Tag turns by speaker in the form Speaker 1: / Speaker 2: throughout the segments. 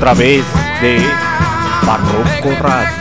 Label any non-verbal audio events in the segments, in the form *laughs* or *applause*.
Speaker 1: través de Barroco Radio.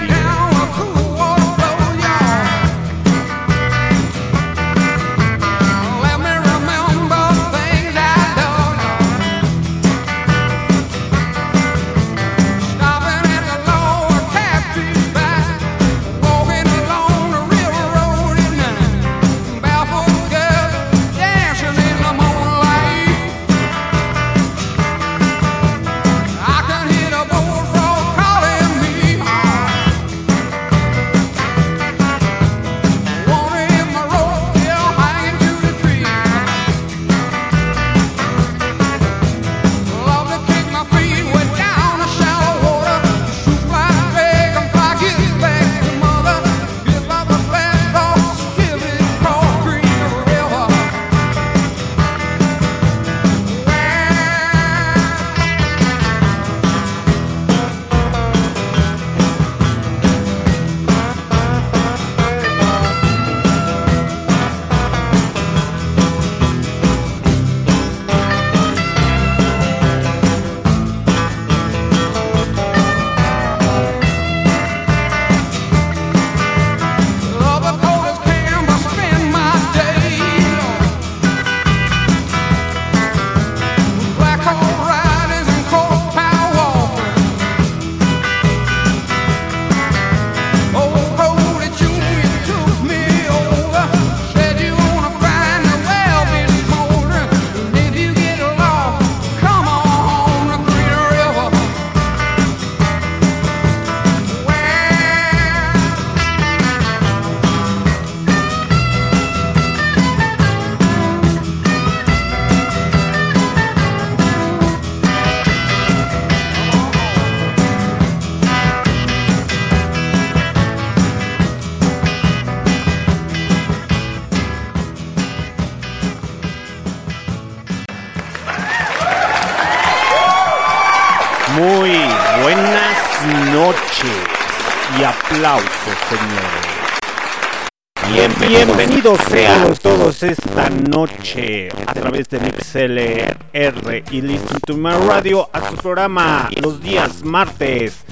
Speaker 1: Bienvenidos sean todos esta noche a través de MixLR y Listen to My Radio a su programa los días martes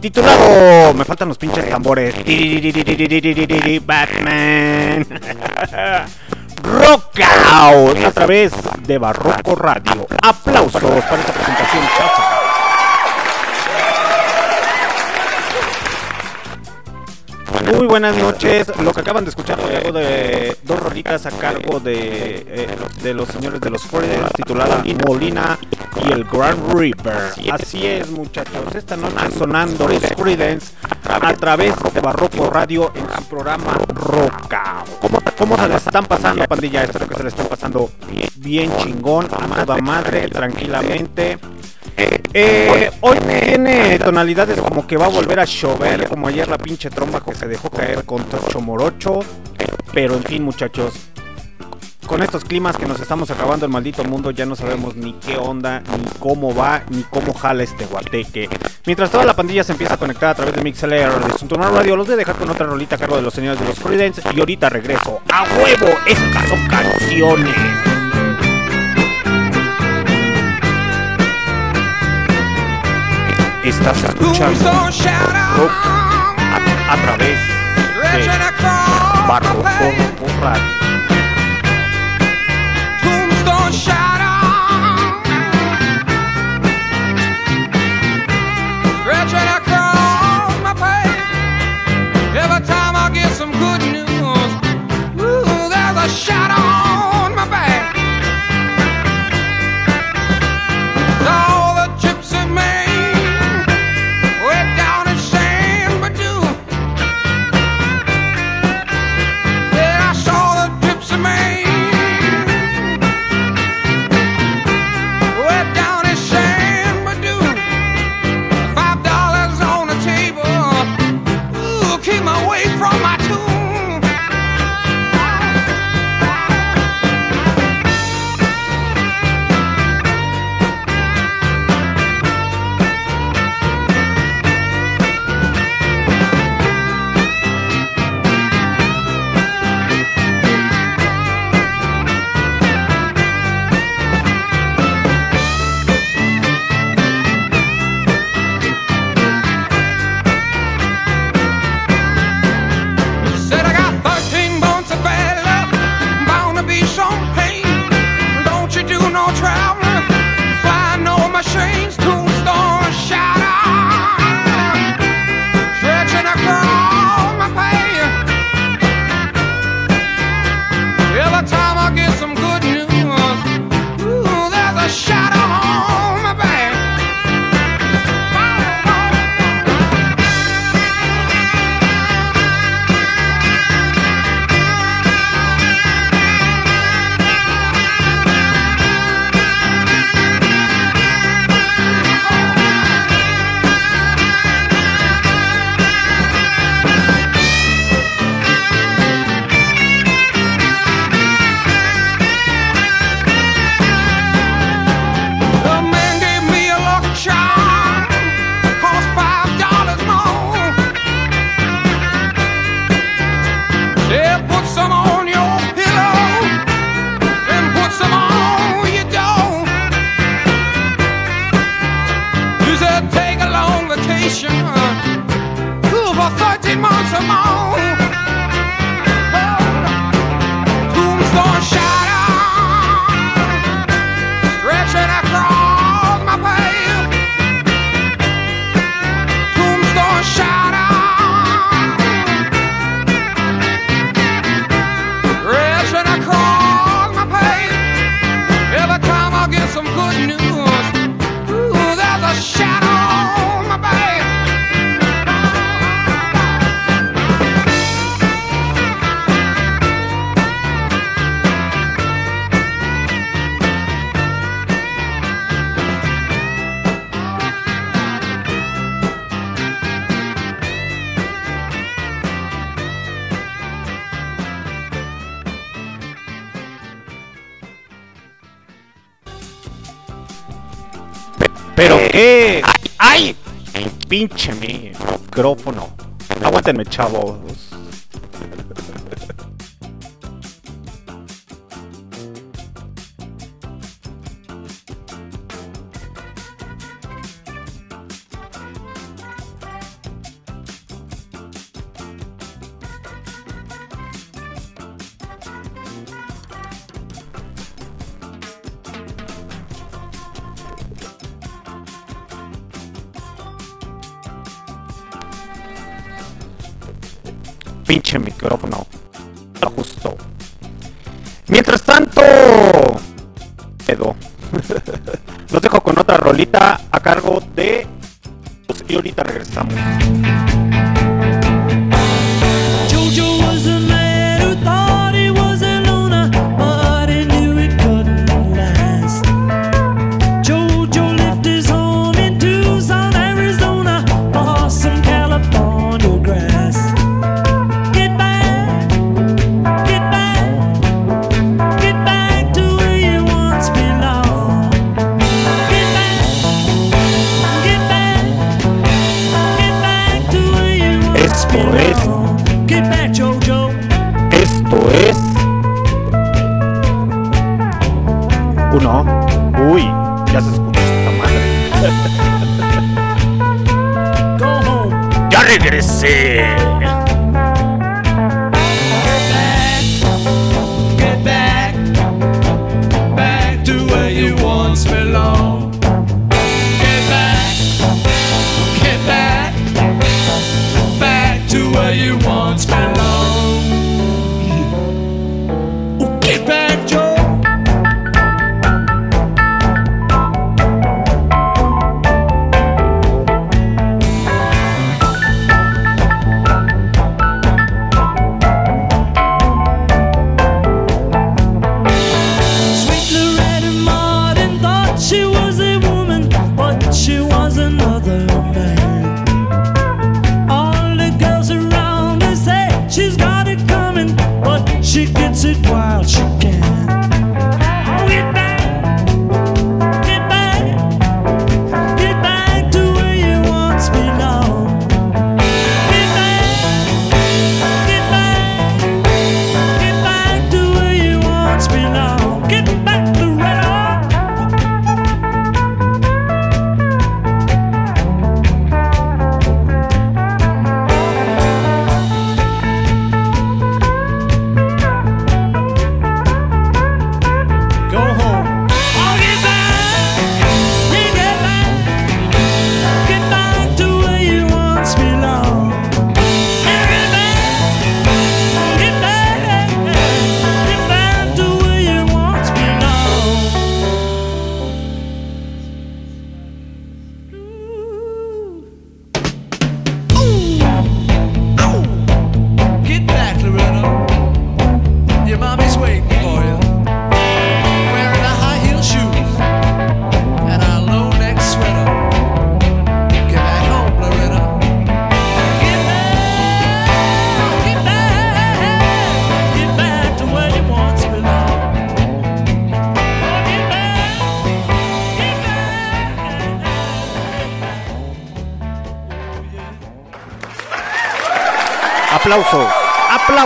Speaker 2: Titulado, me faltan los pinches tambores. Batman. Rock Out a través de Barroco Radio. Aplausos para esta presentación Muy buenas noches. Lo que acaban de escuchar fue de dos rolitas a cargo de, eh, de los señores de los Freedom titulada Molina y el Grand River. Así es, muchachos. Esta noche sonando los Creedence a través de Barroco Radio en su programa Roca. ¿Cómo, ¿Cómo se les están pasando, pandilla? Espero que se les están pasando bien chingón, a madre, tranquilamente. Eh, hoy tiene tonalidades como que va a volver a llover, como ayer la pinche tromba que se dejó caer con Tocho Morocho. Pero en fin, muchachos, con estos climas que nos estamos acabando el maldito mundo, ya no sabemos ni qué onda, ni cómo va, ni cómo jala este guateque. Mientras toda la pandilla se empieza a conectar a través de MixLR de Suntunar Radio, los voy a dejar con otra rolita a cargo de los señores de los Creedence y ahorita regreso. ¡A huevo! Estas son canciones. Estás escuchando. Rock. A, a través de Barroco Radio.
Speaker 1: Every time I get some good news, ooh, there's a shadow
Speaker 2: Aguántenme, chavos.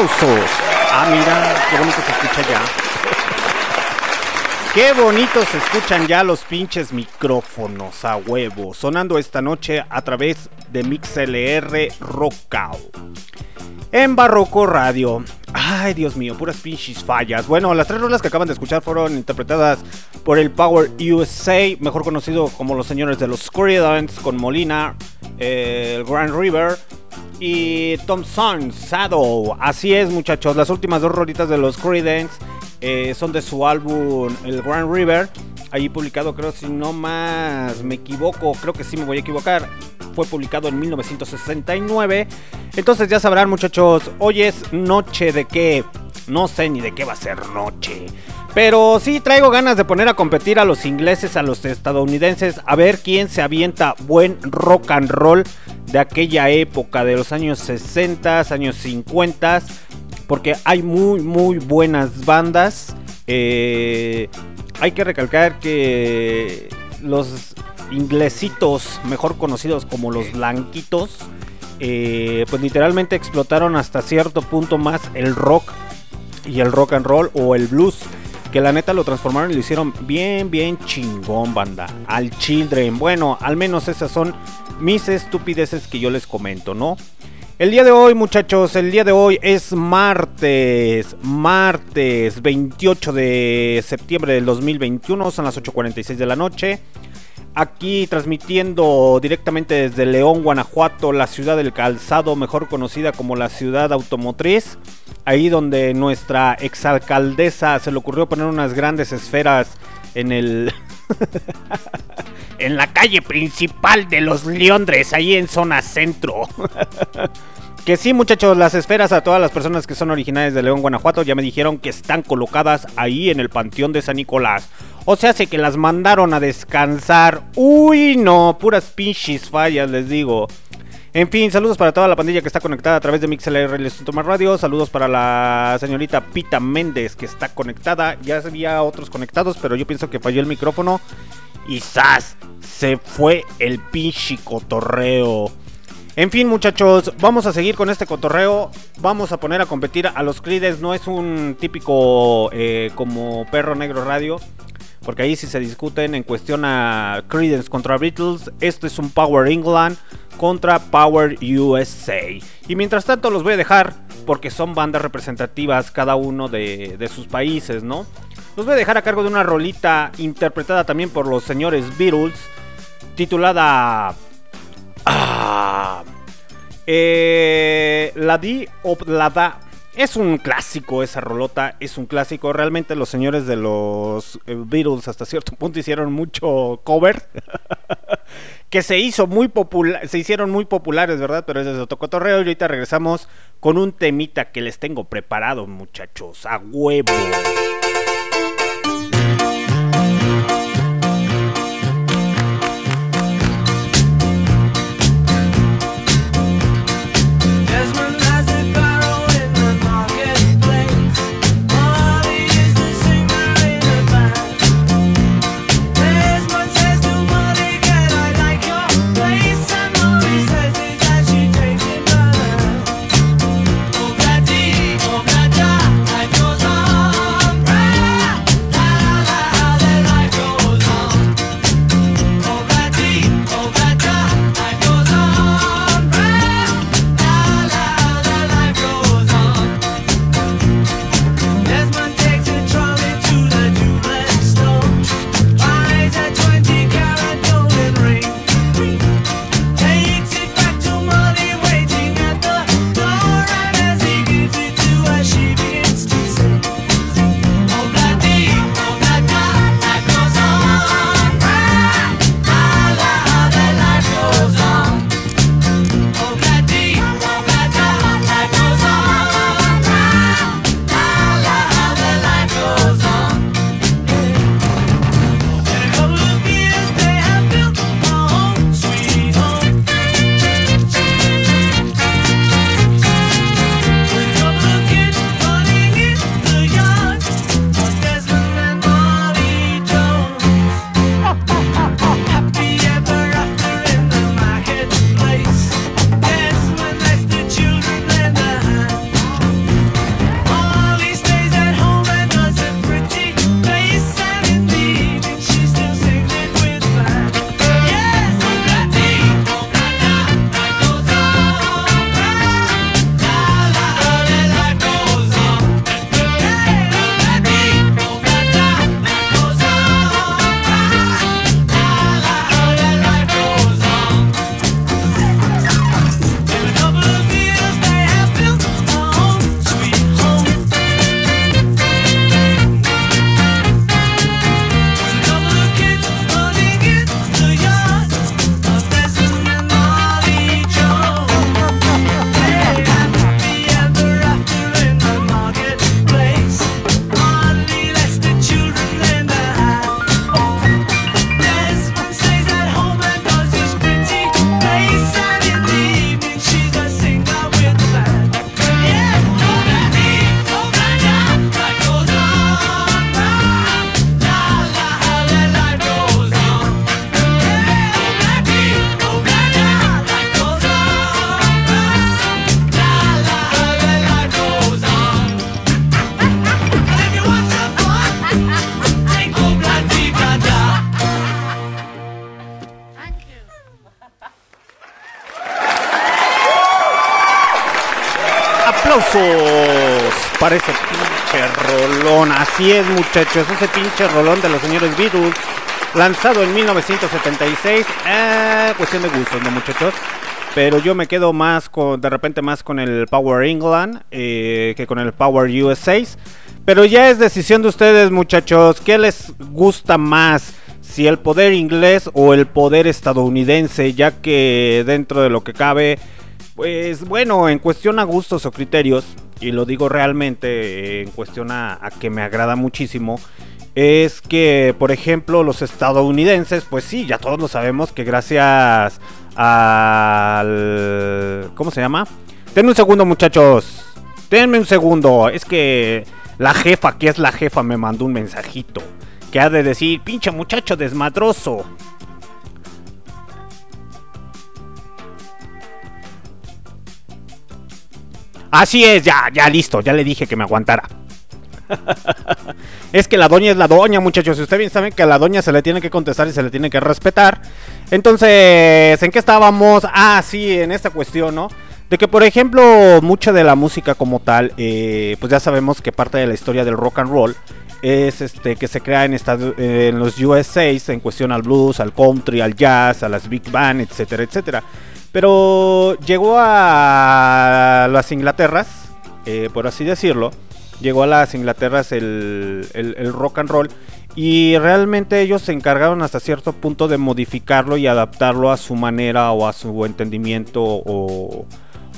Speaker 2: Aplausos. Ah, mira, qué bonito se escucha ya. Qué bonito se escuchan ya los pinches micrófonos a huevo, sonando esta noche a través de MixLR Rockao. En Barroco Radio. Ay, Dios mío, puras pinches fallas. Bueno, las tres rolas que acaban de escuchar fueron interpretadas por el Power USA, mejor conocido como los señores de los Scorridons, con Molina, eh, el Grand River y Thompson Saddle. Así es, muchachos. Las últimas dos rolitas de los Creedence eh, son de su álbum El Grand River. Allí publicado, creo, si no más me equivoco, creo que sí me voy a equivocar. Fue publicado en 1969. Entonces ya sabrán, muchachos, hoy es noche de qué. No sé ni de qué va a ser noche. Pero sí traigo ganas de poner a competir a los ingleses, a los estadounidenses, a ver quién se avienta buen rock and roll de aquella época, de los años 60, años 50, porque hay muy, muy buenas bandas. Eh, hay que recalcar que los inglesitos, mejor conocidos como los blanquitos, eh, pues literalmente explotaron hasta cierto punto más el rock y el rock and roll o el blues. Que la neta lo transformaron y lo hicieron bien, bien chingón, banda. Al Children. Bueno, al menos esas son mis estupideces que yo les comento, ¿no? El día de hoy, muchachos, el día de hoy es martes, martes 28 de septiembre del 2021, son las 8.46 de la noche.
Speaker 3: Aquí transmitiendo directamente desde León, Guanajuato, la ciudad del calzado, mejor conocida como la ciudad automotriz. Ahí donde nuestra exalcaldesa se le ocurrió poner unas grandes esferas en el... *laughs* en la calle principal de los Leondres, ahí en zona centro. *laughs* Que sí, muchachos, las esferas a todas las personas que son originales de León, Guanajuato, ya me dijeron que están colocadas ahí en el Panteón de San Nicolás. O sea, sé que las mandaron a descansar. Uy, no, puras pinches fallas, les digo. En fin, saludos para toda la pandilla que está conectada a través de MixLR y Radio. Saludos para la señorita Pita Méndez que está conectada. Ya había otros conectados, pero yo pienso que falló el micrófono. Y ¡zas! Se fue el pinche cotorreo. En fin, muchachos, vamos a seguir con este cotorreo. Vamos a poner a competir a los Creedence. No es un típico eh, como Perro Negro Radio. Porque ahí sí se discuten en cuestión a Creedence contra Beatles. Esto es un Power England contra Power USA. Y mientras tanto los voy a dejar porque son bandas representativas cada uno de, de sus países, ¿no? Los voy a dejar a cargo de una rolita interpretada también por los señores Beatles. Titulada Ah, eh, la di o. Es un clásico esa rolota, es un clásico. Realmente los señores de los eh, Beatles hasta cierto *laughs* punto hicieron mucho cover. *laughs* que se hizo muy popular, se hicieron muy populares, ¿verdad? Pero es de otro cotorreo y ahorita regresamos con un temita que les tengo preparado, muchachos, a huevo. Así es, muchachos. Ese pinche rolón de los señores Beatles.
Speaker 2: lanzado en 1976. Eh, cuestión de gustos, ¿no, muchachos? Pero yo me quedo más con, de repente más con el Power England eh, que con el Power USA. Pero ya es decisión de ustedes, muchachos. ¿Qué les gusta más? Si el poder inglés o el poder estadounidense, ya que dentro de lo que cabe, pues bueno, en cuestión a gustos o criterios, y lo digo realmente en cuestión a, que me agrada muchísimo, es que, por ejemplo, los estadounidenses, pues sí, ya todos lo sabemos que gracias al... ¿Cómo se llama? Denme un segundo, muchachos. Denme un segundo. Es que la jefa, que es la jefa, me mandó un mensajito. Que ha de decir, pinche muchacho desmadroso. Así es, ya, ya listo, ya le dije que me aguantara. *laughs* es que la doña es la doña, muchachos. Y ustedes bien saben que a la doña se le tiene que contestar y se le tiene que respetar. Entonces, ¿en qué estábamos? Ah, sí, en esta cuestión, ¿no? De que, por ejemplo, mucha de la música como tal, eh, pues ya sabemos que parte de la historia del rock and roll es este que se crea en, Estados, en los USA en cuestión al blues, al country, al jazz, a las big band, etcétera, etcétera. Pero llegó a las Inglaterras, eh, por así decirlo, llegó a las Inglaterras el, el, rock and roll y realmente ellos se encargaron hasta cierto punto de modificarlo y adaptarlo a su manera o a su entendimiento o,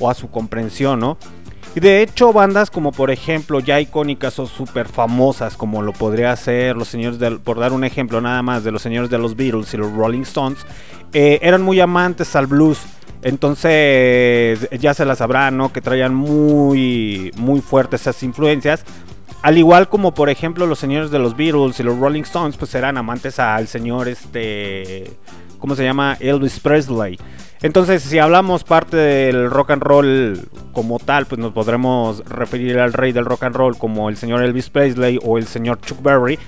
Speaker 2: o a su comprensión, ¿no? Y de hecho bandas como por ejemplo ya icónicas o súper famosas como lo podría ser los señores del, por dar un ejemplo nada más de los señores de los Beatles y los Rolling Stones, eh, eran muy amantes al blues. Entonces ya se las sabrán, ¿no? Que traían muy, muy fuertes esas influencias. Al igual como por ejemplo los señores de los Beatles y los Rolling Stones, pues eran amantes al señor este, ¿cómo se llama? Elvis Presley. Entonces, si hablamos parte del rock and roll como tal, pues nos podremos referir al rey del rock and roll como el señor Elvis Presley o el señor Chuck Berry.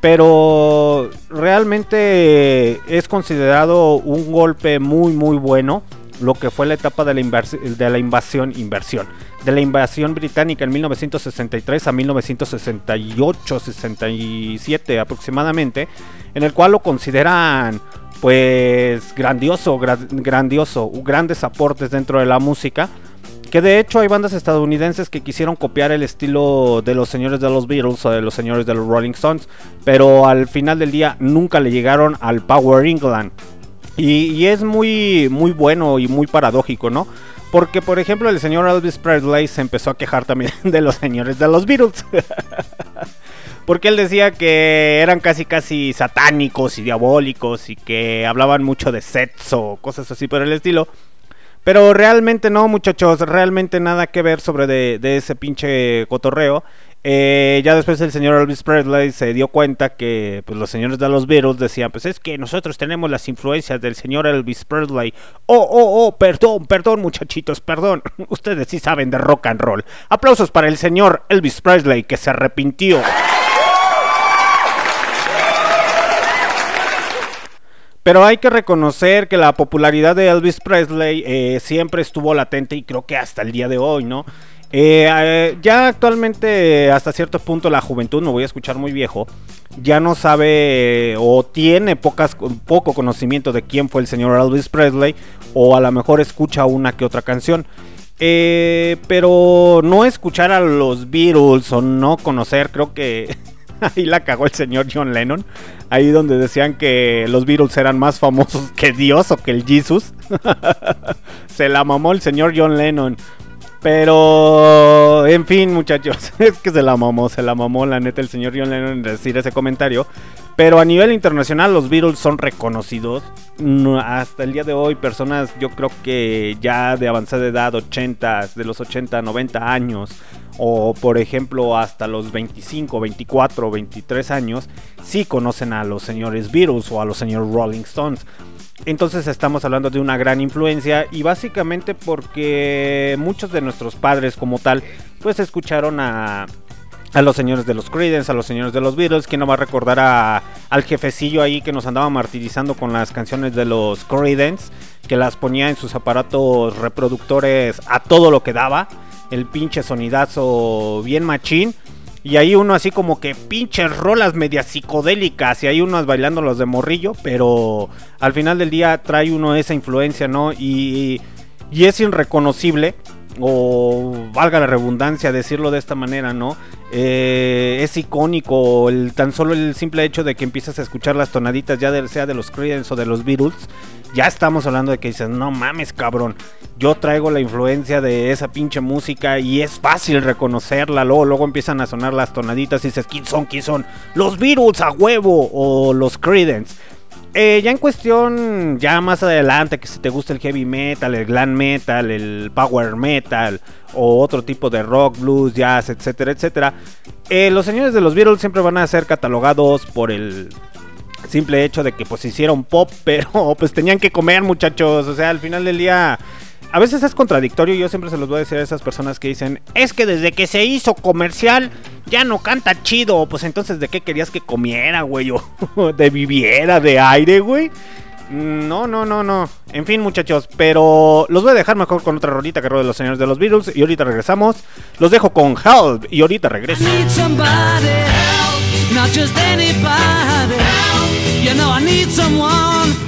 Speaker 2: Pero realmente es considerado un golpe muy muy bueno lo que fue la etapa de la, invasión, inversión, de la invasión británica en 1963 a 1968-67 aproximadamente, en el cual lo consideran pues grandioso, gra grandioso, grandes aportes dentro de la música. Que de hecho hay bandas estadounidenses que quisieron copiar el estilo de los señores de los Beatles o de los señores de los Rolling Stones, pero al final del día nunca le llegaron al Power England. Y, y, es muy, muy bueno y muy paradójico, ¿no? Porque, por ejemplo, el señor Elvis Presley se empezó a quejar también *laughs* de los señores de los Beatles. *laughs* Porque él decía que eran casi casi satánicos y diabólicos y que hablaban mucho de sexo, cosas así por el estilo. Pero realmente no, muchachos, realmente nada que ver sobre de, ese pinche cotorreo. Eh, ya después el señor Elvis Presley se dio cuenta que pues, los señores de los Beatles decían, pues es que nosotros tenemos las influencias del señor Elvis Presley. Oh, oh, oh, perdón, perdón muchachitos, perdón. *laughs* Ustedes sí saben de rock and roll. Aplausos para el señor Elvis Presley que se arrepintió. Pero hay que reconocer que la popularidad de Elvis Presley eh, siempre estuvo latente y creo que hasta el día de hoy, ¿no? Eh, eh, ya actualmente hasta cierto punto la juventud, me voy a escuchar muy viejo, ya no sabe o tiene pocas, poco conocimiento de quién fue el señor Elvis Presley o a lo mejor escucha una que otra canción. Pero no escuchar a los Beatles o no conocer, creo que *laughs* *laughs* ahí la cagó el señor John Lennon. Ahí donde decían que los Beatles eran más famosos *laughs* que Dios o que el Jesus. *laughs* Se la mamó el señor John Lennon. Pero, en fin, muchachos, es que se la mamó, se la mamó la neta el señor John Lennon en decir ese comentario. Pero a nivel internacional los Beatles son reconocidos. Hasta el día de hoy, personas yo creo que ya de avanzada edad, 80, de los 80, 90 años, o por ejemplo hasta los 25, 24, 23 años, sí conocen a los señores Beatles o a los señores Rolling Stones. Entonces estamos hablando de una gran influencia y básicamente porque muchos de nuestros padres como tal pues escucharon a, a los señores de los Creedence, a los señores de los Beatles, que no va a recordar a, al jefecillo ahí que nos andaba martirizando con las canciones de los Creedence, que las ponía en sus aparatos reproductores a todo lo que daba, el pinche sonidazo bien machín. Y ahí uno así como que pinches rolas medias psicodélicas. Y hay unos bailando los de morrillo. Pero al final del día trae uno esa influencia, ¿no? Y, y es irreconocible. O valga la redundancia decirlo de esta manera, ¿no? Eh, es icónico el tan solo el simple hecho de que empiezas a escuchar las tonaditas ya sea de los Creedence o de los Beatles ya estamos hablando de que dices no mames cabrón yo traigo la influencia de esa pinche música y es fácil reconocerla luego luego empiezan a sonar las tonaditas y dices quién son quién son los Beatles a huevo o los Creedence eh, ya en cuestión, ya más adelante, que si te gusta el heavy metal, el glam metal, el power metal o otro tipo de rock, blues, jazz, etcétera, etcétera, eh, los señores de los Beatles siempre van a ser catalogados por el simple hecho de que pues hicieron pop, *laughs* pero pues tenían que comer muchachos, o sea, al final del día... A veces es contradictorio, yo siempre se los voy a decir a esas personas que dicen, es que desde que se hizo comercial ya no canta chido, pues entonces ¿de qué querías que comiera, güey? *laughs* O de viviera, de aire, güey. No, no, no, no. En fin, muchachos, pero los voy a dejar mejor con otra rolita que de los señores de los Beatles y ahorita regresamos. Los dejo con Help y ahorita regreso.
Speaker 4: I need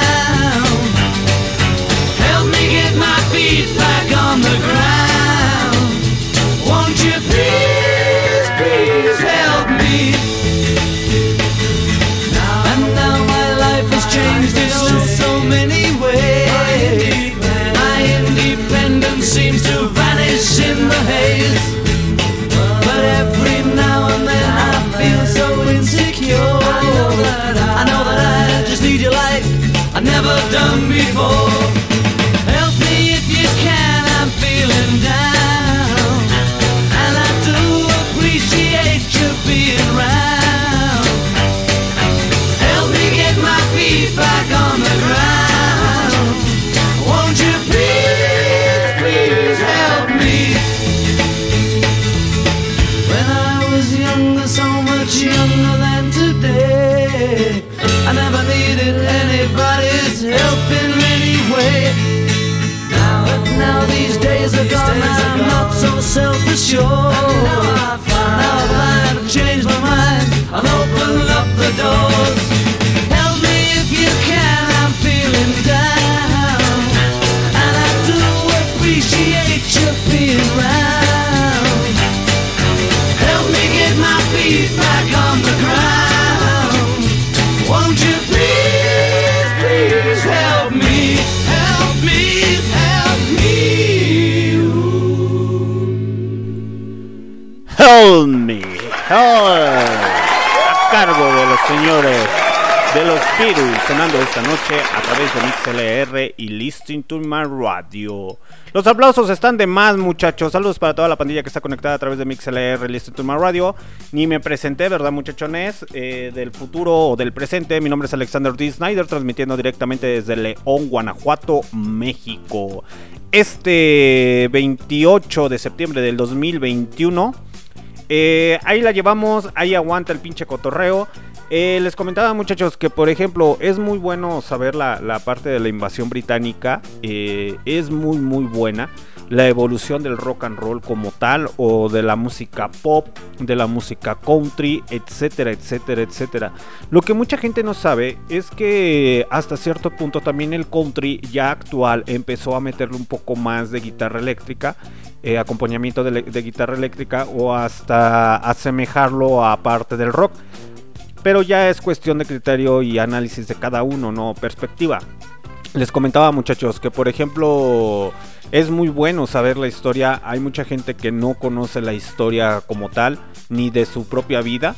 Speaker 4: I, know that I just need you like I've never done before.
Speaker 2: A cargo de los señores de los Beatles sonando esta noche a través de MixLR y Listening to My Radio. Los aplausos están de más, muchachos. Saludos para toda la pandilla que está conectada a través de MixLR y Listening to My Radio. Ni me presenté, ¿verdad, muchachones? Eh, del futuro o del presente. Mi nombre es Alexander D. Snyder, transmitiendo directamente desde León, Guanajuato, México. Este 28 de septiembre del 2021. Eh, ahí la llevamos, ahí aguanta el pinche cotorreo. Eh, les comentaba muchachos que por ejemplo es muy bueno saber la, la parte de la invasión británica. eh, es muy muy buena. La evolución del rock and roll como tal o de la música pop, de la música country, etcétera, etcétera, etcétera. Lo que mucha gente no sabe es que hasta cierto punto también el country ya actual empezó a meterle un poco más de guitarra eléctrica eh, acompañamiento de, guitarra eléctrica o hasta asemejarlo a parte del rock. Pero ya es cuestión de criterio y análisis de cada uno, no perspectiva. Les comentaba muchachos que por ejemplo es muy bueno saber la historia. Hay mucha gente que no conoce la historia como tal, ni de su propia vida,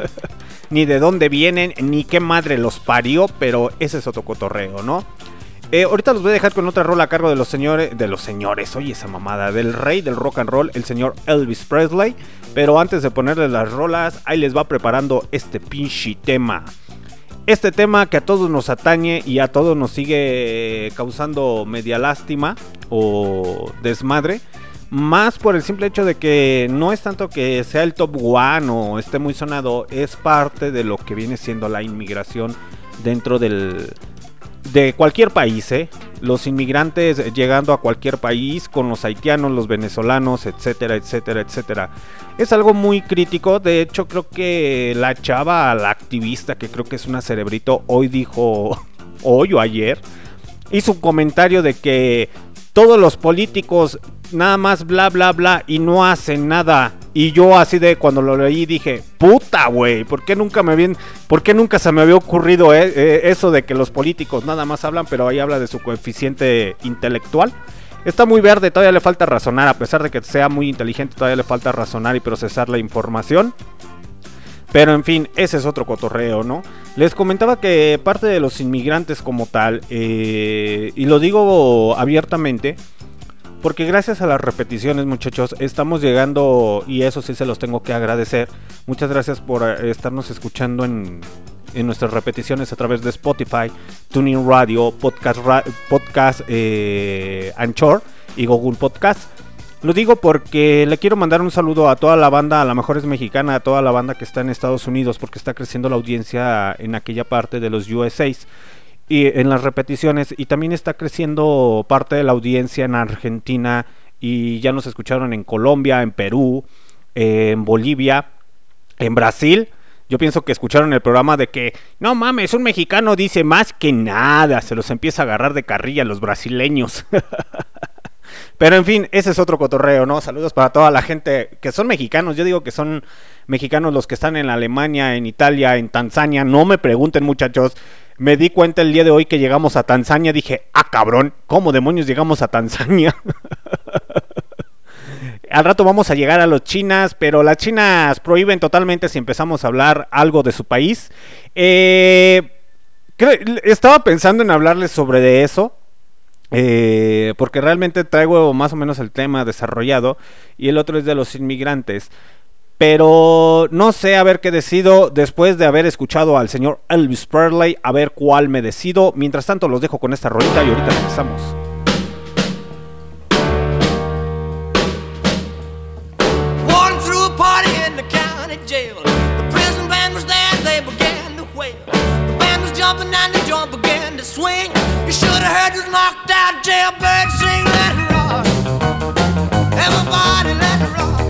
Speaker 2: *laughs* ni de dónde vienen, ni qué madre los parió, pero ese es otro cotorreo, ¿no? Eh, ahorita los voy a dejar con otra rola a cargo de los señores, de los señores, oye esa mamada, del rey del rock and roll, el señor Elvis Presley. Pero antes de ponerle las rolas, ahí les va preparando este pinche tema. Este tema que a todos nos atañe y a todos nos sigue causando media lástima o desmadre. Más por el simple hecho de que no es tanto que sea el top one o esté muy sonado, es parte de lo que viene siendo la inmigración dentro del, de cualquier país, ¿eh? Los inmigrantes llegando a cualquier país con los haitianos, los venezolanos, etcétera, etcétera, etcétera. Es algo muy crítico. De hecho, creo que la chava, la activista, que creo que es una cerebrito, hoy dijo, *laughs* hoy o ayer, hizo un comentario de que todos los políticos nada más bla bla bla y no hacen nada. Y yo así de cuando lo leí dije, puta güey, ¿por qué nunca me habían, por qué nunca se me había ocurrido eh, eh, eso de que los políticos nada más hablan, pero ahí habla de su coeficiente intelectual? Está muy verde, todavía le falta razonar, a pesar de que sea muy inteligente, todavía le falta razonar y procesar la información. Pero en fin, ese es otro cotorreo, ¿no? Les comentaba que parte de los inmigrantes como tal, eh, y lo digo abiertamente, porque gracias a las repeticiones muchachos, estamos llegando, y eso sí se los tengo que agradecer, muchas gracias por eh, estarnos escuchando en, en nuestras repeticiones a través de Spotify, Tuning Radio, Podcast, podcast eh, Anchor y Google Podcast. Lo digo porque le quiero mandar un saludo a toda la banda, a la mejor es mexicana, a toda la banda que está en Estados Unidos, porque está creciendo la audiencia en aquella parte de los USAs y en las repeticiones y también está creciendo parte de la audiencia en Argentina y ya nos escucharon en Colombia, en Perú, en Bolivia, en Brasil. Yo pienso que escucharon el programa de que, no mames, un mexicano dice más que nada, se los empieza a agarrar de carrilla los brasileños. *laughs* Pero en fin, ese es otro cotorreo, ¿no? Saludos para toda la gente que son mexicanos. Yo digo que son mexicanos los que están en Alemania, en Italia, en Tanzania. No me pregunten, muchachos. Me di cuenta el día de hoy que llegamos a Tanzania. Dije, ah, cabrón, ¿cómo demonios llegamos a Tanzania? *laughs* Al rato vamos a llegar a los chinas, pero las chinas prohíben totalmente si empezamos a hablar algo de su país. Eh, estaba pensando en hablarles sobre de eso. Eh, porque realmente traigo más o menos el tema desarrollado y el otro es de los inmigrantes. Pero no sé a ver qué decido después de haber escuchado al señor Elvis Presley, a ver cuál me decido. Mientras tanto los dejo con esta rolita y ahorita regresamos.
Speaker 5: Everybody, let rock.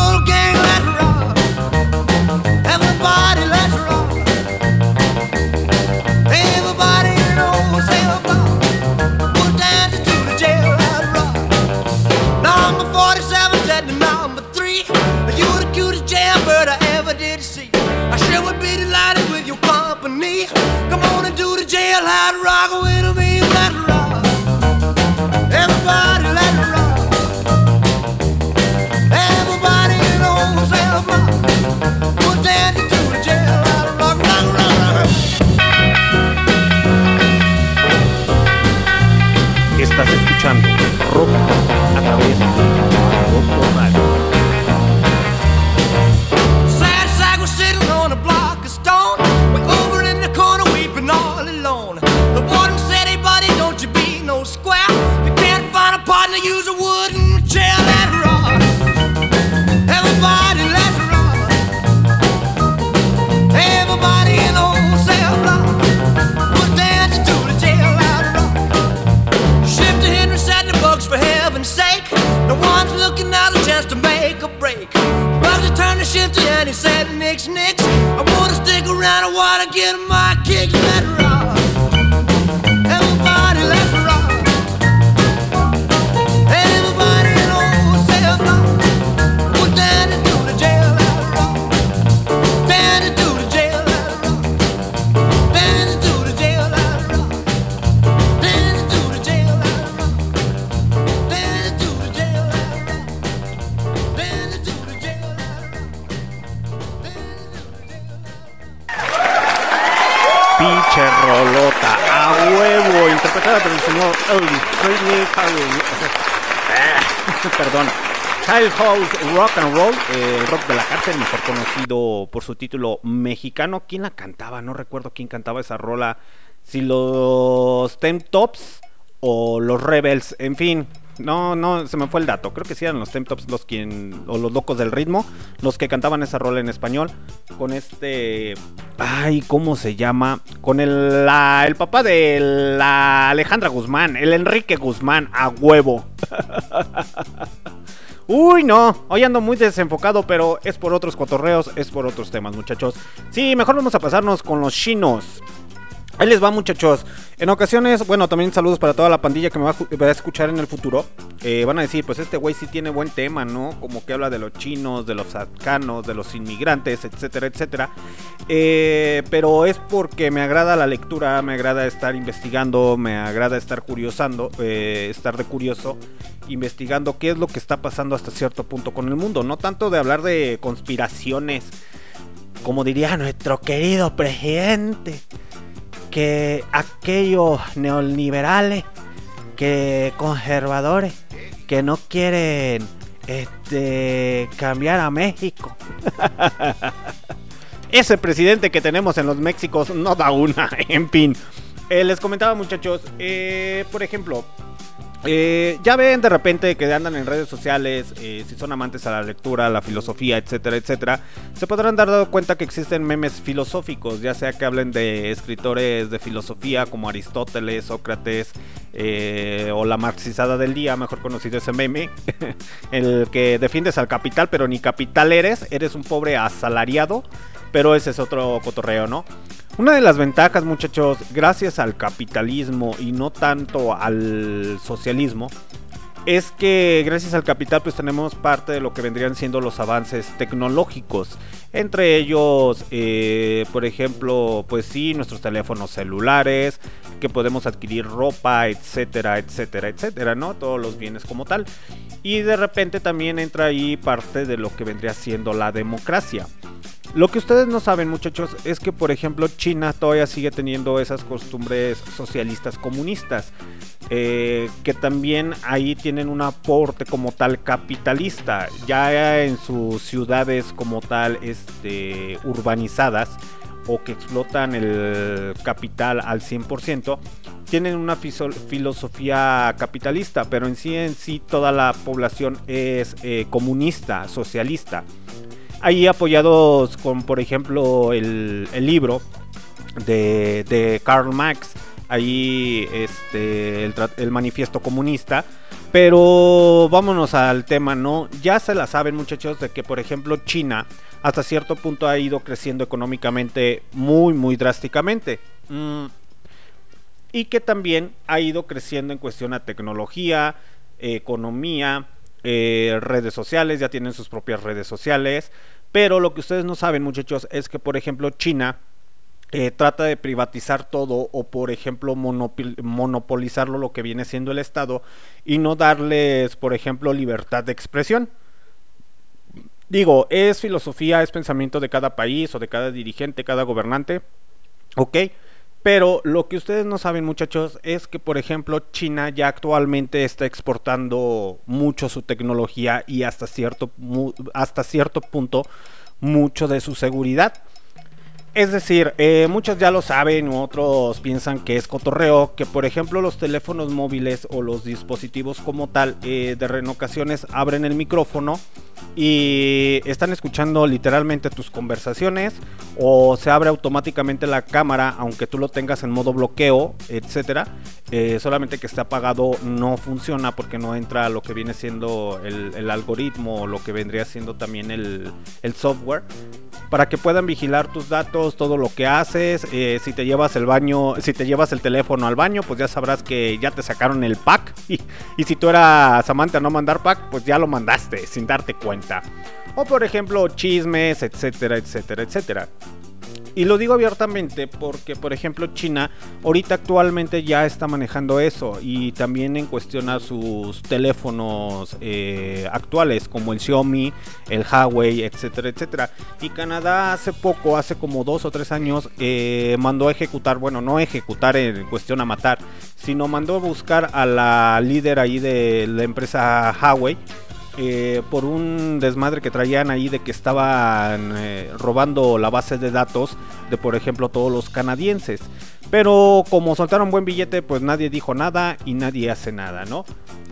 Speaker 5: company. Come on and do the jailhouse rock with me Let's rock. Everybody let's rock. Everybody old cell block Was dancing to the jailhouse rock Rock, rock, rock.
Speaker 2: Estás escuchando Rock a través de House Rock and Roll, eh, rock de la cárcel, mejor conocido por su título mexicano. ¿Quién la cantaba? No recuerdo quién cantaba esa rola. Si los Temp Tops o los Rebels, en fin. No, no, se me fue el dato. Creo que sí eran los Temp Tops los quien, o los locos del ritmo, los que cantaban esa rola en español. Con este. Ay, ¿cómo se llama? Con el, la- el papá de la Alejandra Guzmán, el Enrique Guzmán, a huevo. *laughs* Uy, no, hoy ando muy desenfocado, pero es por otros cotorreos, es por otros temas, muchachos. Sí, mejor vamos a pasarnos con los chinos. Ahí les va, muchachos. En ocasiones, bueno, también saludos para toda la pandilla que me va a, escuchar en el futuro. Eh, van a decir, pues este güey sí tiene buen tema, ¿no? Como que habla de los chinos, de los afganos, de los inmigrantes, etcétera, etcétera. Eh, pero es porque me agrada la lectura, me agrada estar investigando, me agrada estar curiosando, eh, estar de curioso, investigando qué es lo que está pasando hasta cierto punto con el mundo. No tanto de hablar de conspiraciones, como diría nuestro querido presidente que aquellos neoliberales, que conservadores, que no quieren este cambiar a México. *laughs* Ese presidente que tenemos en los Méxicos no da una, *laughs* en fin. Eh, les comentaba muchachos, eh, por ejemplo, eh, ya ven de repente que andan en redes sociales, eh, si son amantes a la lectura, a la filosofía, etcétera, etcétera, se podrán dar dado cuenta que existen memes filosóficos, ya sea que hablen de escritores de filosofía como Aristóteles, Sócrates eh, o la marxizada del día, mejor conocido ese meme, *laughs* el que defiendes al capital, pero ni capital eres, eres un pobre asalariado, pero ese es otro cotorreo, ¿no? Una de las ventajas, muchachos, gracias al capitalismo y no tanto al socialismo, es que gracias al capital pues tenemos parte de lo que vendrían siendo los avances tecnológicos. Entre ellos, eh, por ejemplo, pues sí, nuestros teléfonos celulares, que podemos adquirir ropa, etcétera, etcétera, etcétera, ¿no? Todos los bienes como tal. Y de repente también entra ahí parte de lo que vendría siendo la democracia. Lo que ustedes no saben, muchachos, es que, por ejemplo, China todavía sigue teniendo esas costumbres socialistas comunistas. Eh, que también ahí tienen un aporte como tal capitalista. Ya en sus ciudades como tal este, urbanizadas o que explotan el capital al 100%, tienen una filosofía capitalista, pero en sí en sí toda la población es eh, comunista, socialista ahí apoyados con, por ejemplo, el, el libro de, de Karl Marx, ahí este, el, manifiesto comunista. Pero vámonos al tema, ¿no? Ya se la saben muchachos de que, por ejemplo, China hasta cierto punto ha ido creciendo económicamente muy, muy drásticamente. Mm, y que también ha ido creciendo en cuestión a tecnología, economía, eh, redes sociales, ya tienen sus propias redes sociales. Pero lo que ustedes no saben, muchachos, es que, por ejemplo, China eh, trata de privatizar todo o, por ejemplo, monopolizarlo lo que viene siendo el Estado y no darles, por ejemplo, libertad de expresión. Digo, es filosofía, es pensamiento de cada país o de cada dirigente, cada gobernante. Ok, pero lo que ustedes no saben, muchachos, es que, por ejemplo, China ya actualmente está exportando mucho su tecnología y hasta cierto, hasta cierto punto mucho de su seguridad. Es decir, eh, muchos ya lo saben, otros piensan que es cotorreo, que por ejemplo los teléfonos móviles o los dispositivos como tal, eh, de re- en ocasiones abren el micrófono y están escuchando literalmente tus conversaciones o se abre automáticamente la cámara aunque tú lo tengas en modo bloqueo, etcétera. Eh, solamente que esté apagado no funciona porque no entra lo que viene siendo el, algoritmo o lo que vendría siendo también el, el software para que puedan vigilar tus datos, todo lo que haces. eh, si te llevas el baño, si te llevas el teléfono al baño, pues ya sabrás que ya te sacaron el pack. *laughs* Y, y si tú eras amante a no mandar pack, pues ya lo mandaste sin darte cuenta. O por ejemplo, chismes, etcétera, etcétera, etcétera. Y lo digo abiertamente porque, por ejemplo, China ahorita actualmente ya está manejando eso y también en cuestión a sus teléfonos eh, actuales como el Xiaomi, el Huawei, etcétera, etcétera. Y Canadá hace poco, hace como dos o tres años, eh, mandó a ejecutar, bueno, no ejecutar en cuestión a matar, sino mandó a buscar a la líder ahí de la empresa Huawei eh, por un desmadre que traían ahí de que estaban eh, robando la base de datos de, por ejemplo, todos los canadienses. Pero como soltaron buen billete, pues nadie dijo nada y nadie hace nada, ¿no?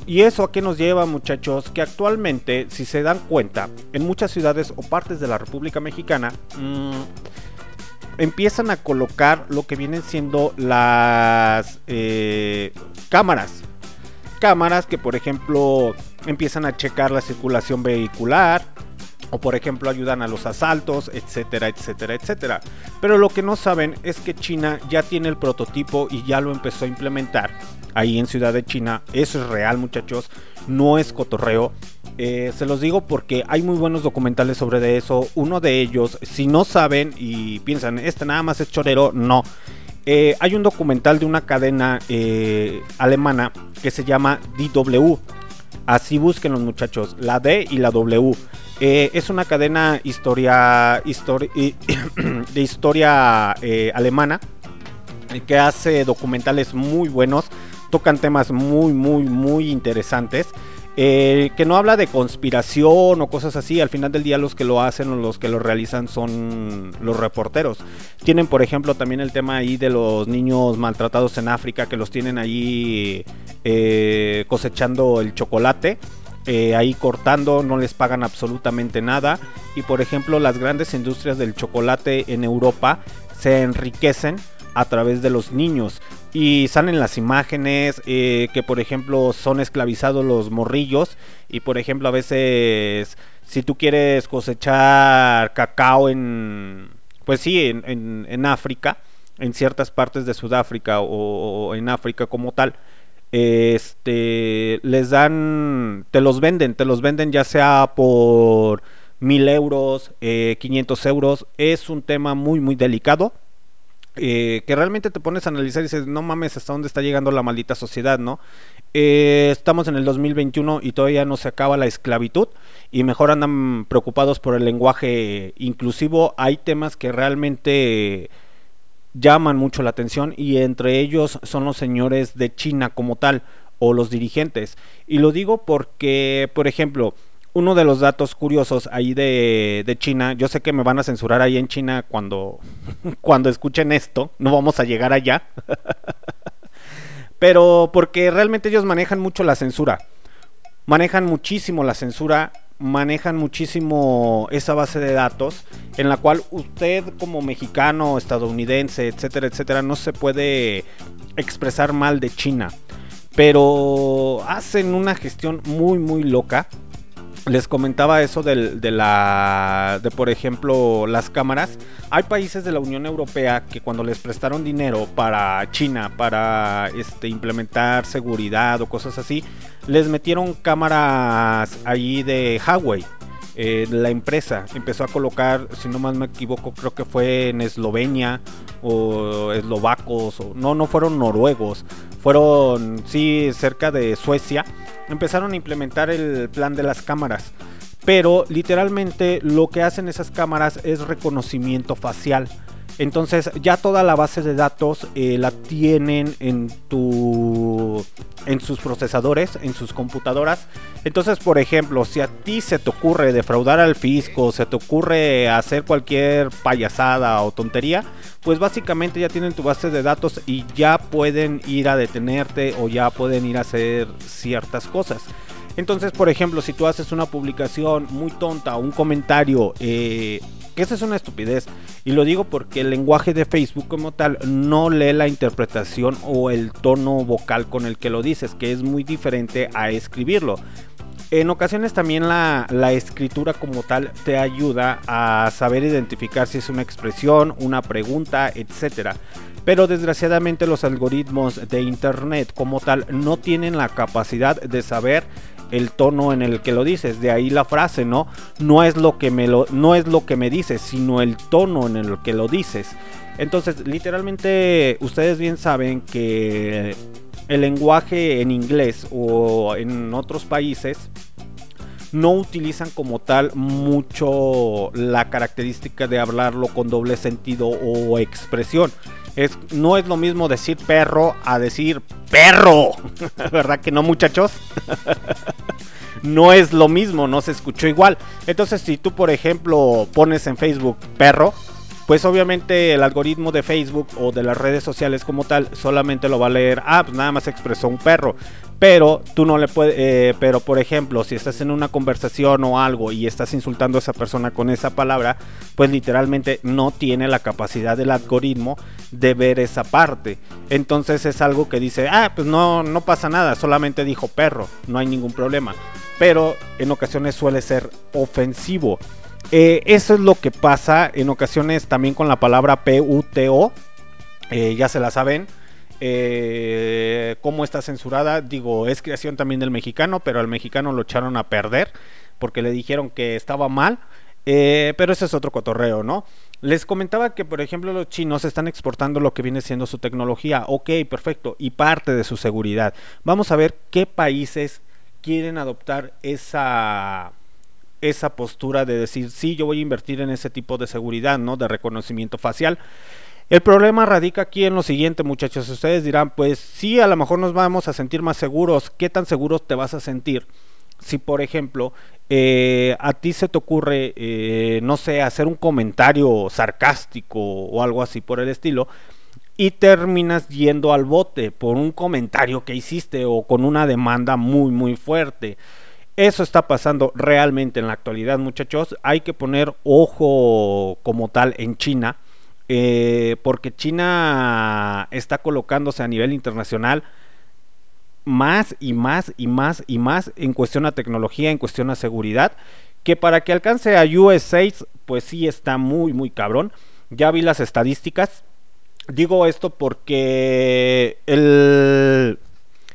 Speaker 2: Y eso a qué nos lleva, muchachos, que actualmente, si se dan cuenta, en muchas ciudades o partes de la República Mexicana, mmm, empiezan a colocar lo que vienen siendo las eh, cámaras. Cámaras que, por ejemplo, empiezan a checar la circulación vehicular. O por ejemplo ayudan a los asaltos, etcétera, etcétera, etcétera. Pero lo que no saben es que China ya tiene el prototipo y ya lo empezó a implementar ahí en Ciudad de China. Eso es real muchachos, no es cotorreo. Eh, se los digo porque hay muy buenos documentales sobre de eso. Uno de ellos, si no saben y piensan, este nada más es chorero, no. Eh, hay un documental de una cadena eh, alemana que se llama DW. Así busquen los muchachos, la D y la W. Eh, es una cadena historia, *coughs* de historia alemana que hace documentales muy buenos, tocan temas muy, muy, muy interesantes. Eh, que no habla de conspiración o cosas así, al final del día los que lo hacen o los que lo realizan son los reporteros. Tienen por ejemplo también el tema ahí de los niños maltratados en África que los tienen ahí eh, cosechando el chocolate eh, ahí cortando, no les pagan absolutamente nada. Y por ejemplo, las grandes industrias del chocolate en Europa se enriquecen a través de los niños. Y salen las imágenes eh, que por ejemplo son esclavizados los morrillos. Y por ejemplo a veces si tú quieres cosechar cacao en... Pues sí, en, en- en África, en ciertas partes de Sudáfrica o- en África como tal este les dan te los venden te los venden ya sea por mil euros eh, 500 euros es un tema muy muy delicado eh, que realmente te pones a analizar y dices no mames hasta dónde está llegando la maldita sociedad no Eh, estamos en el 2021 y todavía no se acaba la esclavitud y mejor andan preocupados por el lenguaje inclusivo. Hay temas que realmente llaman mucho la atención y entre ellos son los señores de China como tal o los dirigentes. Y lo digo porque, por ejemplo, uno de los datos curiosos ahí de, China, yo sé que me van a censurar ahí en China cuando, *laughs* cuando escuchen esto, no vamos a llegar allá, *laughs* pero porque realmente ellos manejan mucho la censura, manejan muchísimo la censura, manejan muchísimo esa base de datos en la cual usted como mexicano, estadounidense, etcétera, etcétera, no se puede expresar mal de China. Pero hacen una gestión muy, muy loca. Les comentaba eso del- de, la, de por ejemplo, las cámaras. Hay países de la Unión Europea que cuando les prestaron dinero para China, para este, implementar seguridad o cosas así, les metieron cámaras allí de Huawei. Eh, la empresa empezó a colocar, si no más me equivoco, creo que fue en Eslovenia o eslovacos, o, no, no fueron noruegos, fueron, sí, cerca de Suecia, empezaron a implementar el plan de las cámaras. Pero literalmente lo que hacen esas cámaras es reconocimiento facial. Entonces ya toda la base de datos eh, la tienen en tu en sus procesadores, en sus computadoras. Entonces, por ejemplo, si a ti se te ocurre defraudar al fisco, se te ocurre hacer cualquier payasada o tontería, pues básicamente ya tienen tu base de datos y ya pueden ir a detenerte o ya pueden ir a hacer ciertas cosas. Entonces, por ejemplo, si tú haces una publicación muy tonta un comentario, eh, que esa es una estupidez, y lo digo porque el lenguaje de Facebook como tal no lee la interpretación o el tono vocal con el que lo dices, que es muy diferente a escribirlo. En ocasiones también la, la escritura como tal te ayuda a saber identificar si es una expresión, una pregunta, etcétera. Pero desgraciadamente los algoritmos de internet como tal no tienen la capacidad de saber el tono en el que lo dices. De ahí la frase, ¿no? No es lo que me lo, no es lo que me dices, sino el tono en el que lo dices. Entonces, literalmente, ustedes bien saben que el lenguaje en inglés o en otros países no utilizan como tal mucho la característica de hablarlo con doble sentido o expresión. Es, no es lo mismo decir perro a decir perro. *laughs* ¿Verdad que no, muchachos? *laughs* no es lo mismo, no se escuchó igual. Entonces, si tú, por ejemplo, pones en Facebook perro, pues obviamente el algoritmo de Facebook o de las redes sociales como tal solamente lo va a leer, ah, pues nada más expresó un perro. Pero tú no le puedes, eh, pero por ejemplo, si estás en una conversación o algo y estás insultando a esa persona con esa palabra, pues literalmente no tiene la capacidad del algoritmo de ver esa parte. Entonces es algo que dice, ah, pues no, no pasa nada, solamente dijo perro, no hay ningún problema. Pero en ocasiones suele ser ofensivo. Eh, eso es lo que pasa en ocasiones también con la palabra PUTO. Eh, ya se la saben. Eh, cómo está censurada. Digo, es creación también del mexicano, pero al mexicano lo echaron a perder porque le dijeron que estaba mal. Eh, pero ese es otro cotorreo, ¿no? Les comentaba que, por ejemplo, los chinos están exportando lo que viene siendo su tecnología. Ok, perfecto. Y parte de su seguridad. Vamos a ver qué países quieren adoptar esa esa postura de decir, sí, yo voy a invertir en ese tipo de seguridad, ¿no? De reconocimiento facial. El problema radica aquí en lo siguiente, muchachos. Ustedes dirán, pues sí, a lo mejor nos vamos a sentir más seguros. ¿Qué tan seguros te vas a sentir? Si, por ejemplo, eh, a ti se te ocurre, eh, no sé, hacer un comentario sarcástico o algo así por el estilo, y terminas yendo al bote por un comentario que hiciste o con una demanda muy, muy fuerte. Eso está pasando realmente en la actualidad, muchachos. Hay que poner ojo como tal en China, eh, porque China está colocándose a nivel internacional más y más y más y más en cuestión a tecnología, en cuestión a seguridad, que para que alcance a US 6, pues sí está muy, muy cabrón. Ya vi las estadísticas. Digo esto porque el,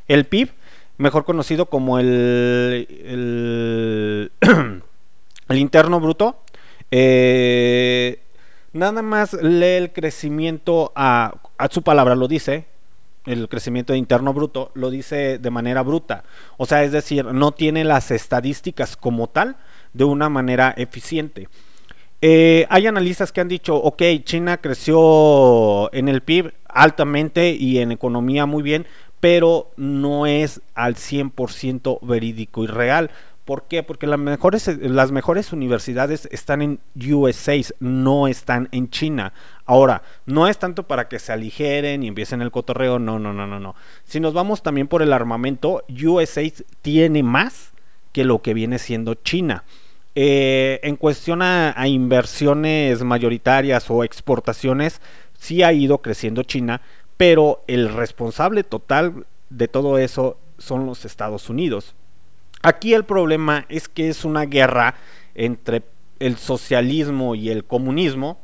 Speaker 2: el PIB mejor conocido como el, el, *clears throat* el interno bruto. Eh, nada más lee el crecimiento a, a su palabra, lo dice, el crecimiento interno bruto, lo dice de manera bruta. O sea, es decir, no tiene las estadísticas como tal de una manera eficiente. Eh, hay analistas que han dicho, ok, China creció en el PIB altamente y en economía muy bien, pero no es al 100% verídico y real. ¿Por qué? Porque las mejores, las mejores universidades están en USA, no están en China. Ahora, no es tanto para que se aligeren y empiecen el cotorreo, no, no, no, no, no. Si nos vamos también por el armamento, USA tiene más que lo que viene siendo China. Eh, en cuestión a, a inversiones mayoritarias o exportaciones, sí ha ido creciendo China, pero el responsable total de todo eso son los Estados Unidos. Aquí el problema es que es una guerra entre el socialismo y el comunismo,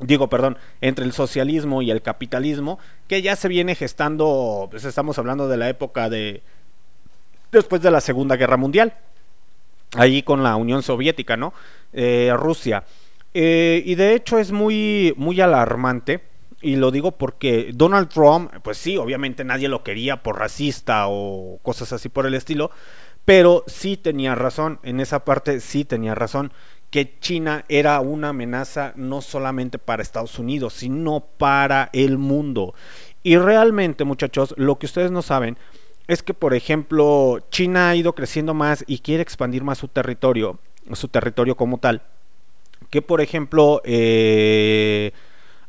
Speaker 2: digo, perdón, entre el socialismo y el capitalismo, que ya se viene gestando, pues estamos hablando de la época de después de la Segunda Guerra Mundial, ahí con la Unión Soviética, ¿no? Eh, Rusia. Eh, y de hecho es muy, muy alarmante y lo digo porque Donald Trump, pues sí, obviamente nadie lo quería por racista o cosas así por el estilo, pero sí tenía razón, en esa parte sí tenía razón, que China era una amenaza no solamente para Estados Unidos, sino para el mundo. Y realmente, muchachos, lo que ustedes no saben es que, por ejemplo, China ha ido creciendo más y quiere expandir más su territorio, su territorio como tal, que, por ejemplo, eh,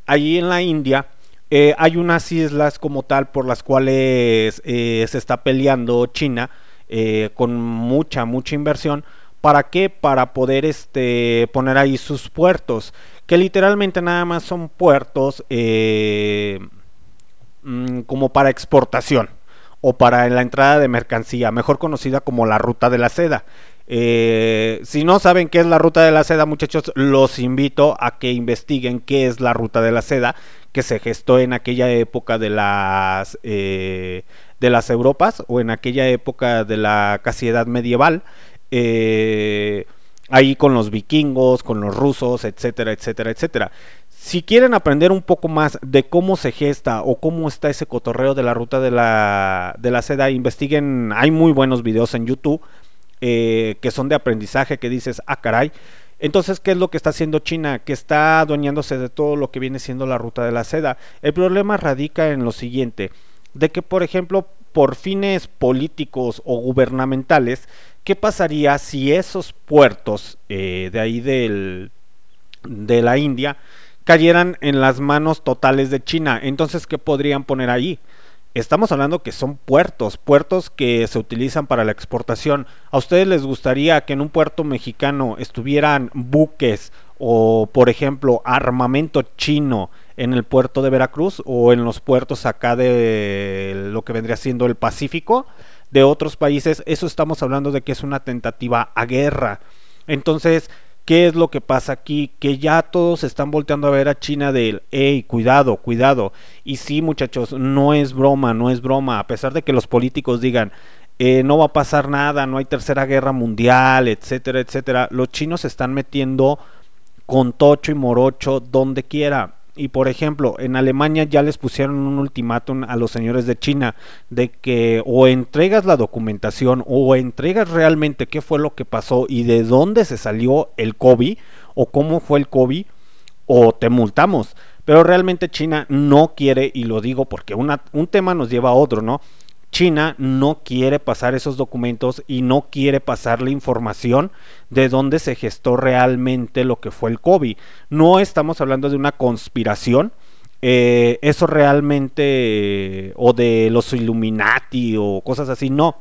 Speaker 2: allí en la India eh, hay unas islas como tal por las cuales eh, se está peleando China eh, con mucha, mucha inversión. ¿Para qué? Para poder este, poner ahí sus puertos, que literalmente nada más son puertos mm, como para exportación o para la entrada de mercancía, mejor conocida como la ruta de la seda. Eh, si no saben qué es la ruta de la seda, muchachos, los invito a que investiguen qué es la ruta de la seda que se gestó en aquella época de las eh, de las Europas o en aquella época de la casi edad medieval. eh, ahí con los vikingos, con los rusos, etcétera, etcétera, etcétera. Si quieren aprender un poco más de cómo se gesta o cómo está ese cotorreo de la ruta de la, de la seda, investiguen, hay muy buenos videos en YouTube eh, que son de aprendizaje que dices, ah, caray. Entonces, ¿qué es lo que está haciendo China? Que está adueñándose de todo lo que viene siendo la ruta de la seda. El problema radica en lo siguiente, de que, por ejemplo, por fines políticos o gubernamentales, ¿qué pasaría si esos puertos eh, de ahí del, de la India cayeran en las manos totales de China? Entonces, ¿qué podrían poner ahí? Estamos hablando que son puertos, puertos que se utilizan para la exportación. ¿A ustedes les gustaría que en un puerto mexicano estuvieran buques o, por ejemplo, armamento chino en el puerto de Veracruz o en los puertos acá de lo que vendría siendo el Pacífico de otros países? Eso estamos hablando de que es una tentativa a guerra. Entonces, ¿Qué es lo que pasa aquí? Que ya todos están volteando a ver a China del, hey, cuidado, cuidado. Y sí, muchachos, no es broma, no es broma. A pesar de que los políticos digan, eh, no va a pasar nada, no hay tercera guerra mundial, etcétera, etcétera. Los chinos se están metiendo con tocho y morocho donde quiera. Y por ejemplo, en Alemania ya les pusieron un ultimátum a los señores de China de que o entregas la documentación o entregas realmente qué fue lo que pasó y de dónde se salió el COVID o cómo fue el COVID o te multamos. Pero realmente China no quiere, y lo digo porque una, un tema nos lleva a otro, ¿no? China no quiere pasar esos documentos y no quiere pasar la información de dónde se gestó realmente lo que fue el COVID. No estamos hablando de una conspiración. eh, eso realmente eh, o de los Illuminati o cosas así, no.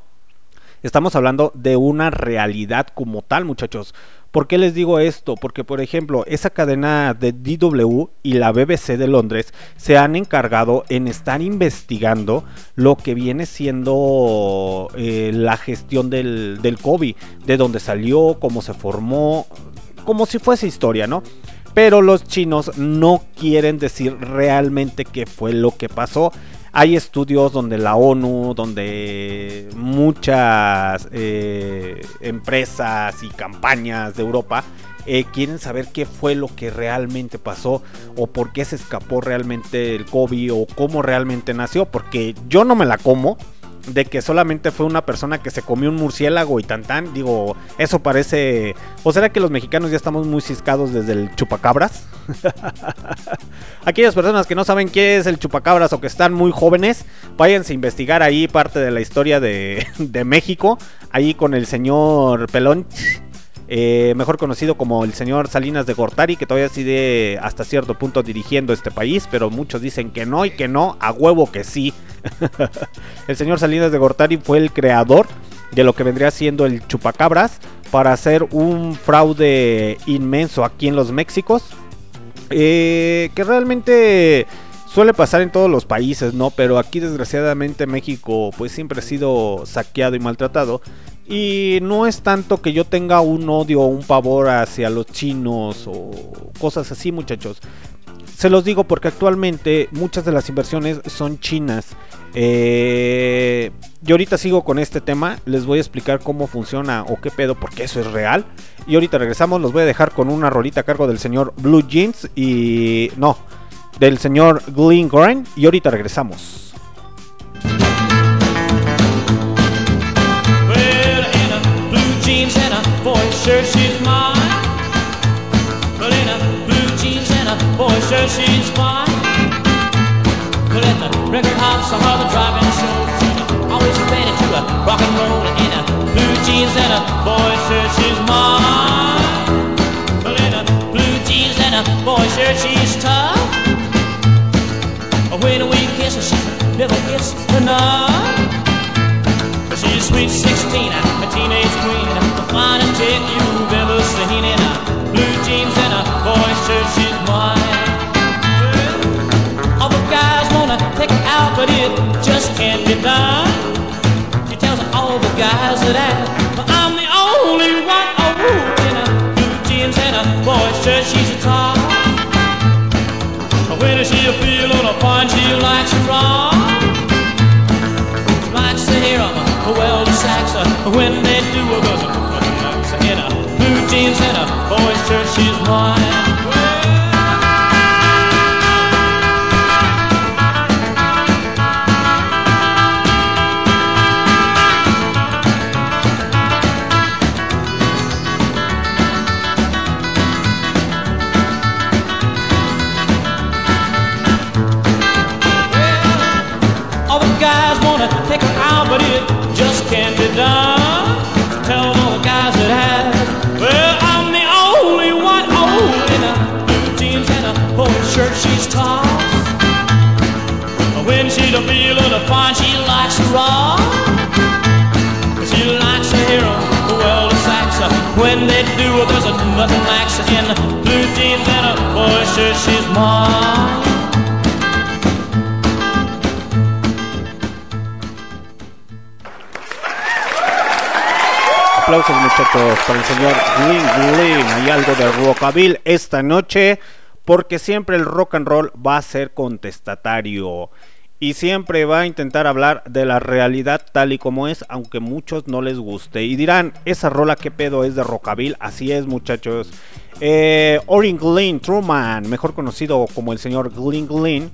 Speaker 2: Estamos hablando de una realidad como tal, muchachos. ¿Por qué les digo esto? Porque, por ejemplo, esa cadena de DW y la BBC de Londres se han encargado en estar investigando lo que viene siendo eh, la gestión del, del COVID, de dónde salió, cómo se formó, como si fuese historia, ¿no? Pero los chinos no quieren decir realmente qué fue lo que pasó. Hay estudios donde la ONU, donde muchas eh, empresas y campañas de Europa eh, quieren saber qué fue lo que realmente pasó o por qué se escapó realmente el COVID o cómo realmente nació. Porque yo no me la como de que solamente fue una persona que se comió un murciélago y tan tan. Digo, eso parece. ¿O será que los mexicanos ya estamos muy ciscados desde el chupacabras? *laughs* Aquellas personas que no saben qué es el chupacabras o que están muy jóvenes, váyanse a investigar ahí parte de la historia de, *laughs* de México. Ahí con el señor Pelón. Eh, mejor conocido como el señor Salinas de Gortari, que todavía sigue hasta cierto punto dirigiendo este país, pero muchos dicen que no y que no, a huevo que sí. *laughs* el señor Salinas de Gortari fue el creador de lo que vendría siendo el chupacabras para hacer un fraude inmenso aquí en los Méxicos. eh, que realmente suele pasar en todos los países, ¿no? Pero aquí desgraciadamente México pues siempre ha sido saqueado y maltratado. Y no es tanto que yo tenga un odio o un pavor hacia los chinos o cosas así, muchachos. Se los digo porque actualmente muchas de las inversiones son chinas. Eh, yo ahorita sigo con este tema, les voy a explicar cómo funciona o qué pedo, porque eso es real. Y ahorita regresamos, los voy a dejar con una rolita a cargo del señor Blue Jeans y... No, del señor Glenn Grant. Y ahorita regresamos.
Speaker 6: Shirt, she's mine. Well, in a blue jeans and a boy shirt, she's fine. Well, at the record house, I heard the driving show. Always ready to a rock and roll. In a blue jeans and a boy shirt, she's mine. Well, in a blue jeans and a boy shirt, she's tough. When we kiss, she never gets enough. She's sweet 16, a teenage guys that ask, but I'm the only one oh, in a blue jeans and a boy shirt. She's a top. When she feeling a fun, she likes to rock.
Speaker 4: well, the sax, when they do a goes in a blue jeans and a boy's shirt, she's mine. 'Em, and.
Speaker 2: Aplausos muchachos para el señor Green Green. Hay algo de rockabilly esta noche porque siempre el rock and roll va a ser contestatario y siempre va a intentar hablar de la realidad tal y como es, aunque muchos no les guste. Y dirán, esa rola que pedo es de rockabilly. Así es muchachos. Eh, Orin Glenn Truman, mejor conocido como el señor Glenn Glenn.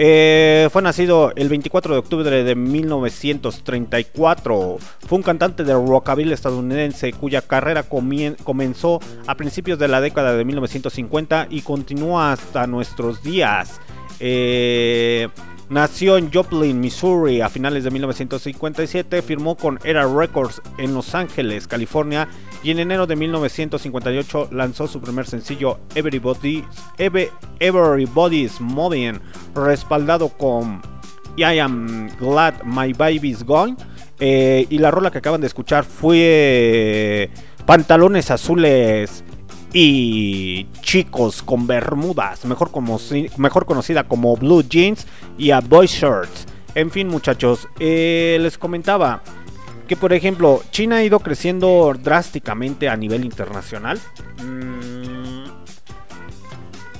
Speaker 2: Eh, fue nacido el 24 de octubre de 1934. Fue un cantante de rockabilly estadounidense cuya carrera comenzó a principios de la década de 1950 y continúa hasta nuestros días. Eh, nació en Joplin, Missouri a finales de 1957. Firmó con Era Records en Los Ángeles, California. Y en enero de 1958 lanzó su primer sencillo Everybody, Every- Everybody's Moving, respaldado con I Am Glad My Baby's Gone. Eh, y la rola que acaban de escuchar fue Pantalones Azules y Chicos con Bermudas, mejor, conocida como Blue Jeans y a Boy Shirts. En fin, muchachos, eh, les comentaba que, por ejemplo, China ha ido creciendo drásticamente a nivel internacional. Mm,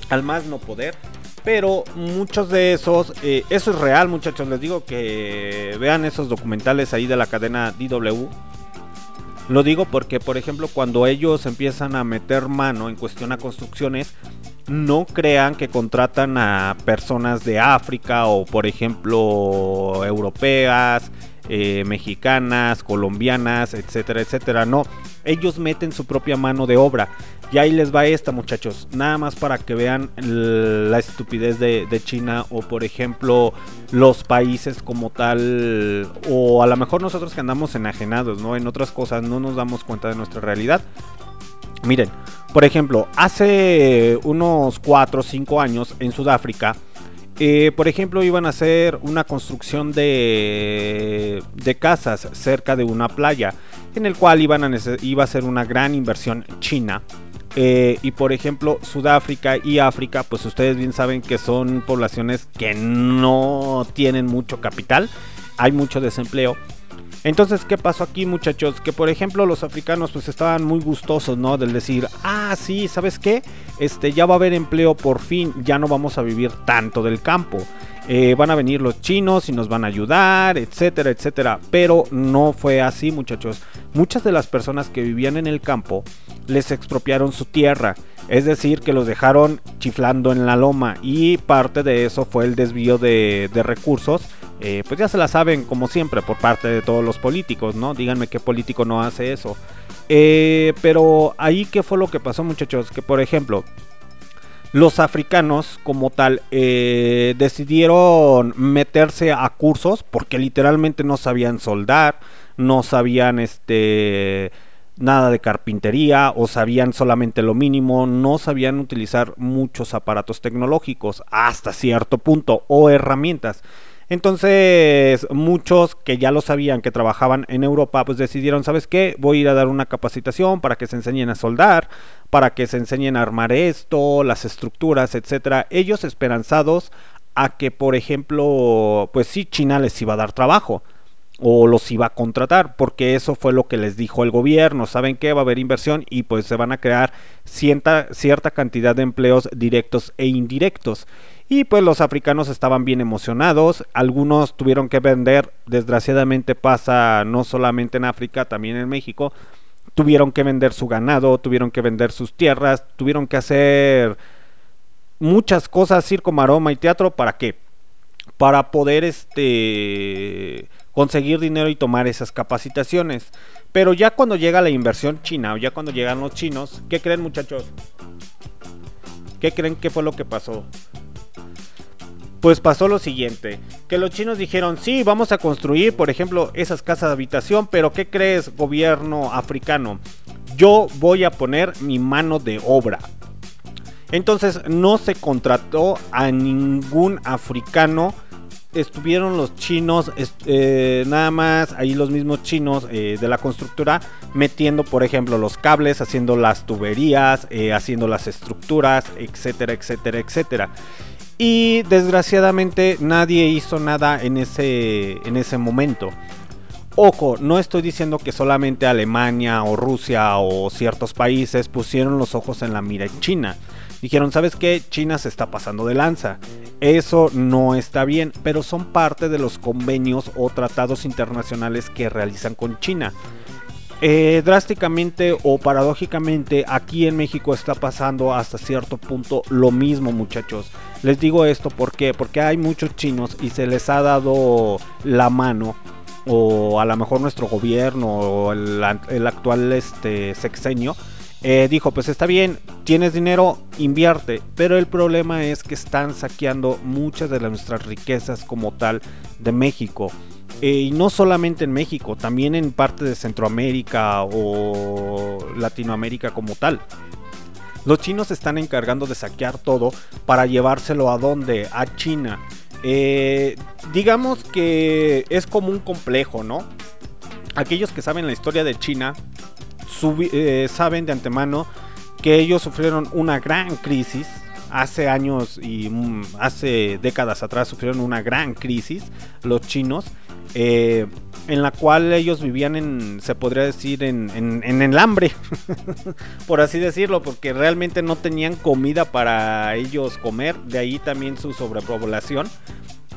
Speaker 2: al más no poder. Pero muchos de esos, eh, eso es real muchachos, les digo que vean esos documentales ahí de la cadena DW. Lo digo porque, por ejemplo, cuando ellos empiezan a meter mano en cuestión a construcciones, no crean que contratan a personas de África o, por ejemplo, europeas, eh, mexicanas, colombianas, etcétera, etcétera. No, ellos meten su propia mano de obra. Y ahí les va esta, muchachos. Nada más para que vean la estupidez de, de China o, por ejemplo, los países como tal. O a lo mejor nosotros que andamos enajenados, ¿no? En otras cosas no nos damos cuenta de nuestra realidad. Miren, por ejemplo, hace unos 4 o 5 años en Sudáfrica, eh, por ejemplo, iban a hacer una construcción de, de casas cerca de una playa, en el cual iba a ser una gran inversión china. Eh, y por ejemplo, Sudáfrica y África, pues ustedes bien saben que son poblaciones que no tienen mucho capital, hay mucho desempleo. Entonces, ¿qué pasó aquí, muchachos? Que por ejemplo los africanos pues estaban muy gustosos, ¿no? Del decir, ah, sí, ¿sabes qué? Este, ya va a haber empleo por fin, ya no vamos a vivir tanto del campo. Eh, van a venir los chinos y nos van a ayudar, etcétera, etcétera. Pero no fue así, muchachos. Muchas de las personas que vivían en el campo les expropiaron su tierra. Es decir, que los dejaron chiflando en la loma. Y parte de eso fue el desvío de, de recursos. Eh, pues ya se la saben, como siempre, por parte de todos los políticos, ¿no? Díganme qué político no hace eso. Eh, pero ahí, ¿qué fue lo que pasó, muchachos? Que, por ejemplo, los africanos como tal eh, decidieron meterse a cursos porque literalmente no sabían soldar, no sabían este nada de carpintería o sabían solamente lo mínimo, no sabían utilizar muchos aparatos tecnológicos hasta cierto punto o herramientas. Entonces, muchos que ya lo sabían, que trabajaban en Europa, pues decidieron, ¿sabes qué? Voy a ir a dar una capacitación para que se enseñen a soldar, para que se enseñen a armar esto, las estructuras, etcétera. Ellos esperanzados a que, por ejemplo, pues sí, China les iba a dar trabajo o los iba a contratar, porque eso fue lo que les dijo el gobierno. Saben que va a haber inversión y pues se van a crear cierta, cierta cantidad de empleos directos e indirectos. Y pues los africanos estaban bien emocionados, algunos tuvieron que vender, desgraciadamente pasa no solamente en África, también en México, tuvieron que vender su ganado, tuvieron que vender sus tierras, tuvieron que hacer muchas cosas, circo, maroma y teatro, ¿para qué? Para poder este conseguir dinero y tomar esas capacitaciones. Pero ya cuando llega la inversión china o ya cuando llegan los chinos, ¿qué creen muchachos? ¿Qué creen que fue lo que pasó? Pues pasó lo siguiente, que los chinos dijeron, sí, vamos a construir, por ejemplo, esas casas de habitación, pero ¿qué crees, gobierno africano? Yo voy a poner mi mano de obra. Entonces no se contrató a ningún africano. Estuvieron los chinos, eh, nada más ahí los mismos chinos eh, de la constructora metiendo, por ejemplo, los cables, haciendo las tuberías, eh, haciendo las estructuras, etcétera, etcétera, etcétera. Y desgraciadamente nadie hizo nada en ese, en ese momento. Ojo, no estoy diciendo que solamente Alemania o Rusia o ciertos países pusieron los ojos en la mira China. Dijeron, ¿sabes qué? China se está pasando de lanza. Eso no está bien, pero son parte de los convenios o tratados internacionales que realizan con China. Eh, drásticamente o paradójicamente aquí en México está pasando hasta cierto punto lo mismo muchachos. Les digo esto ¿por qué? porque hay muchos chinos y se les ha dado la mano o a lo mejor nuestro gobierno o el, el actual este, sexenio eh, dijo pues está bien, tienes dinero, invierte, pero el problema es que están saqueando muchas de nuestras riquezas como tal de México. Eh, y no solamente en México, también en parte de Centroamérica o Latinoamérica como tal. Los chinos se están encargando de saquear todo para llevárselo a donde? A China. Eh, digamos que es como un complejo, ¿no? Aquellos que saben la historia de China eh, saben de antemano que ellos sufrieron una gran crisis. Hace años y mm, hace décadas atrás sufrieron una gran crisis los chinos. Eh, en la cual ellos vivían en, se podría decir, en, en- en el hambre, *laughs* por así decirlo, porque realmente no tenían comida para ellos comer, de ahí también su sobrepoblación,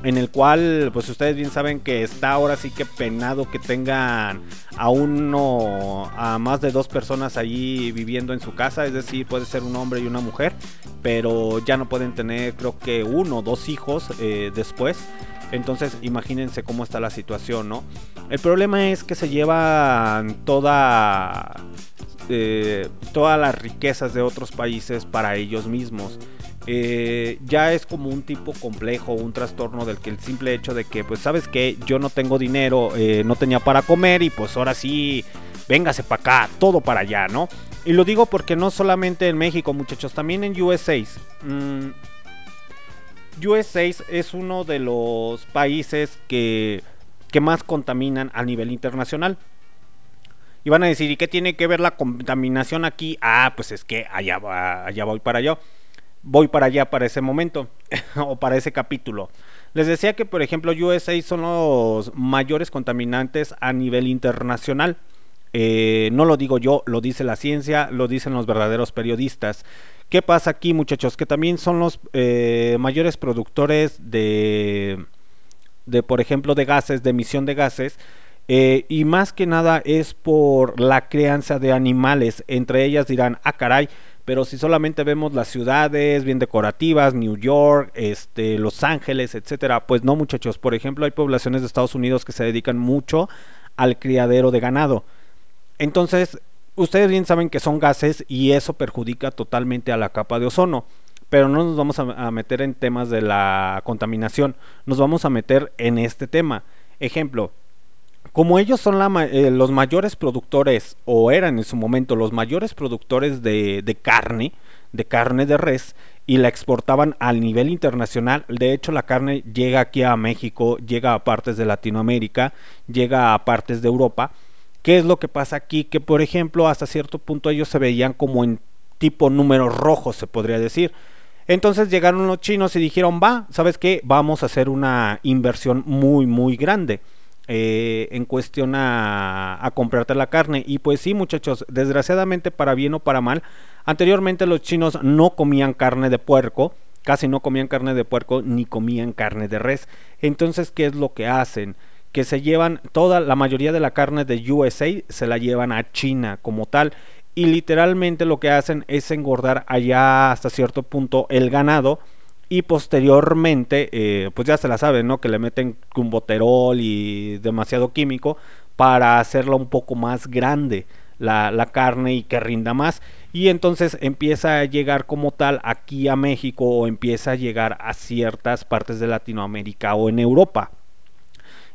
Speaker 2: en el cual, pues ustedes bien saben que está ahora sí que penado que tengan a uno, a más de dos personas allí viviendo en su casa, es decir, puede ser un hombre y una mujer, pero ya no pueden tener creo que uno o dos hijos eh, después. Entonces imagínense cómo está la situación, ¿no? El problema es que se llevan toda, eh, todas las riquezas de otros países para ellos mismos. Eh, ya es como un tipo complejo, un trastorno del que el simple hecho de que, pues, sabes que yo no tengo dinero, eh, no tenía para comer y pues ahora sí, véngase para acá, todo para allá, ¿no? Y lo digo porque no solamente en México, muchachos, también en USA. mm, USA es uno de los países que, que más contaminan a nivel internacional. Y van a decir, ¿y qué tiene que ver la contaminación aquí? Ah, pues es que allá, voy para allá. Voy para allá para ese momento *laughs* o para ese capítulo. Les decía que, por ejemplo, USA son los mayores contaminantes a nivel internacional. Eh, no lo digo yo, lo dice la ciencia, lo dicen los verdaderos periodistas. ¿Qué pasa aquí, muchachos? Que también son los eh, mayores productores de, de, por ejemplo, de gases, de emisión de gases. eh, y más que nada es por la crianza de animales. Entre ellas dirán, ah, caray, pero si solamente vemos las ciudades bien decorativas, New York, este, Los Ángeles, etcétera, pues no, muchachos. Por ejemplo, hay poblaciones de Estados Unidos que se dedican mucho al criadero de ganado. Entonces, ustedes bien saben que son gases y eso perjudica totalmente a la capa de ozono. Pero no nos vamos a, meter en temas de la contaminación, nos vamos a meter en este tema. Ejemplo, como ellos son eh, los mayores productores, o eran en su momento los mayores productores de, de carne, de carne de res, y la exportaban al nivel internacional, de hecho la carne llega aquí a México, llega a partes de Latinoamérica, llega a partes de Europa. ¿Qué es lo que pasa aquí? Que por ejemplo hasta cierto punto ellos se veían como en tipo números rojos, se podría decir. Entonces llegaron los chinos y dijeron, va, ¿sabes qué? Vamos a hacer una inversión muy, muy grande eh, en cuestión a, a comprarte la carne. Y pues sí, muchachos, desgraciadamente para bien o para mal, anteriormente los chinos no comían carne de puerco. casi no comían carne de puerco ni comían carne de res. Entonces, ¿qué es lo que hacen? Que se llevan toda la mayoría de la carne de USA se la llevan a China como tal y literalmente lo que hacen es engordar allá hasta cierto punto el ganado y posteriormente eh, pues ya se la saben no que le meten cumboterol y demasiado químico para hacerla un poco más grande la, la carne y que rinda más. Y entonces empieza a llegar como tal aquí a México o empieza a llegar a ciertas partes de Latinoamérica o en Europa.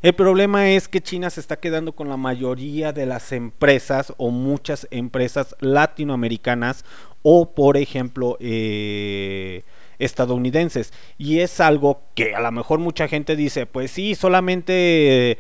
Speaker 2: El problema es que China se está quedando con la mayoría de las empresas o muchas empresas latinoamericanas o por ejemplo eh, estadounidenses. Y es algo que a lo mejor mucha gente dice, pues sí, solamente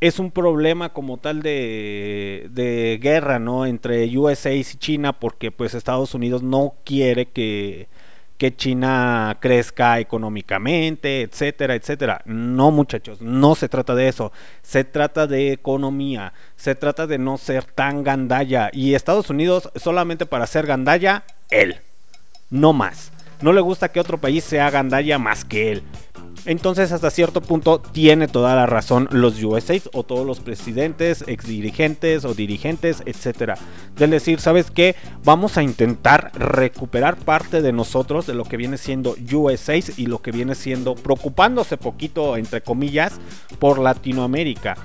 Speaker 2: es un problema como tal de, de guerra, ¿no? Entre USA y China porque pues Estados Unidos no quiere que que China crezca económicamente, etcétera, etcétera. No, muchachos, no se trata de eso. Se trata de economía, se trata de no ser tan gandalla. Y Estados Unidos, solamente para ser gandalla, él. No más. No le gusta que otro país sea gandalla más que él. Entonces, hasta cierto punto, tiene toda la razón los USA o todos los presidentes, exdirigentes o dirigentes, etcétera. De decir, ¿sabes qué? Vamos a intentar recuperar parte de nosotros, de lo que viene siendo USA y lo que viene siendo preocupándose poquito, entre comillas, por Latinoamérica.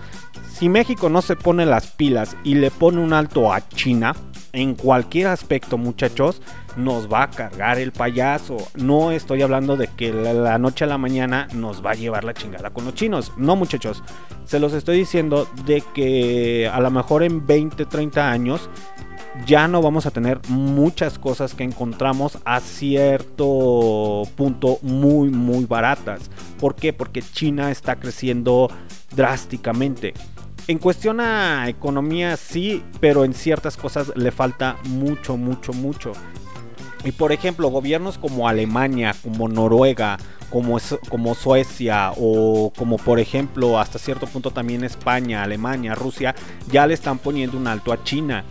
Speaker 2: Si México no se pone las pilas y le pone un alto a China, en cualquier aspecto, muchachos, nos va a cargar el payaso. No estoy hablando de que la, noche a la mañana nos va a llevar la chingada con los chinos. No, muchachos. Se los estoy diciendo de que a lo mejor en 20, 30 años ya no vamos a tener muchas cosas que encontramos a cierto punto muy muy baratas. ¿Por qué? Porque China está creciendo drásticamente. En cuestión a economía sí, pero en ciertas cosas le falta mucho, mucho, mucho. Y por ejemplo, gobiernos como Alemania, como Noruega, como, como Suecia o como por ejemplo hasta cierto punto también España, Alemania, Rusia, ya le están poniendo un alto a China.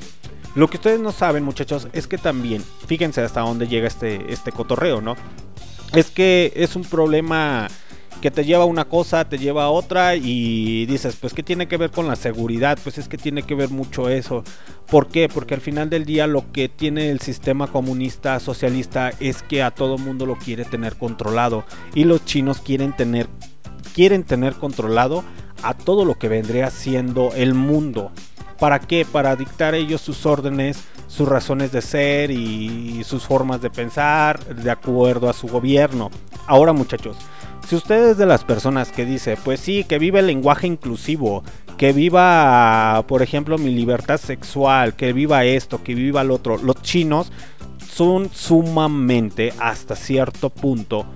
Speaker 2: Lo que ustedes no saben muchachos es que también, fíjense hasta dónde llega este, este cotorreo, ¿no? Es que es un problema que te lleva una cosa, te lleva otra y dices, pues ¿qué tiene que ver con la seguridad? Pues es que tiene que ver mucho eso. ¿Por qué? Porque al final del día lo que tiene el sistema comunista socialista es que a todo mundo lo quiere tener controlado y los chinos quieren tener quieren tener controlado a todo lo que vendría siendo el mundo. ¿Para qué? Para dictar ellos sus órdenes, sus razones de ser y sus formas de pensar de acuerdo a su gobierno. Ahora muchachos, si usted es de las personas que dice, pues sí, que vive el lenguaje inclusivo, que viva, por ejemplo, mi libertad sexual, que viva esto, que viva lo otro, los chinos son sumamente, hasta cierto punto,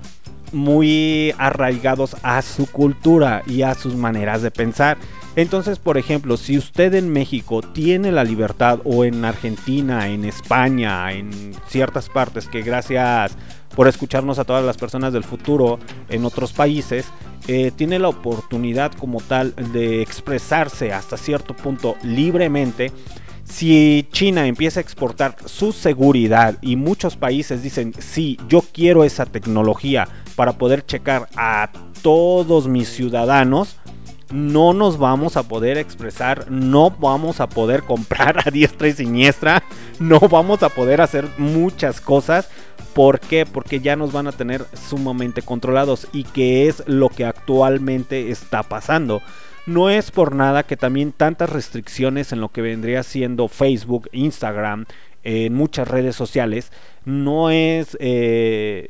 Speaker 2: muy arraigados a su cultura y a sus maneras de pensar. Entonces, por ejemplo, si usted en México tiene la libertad o en Argentina, en España, en ciertas partes que gracias por escucharnos a todas las personas del futuro en otros países, eh, tiene la oportunidad como tal de expresarse hasta cierto punto libremente. Si China empieza a exportar su seguridad y muchos países dicen, sí, yo quiero esa tecnología para poder checar a todos mis ciudadanos, no nos vamos a poder expresar, no vamos a poder comprar *laughs* a diestra y siniestra, no vamos a poder hacer muchas cosas. ¿Por qué? Porque ya nos van a tener sumamente controlados y que es lo que actualmente está pasando. No es por nada que también tantas restricciones en lo que vendría siendo Facebook, Instagram, en muchas redes sociales, no es... eh,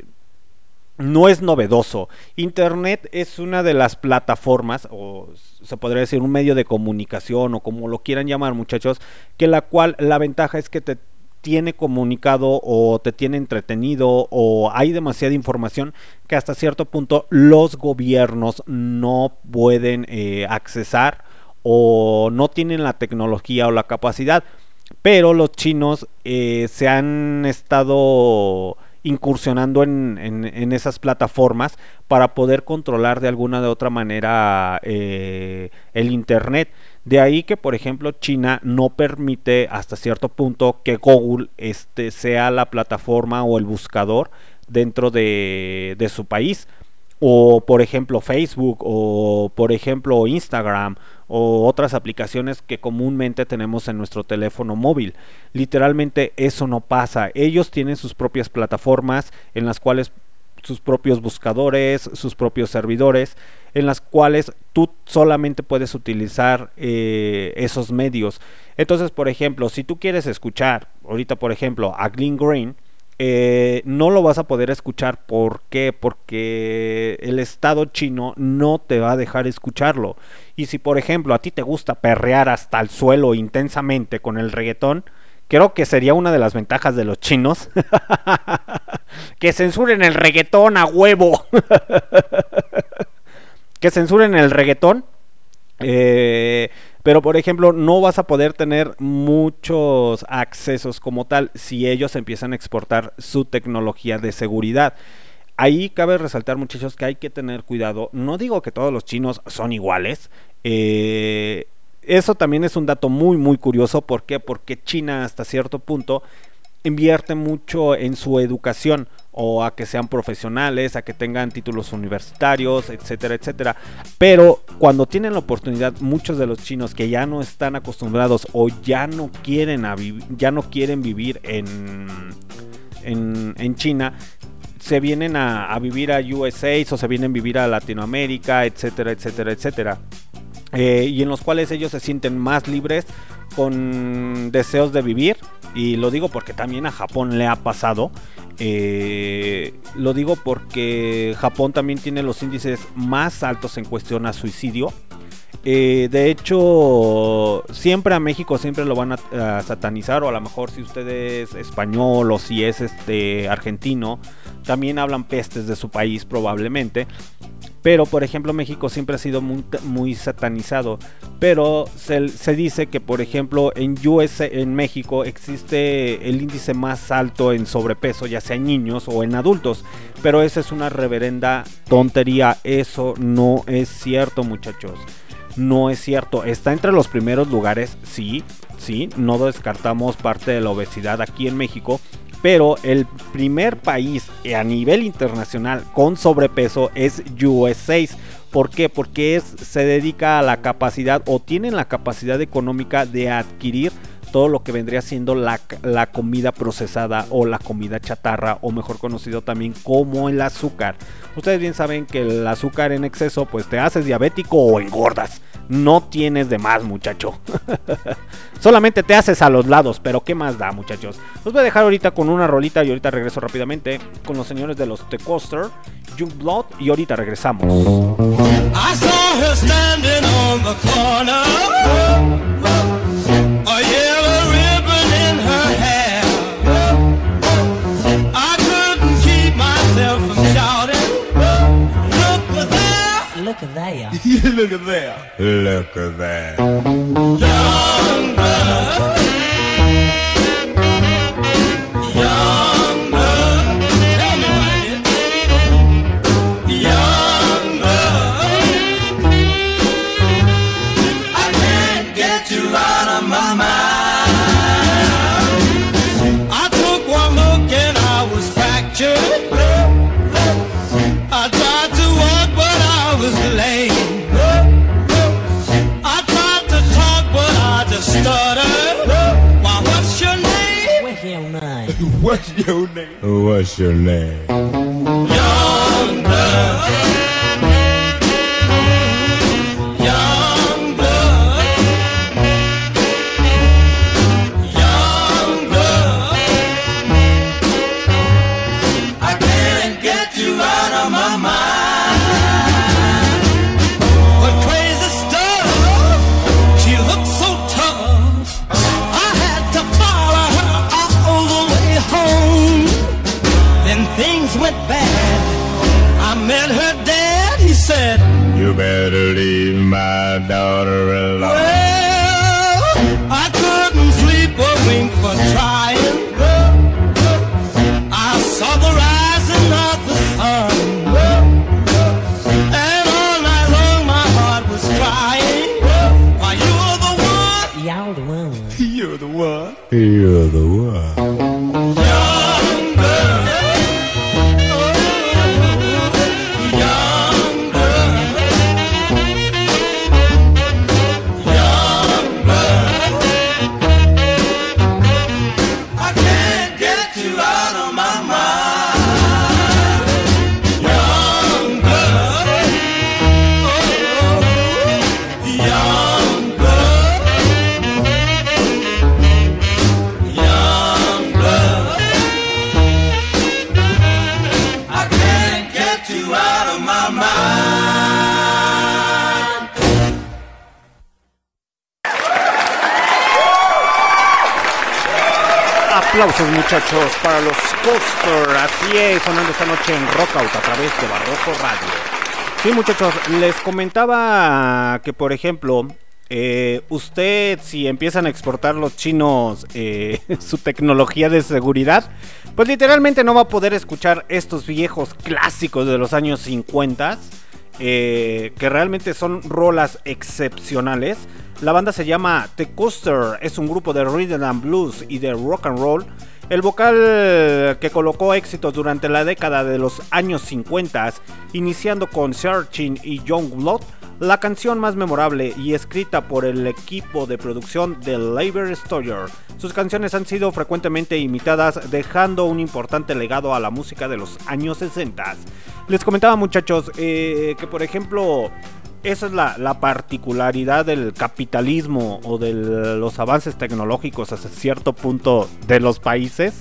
Speaker 2: no es novedoso. Internet es una de las plataformas, o se podría decir un medio de comunicación, o como lo quieran llamar muchachos, que la cual la ventaja es que te tiene comunicado o te tiene entretenido o hay demasiada información que hasta cierto punto los gobiernos no pueden eh, accesar o no tienen la tecnología o la capacidad. Pero los chinos eh, se han estado incursionando en, en- esas plataformas para poder controlar de alguna de otra manera eh, el internet. De ahí que, por ejemplo, China no permite hasta cierto punto que Google este, sea la plataforma o el buscador dentro de, de su país o por ejemplo Facebook o por ejemplo Instagram o otras aplicaciones que comúnmente tenemos en nuestro teléfono móvil. Literalmente eso no pasa. Ellos tienen sus propias plataformas en las cuales sus propios buscadores, sus propios servidores, en las cuales tú solamente puedes utilizar eh, esos medios. Entonces, por ejemplo, si tú quieres escuchar, ahorita por ejemplo, a Glenn Green, eh, no lo vas a poder escuchar. ¿Por qué? Porque el Estado chino no te va a dejar escucharlo. Y si, por ejemplo, a ti te gusta perrear hasta el suelo intensamente con el reggaetón, creo que sería una de las ventajas de los chinos. *laughs* que censuren el reggaetón a huevo. *laughs* que censuren el reggaetón. Eh, pero por ejemplo, no vas a poder tener muchos accesos como tal si ellos empiezan a exportar su tecnología de seguridad. Ahí cabe resaltar, muchachos, que hay que tener cuidado. No digo que todos los chinos son iguales. eh, eso también es un dato muy, muy curioso. ¿Por qué? Porque China hasta cierto punto invierte mucho en su educación o a que sean profesionales, a que tengan títulos universitarios, etcétera, etcétera. Pero cuando tienen la oportunidad, muchos de los chinos que ya no están acostumbrados o ya no quieren, a ya no quieren vivir en, en, en China, se vienen a, a vivir a USA o se vienen a vivir a Latinoamérica, etcétera, etcétera, etcétera. Eh, y en los cuales ellos se sienten más libres con deseos de vivir. Y lo digo porque también a Japón le ha pasado. Eh, lo digo porque Japón también tiene los índices más altos en cuestión a suicidio. Eh, de hecho, siempre a México siempre lo van a, satanizar, o a lo mejor si usted es español o si es este argentino, también hablan pestes de su país probablemente. Pero, por ejemplo, México siempre ha sido muy, satanizado. Pero se, se dice que, por ejemplo, en US, en México, existe el índice más alto en sobrepeso, ya sea en niños o en adultos. Pero esa es una reverenda tontería. Eso no es cierto, muchachos. No es cierto. Está entre los primeros lugares, sí, sí. No descartamos parte de la obesidad aquí en México. Pero el primer país a nivel internacional con sobrepeso es USA. ¿Por qué? Porque se dedica a la capacidad o tienen la capacidad económica de adquirir todo lo que vendría siendo la, la comida procesada o la comida chatarra o mejor conocido también como el azúcar. Ustedes bien saben que el azúcar en exceso pues te haces diabético o engordas. No tienes de más muchacho. *laughs* Solamente te haces a los lados, pero ¿qué más da muchachos? Los voy a dejar ahorita con una rolita y ahorita regreso rápidamente con los señores de los The Coaster, Blood y ahorita regresamos.
Speaker 7: I Look
Speaker 5: at there. *laughs*
Speaker 7: look at there, look at there. Young What's your name? What's your name? Young one. You're the one.
Speaker 2: Así es, sonando esta noche en Rockout a través de Barroco Radio. Sí muchachos, les comentaba que por ejemplo, eh, usted si empiezan a exportar los chinos eh, *laughs* su tecnología de seguridad, pues literalmente no va a poder escuchar estos viejos clásicos de los años 50. eh, que realmente son rolas excepcionales. La banda se llama The Coaster, es un grupo de rhythm and blues y de rock and roll. El vocal que colocó éxitos durante la década de los años 50, iniciando con Searching y Young Blood, la canción más memorable y escrita por el equipo de producción de Labor Stoyer. Sus canciones han sido frecuentemente imitadas, dejando un importante legado a la música de los años 60. Les comentaba muchachos eh, que por ejemplo esa es la, la particularidad del capitalismo o de los avances tecnológicos hasta cierto punto de los países,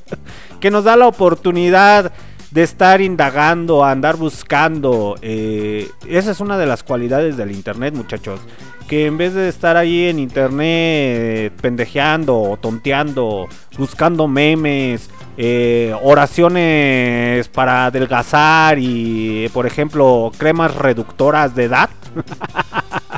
Speaker 2: *laughs* que nos da la oportunidad de estar indagando, andar buscando. eh, esa es una de las cualidades del Internet, muchachos. Que en vez de estar ahí en Internet pendejeando tonteando, buscando memes, eh, oraciones para adelgazar y, por ejemplo, cremas reductoras de edad. *laughs*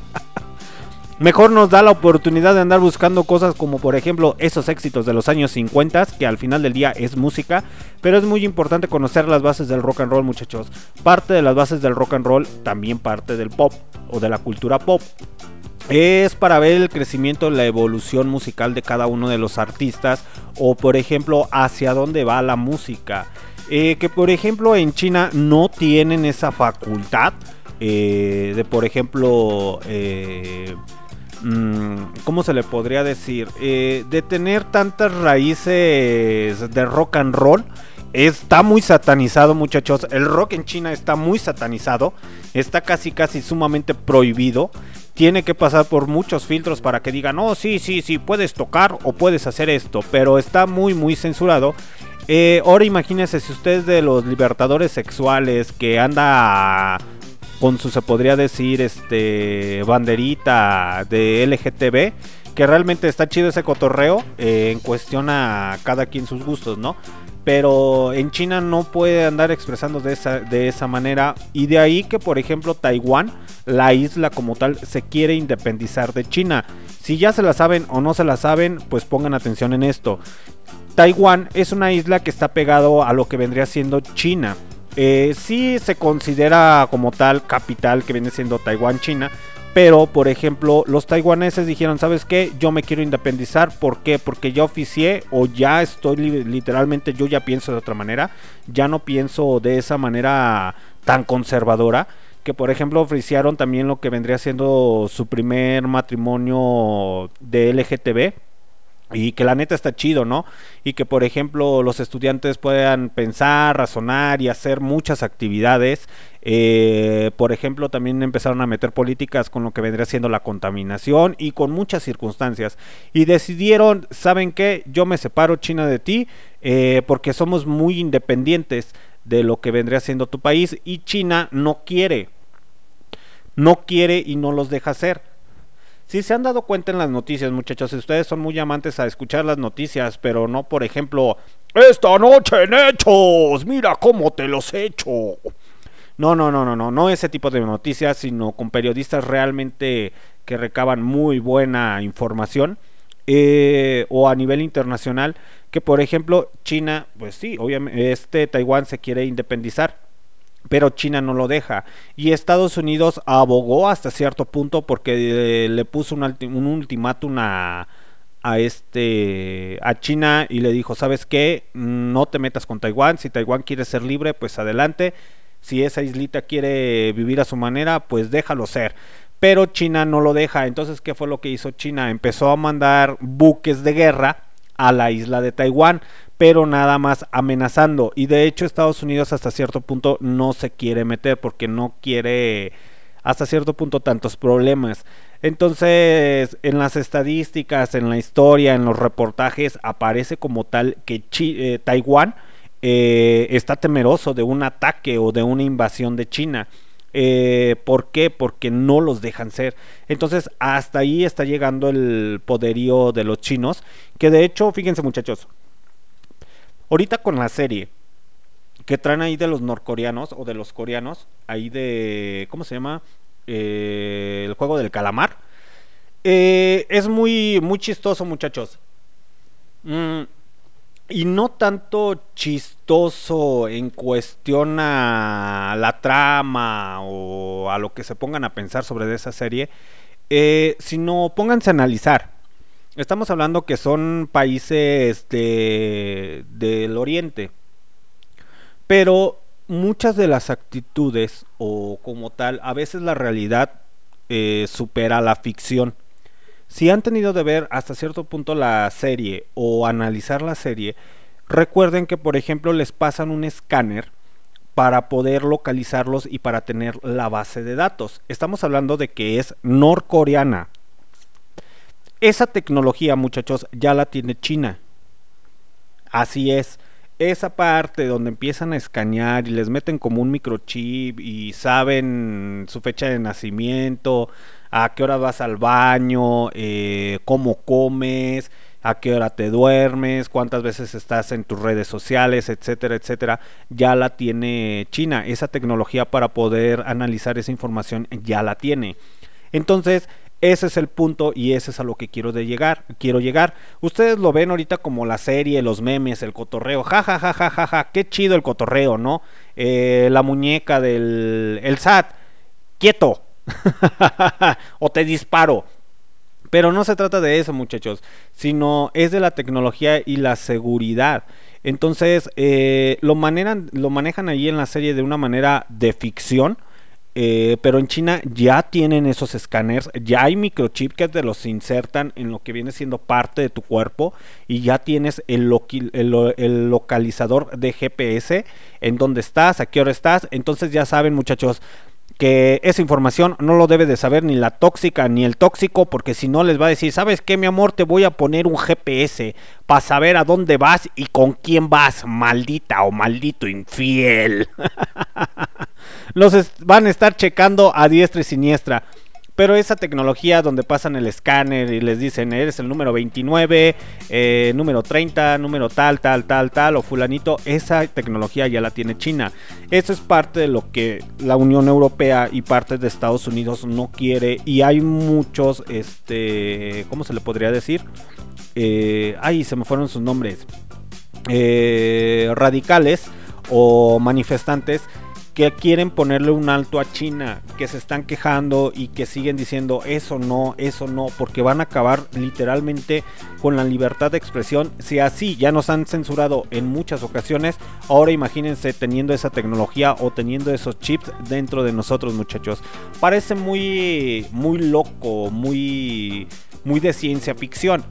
Speaker 2: Mejor nos da la oportunidad de andar buscando cosas como por ejemplo esos éxitos de los años 50, que al final del día es música, pero es muy importante conocer las bases del rock and roll muchachos. Parte de las bases del rock and roll también parte del pop o de la cultura pop. Es para ver el crecimiento, la evolución musical de cada uno de los artistas o por ejemplo hacia dónde va la música. Eh, que por ejemplo en China no tienen esa facultad eh, de por ejemplo... eh, ¿Cómo se le podría decir? Eh, de tener tantas raíces de rock and roll. Está muy satanizado, muchachos. El rock en China está muy satanizado. Está casi, casi sumamente prohibido. Tiene que pasar por muchos filtros para que digan, oh, sí, sí, sí, puedes tocar o puedes hacer esto. Pero está muy, muy censurado. Eh, ahora imagínense si usted es de los libertadores sexuales que anda con su, se podría decir, este, banderita de LGTB, que realmente está chido ese cotorreo eh, en cuestión a cada quien sus gustos, ¿no? Pero en China no puede andar expresando de esa, de esa manera. Y de ahí que, por ejemplo, Taiwán, la isla como tal, se quiere independizar de China. Si ya se la saben o no se la saben, pues pongan atención en esto. Taiwán es una isla que está pegado a lo que vendría siendo China. Eh, sí se considera como tal capital que viene siendo Taiwán, China. Pero, por ejemplo, los taiwaneses dijeron, ¿sabes qué? Yo me quiero independizar. ¿Por qué? Porque ya oficié o ya estoy li- literalmente, yo ya pienso de otra manera. Ya no pienso de esa manera tan conservadora. Que, por ejemplo, oficiaron también lo que vendría siendo su primer matrimonio de LGTB. Y que la neta está chido, ¿no? Y que, por ejemplo, los estudiantes puedan pensar, razonar y hacer muchas actividades. Eh, por ejemplo, también empezaron a meter políticas con lo que vendría siendo la contaminación y con muchas circunstancias. Y decidieron, ¿saben qué? Yo me separo China de ti eh, porque somos muy independientes de lo que vendría siendo tu país y China no quiere. No quiere y no los deja hacer. Si se han dado cuenta en las noticias, muchachos, ustedes son muy amantes a escuchar las noticias, pero no, por ejemplo, esta noche en hechos, mira cómo te los he hecho. No, no, no, no, no, no ese tipo de noticias, sino con periodistas realmente que recaban muy buena información. eh, o a nivel internacional, que por ejemplo China, pues sí, obviamente, este Taiwán se quiere independizar pero China no lo deja. Y Estados Unidos abogó hasta cierto punto porque eh, le puso un, un ultimátum a, a este a China y le dijo, ¿sabes qué? No te metas con Taiwán, si Taiwán quiere ser libre, pues adelante. Si esa islita quiere vivir a su manera, pues déjalo ser. Pero China no lo deja. Entonces, ¿qué fue lo que hizo China? Empezó a mandar buques de guerra a la isla de Taiwán, pero nada más amenazando. Y de hecho Estados Unidos hasta cierto punto no se quiere meter porque no quiere hasta cierto punto tantos problemas. Entonces, en las estadísticas, en la historia, en los reportajes, aparece como tal que eh, Taiwán eh, está temeroso de un ataque o de una invasión de China. Eh, ¿Por qué? Porque no los dejan ser. Entonces, hasta ahí está llegando el poderío de los chinos. Que de hecho, fíjense muchachos, Ahorita con la serie que traen ahí de los norcoreanos o de los coreanos, ahí de, ¿cómo se llama? Eh, el juego del calamar. Eh, es muy, muy chistoso, muchachos. Mm, y no tanto chistoso en cuestión a la trama o a lo que se pongan a pensar sobre esa serie, eh, sino pónganse a analizar. Estamos hablando que son países de, del oriente, pero muchas de las actitudes o como tal, a veces la realidad eh, supera la ficción. Si han tenido de ver hasta cierto punto la serie o analizar la serie, recuerden que por ejemplo les pasan un escáner para poder localizarlos y para tener la base de datos. Estamos hablando de que es norcoreana. Esa tecnología, muchachos, ya la tiene China. Así es. Esa parte donde empiezan a escanear y les meten como un microchip y saben su fecha de nacimiento, a qué hora vas al baño, eh, cómo comes, a qué hora te duermes, cuántas veces estás en tus redes sociales, etcétera, etcétera, ya la tiene China. Esa tecnología para poder analizar esa información ya la tiene. Entonces, ese es el punto y ese es a lo que quiero llegar, quiero llegar. Ustedes lo ven ahorita como la serie, los memes, el cotorreo, ja ja ja ja ja, ja. qué chido el cotorreo, ¿no? Eh, la muñeca del el SAT, quieto, *laughs* o te disparo. Pero no se trata de eso, muchachos, sino es de la tecnología y la seguridad. Entonces, eh, lo, manejan, lo manejan ahí en la serie de una manera de ficción. Eh, pero en China ya tienen esos escáneres, ya hay microchip que te los insertan en lo que viene siendo parte de tu cuerpo y ya tienes el, el localizador de GPS en dónde estás, a qué hora estás. Entonces ya saben muchachos, que esa información no lo debe de saber ni la tóxica ni el tóxico, porque si no les va a decir, ¿sabes qué, mi amor? Te voy a poner un GPS para saber a dónde vas y con quién vas, maldita o maldito infiel. *laughs* Los van a estar checando a diestra y siniestra. Pero esa tecnología donde pasan el escáner y les dicen, eres el número 29, eh, número 30, número tal, tal, tal, tal, o fulanito, esa tecnología ya la tiene China. Eso es parte de lo que la Unión Europea y parte de Estados Unidos no quiere. Y hay muchos, este, ¿cómo se le podría decir? Eh, ay, se me fueron sus nombres. Eh, radicales o manifestantes que quieren ponerle un alto a China, que se están quejando y que siguen diciendo eso no, eso no, porque van a acabar literalmente con la libertad de expresión. Si así ya nos han censurado en muchas ocasiones, ahora imagínense teniendo esa tecnología o teniendo esos chips dentro de nosotros, muchachos. Parece muy, muy loco, muy, muy de ciencia ficción,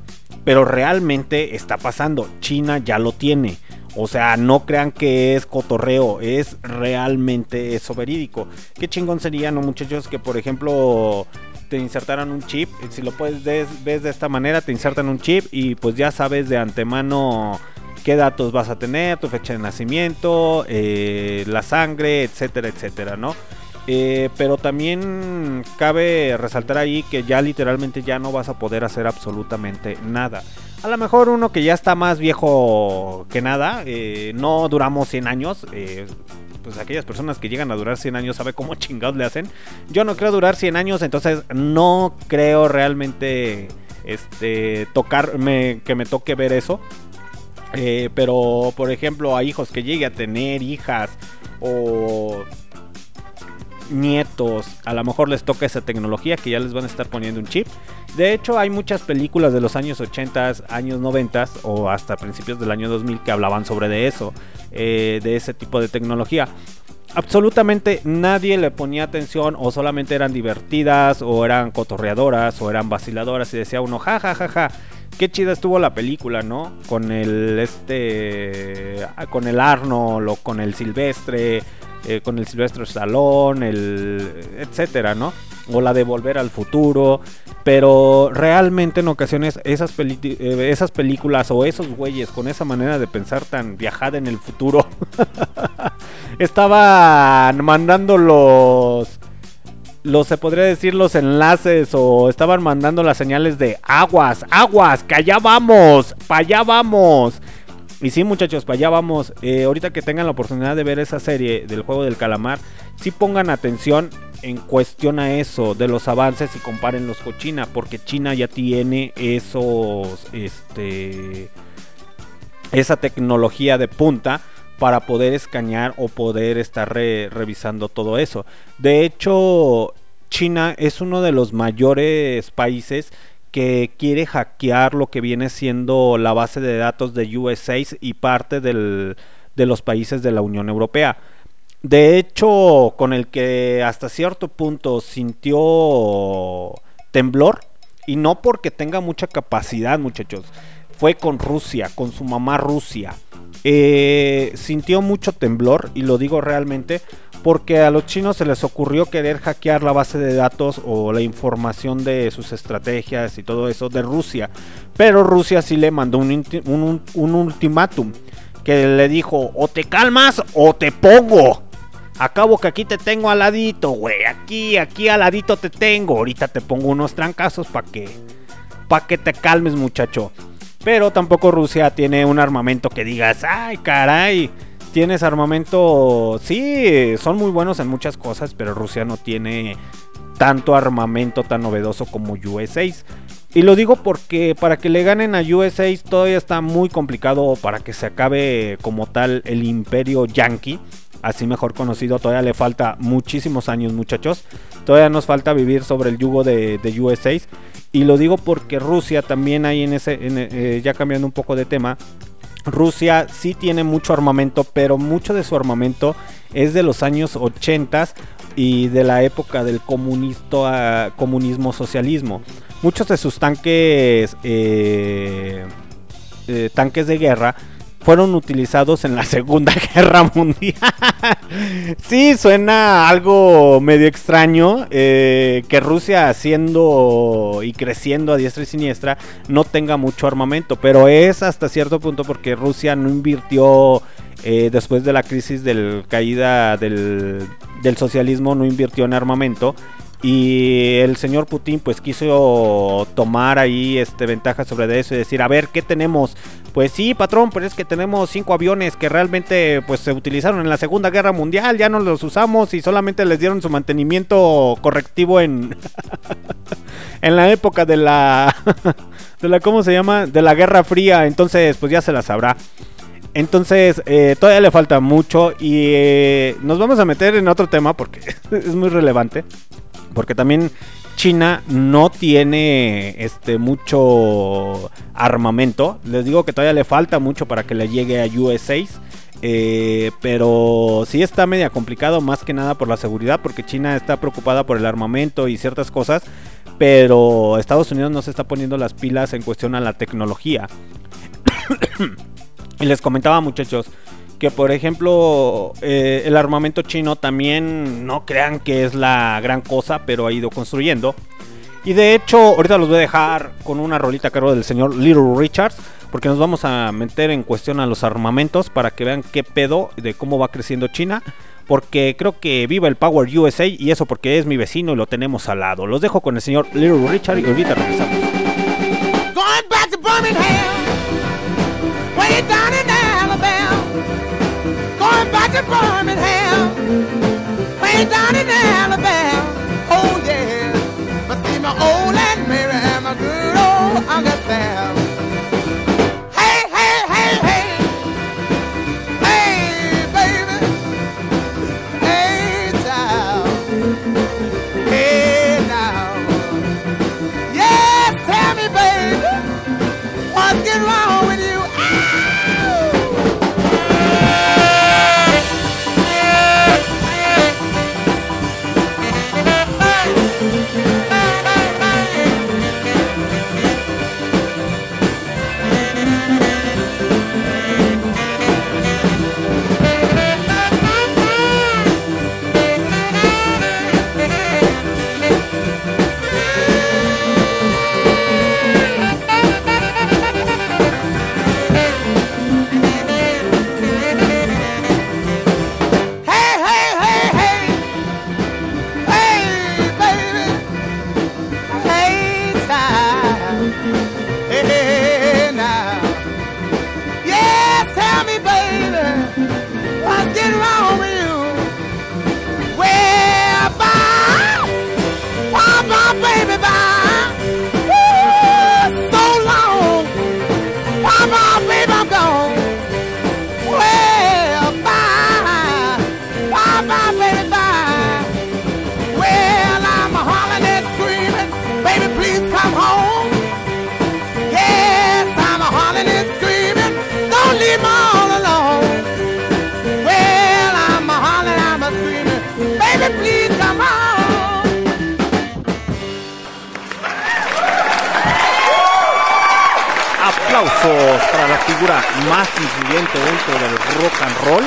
Speaker 2: pero realmente está pasando. China ya lo tiene. O sea, no crean que es cotorreo, es realmente eso verídico. Qué chingón sería, ¿no, muchachos? Que por ejemplo te insertaran un chip. Si lo puedes des- ves de esta manera, te insertan un chip y pues ya sabes de antemano qué datos vas a tener, tu fecha de nacimiento, eh, la sangre, etcétera, etcétera, ¿no? Eh, pero también cabe resaltar ahí que ya literalmente ya no vas a poder hacer absolutamente nada. A lo mejor uno que ya está más viejo que nada, eh, no duramos 100 años. eh, pues aquellas personas que llegan a durar 100 años sabe cómo *laughs* chingados le hacen. Yo no creo durar 100 años, entonces no creo realmente este tocarme que me toque ver eso. Eh, pero por ejemplo a hijos que llegue a tener hijas o nietos, a lo mejor les toca esa tecnología que ya les van a estar poniendo un chip. De hecho, hay muchas películas de los años 80, años 90 o hasta principios del año 2000 que hablaban sobre de eso, eh, de ese tipo de tecnología. Absolutamente nadie le ponía atención o solamente eran divertidas o eran cotorreadoras o eran vaciladoras y decía uno, ja, ja, ja, ja. Qué chida estuvo la película, ¿no? Con el este con el Arnold o con el Silvestre, eh, con el Silvestre Salón, el etcétera, ¿no? O la de Volver al Futuro, pero realmente en ocasiones esas, eh, esas películas o esos güeyes con esa manera de pensar tan viajada en el futuro *laughs* estaban mandando los los se podría decir los enlaces o estaban mandando las señales de aguas, aguas, que allá vamos, para allá vamos. Y sí, muchachos, para allá vamos. Eh, ahorita que tengan la oportunidad de ver esa serie del juego del calamar, sí pongan atención en cuestión a eso, de los avances y compárenlos con China, porque China ya tiene esos, este, esa tecnología de punta para poder escanear o poder estar re- revisando todo eso. De hecho, China es uno de los mayores países que quiere hackear lo que viene siendo la base de datos de USA y parte de los países de la Unión Europea. De hecho, con el que hasta cierto punto sintió temblor, y no porque tenga mucha capacidad, muchachos, fue con Rusia, con su mamá Rusia. Eh, sintió mucho temblor, y lo digo realmente, porque a los chinos se les ocurrió querer hackear la base de datos o la información de sus estrategias y todo eso de Rusia. Pero Rusia sí le mandó un, un- un- ultimátum que le dijo, o te calmas o te pongo. Acabo que aquí te tengo al ladito, güey. Aquí, aquí al ladito te tengo. Ahorita te pongo unos trancazos para que, para que te calmes, muchacho. Pero tampoco Rusia tiene un armamento que digas, ay, caray. Tienes armamento, sí, son muy buenos en muchas cosas, pero Rusia no tiene tanto armamento tan novedoso como USA. Y lo digo porque para que le ganen a USA todavía está muy complicado para que se acabe como tal el imperio yankee, así mejor conocido, todavía le falta muchísimos años muchachos, todavía nos falta vivir sobre el yugo de, de USA. Y lo digo porque Rusia también hay en ese, eh, ya cambiando un poco de tema, Rusia sí tiene mucho armamento, pero mucho de su armamento es de los años 80 y de la época del comunismo socialismo. Muchos de sus tanques, eh, eh, tanques de guerra fueron utilizados en la *laughs* Segunda Guerra Mundial. sí, suena algo medio extraño eh, que Rusia haciendo y creciendo a diestra y siniestra no tenga mucho armamento, pero es hasta cierto punto porque Rusia no invirtió eh, después de la crisis del caída del, del socialismo, no invirtió en armamento. Y el señor Putin pues quiso tomar ahí este ventaja sobre eso y decir, a ver, ¿qué tenemos? Pues sí, patrón, pero es que tenemos cinco aviones que realmente pues se utilizaron en la Segunda Guerra Mundial, ya no los usamos y solamente les dieron su mantenimiento correctivo en *laughs* en la época de la *laughs* de la ¿cómo se llama? de la Guerra Fría, entonces pues ya se la sabrá. Entonces, eh, todavía le falta mucho y eh, nos vamos a meter en otro tema porque *laughs* es muy relevante. Porque también China no tiene este mucho armamento. Les digo que todavía le falta mucho para que le llegue a USA. eh, pero sí está media complicado más que nada por la seguridad porque China está preocupada por el armamento y ciertas cosas. Pero Estados Unidos no se está poniendo las pilas en cuestión a la tecnología. *coughs* y les comentaba muchachos que por ejemplo eh, el armamento chino también no crean que es la gran cosa, pero ha ido construyendo. Y de hecho, ahorita los voy a dejar con una rolita a cargo del señor Little Richards, porque nos vamos a meter en cuestión a los armamentos para que vean qué pedo de cómo va creciendo China. Porque creo que viva el Power USA y eso porque es mi vecino y lo tenemos al lado. Los dejo con el señor Little Richard y ahorita regresamos.
Speaker 1: To Birmingham, way down in Alabama.
Speaker 2: Más influyente dentro del rock and roll.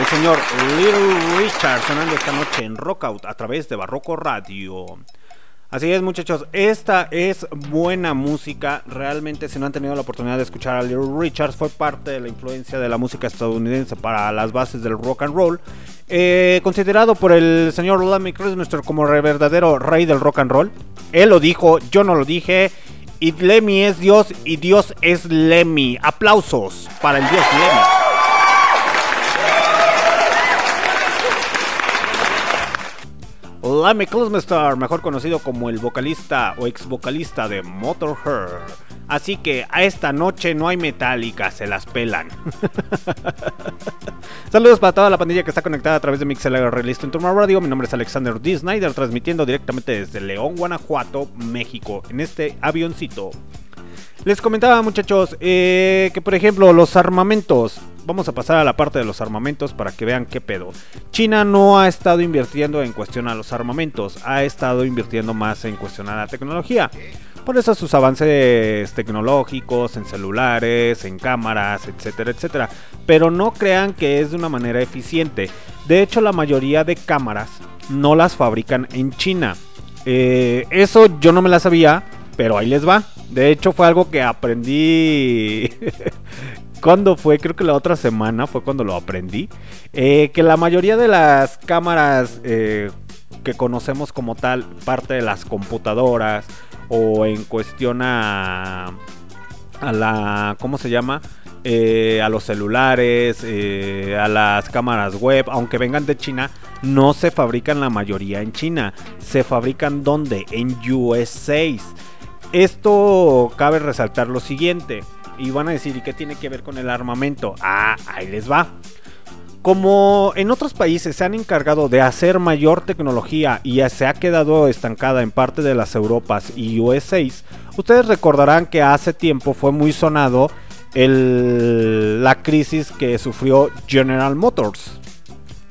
Speaker 2: El señor Little Richard sonando esta noche en Rockout a través de Barroco Radio. Así es, muchachos, esta es buena música. Realmente, si no han tenido la oportunidad de escuchar a Little Richard, fue parte de la influencia de la música estadounidense para las bases del rock and roll. Eh, considerado por el señor Lemmy Kilmister como el verdadero rey del rock and roll. Él lo dijo, yo no lo dije. Y Lemmy es Dios y Dios es Lemmy. Aplausos para el Dios Lemmy. Lemmy mejor conocido como el vocalista o ex vocalista de Motorhead. Así que a esta noche no hay metálica, se las pelan. *laughs* Saludos para toda la pandilla que está conectada a través de Mixeler Release en Tomorrow Radio. Mi nombre es Alexander D. Snyder, transmitiendo directamente desde León, Guanajuato, México, en este avioncito. Les comentaba, muchachos, eh, que por ejemplo, los armamentos. Vamos a pasar a la parte de los armamentos para que vean qué pedo. China no ha estado invirtiendo en cuestión a los armamentos, ha estado invirtiendo más en cuestión a la tecnología. Por eso sus avances tecnológicos en celulares, en cámaras, etcétera, etcétera. Pero no crean que es de una manera eficiente. De hecho, la mayoría de cámaras no las fabrican en China. Eh, eso yo no me la sabía, pero ahí les va. De hecho, fue algo que aprendí. *laughs* ¿Cuándo fue? Creo que la otra semana fue cuando lo aprendí. Eh, que la mayoría de las cámaras eh, que conocemos como tal, parte de las computadoras o en cuestión a, a la. ¿Cómo se llama? Eh, a los celulares, a las cámaras web, aunque vengan de China, no se fabrican la mayoría en China. Se fabrican donde? En USA. Esto cabe resaltar lo siguiente. Y van a decir, ¿y qué tiene que ver con el armamento? Ah, ahí les va. Como en otros países se han encargado de hacer mayor tecnología y ya se ha quedado estancada en parte de las Europas y USA, ustedes recordarán que hace tiempo fue muy sonado el- la crisis que sufrió General Motors.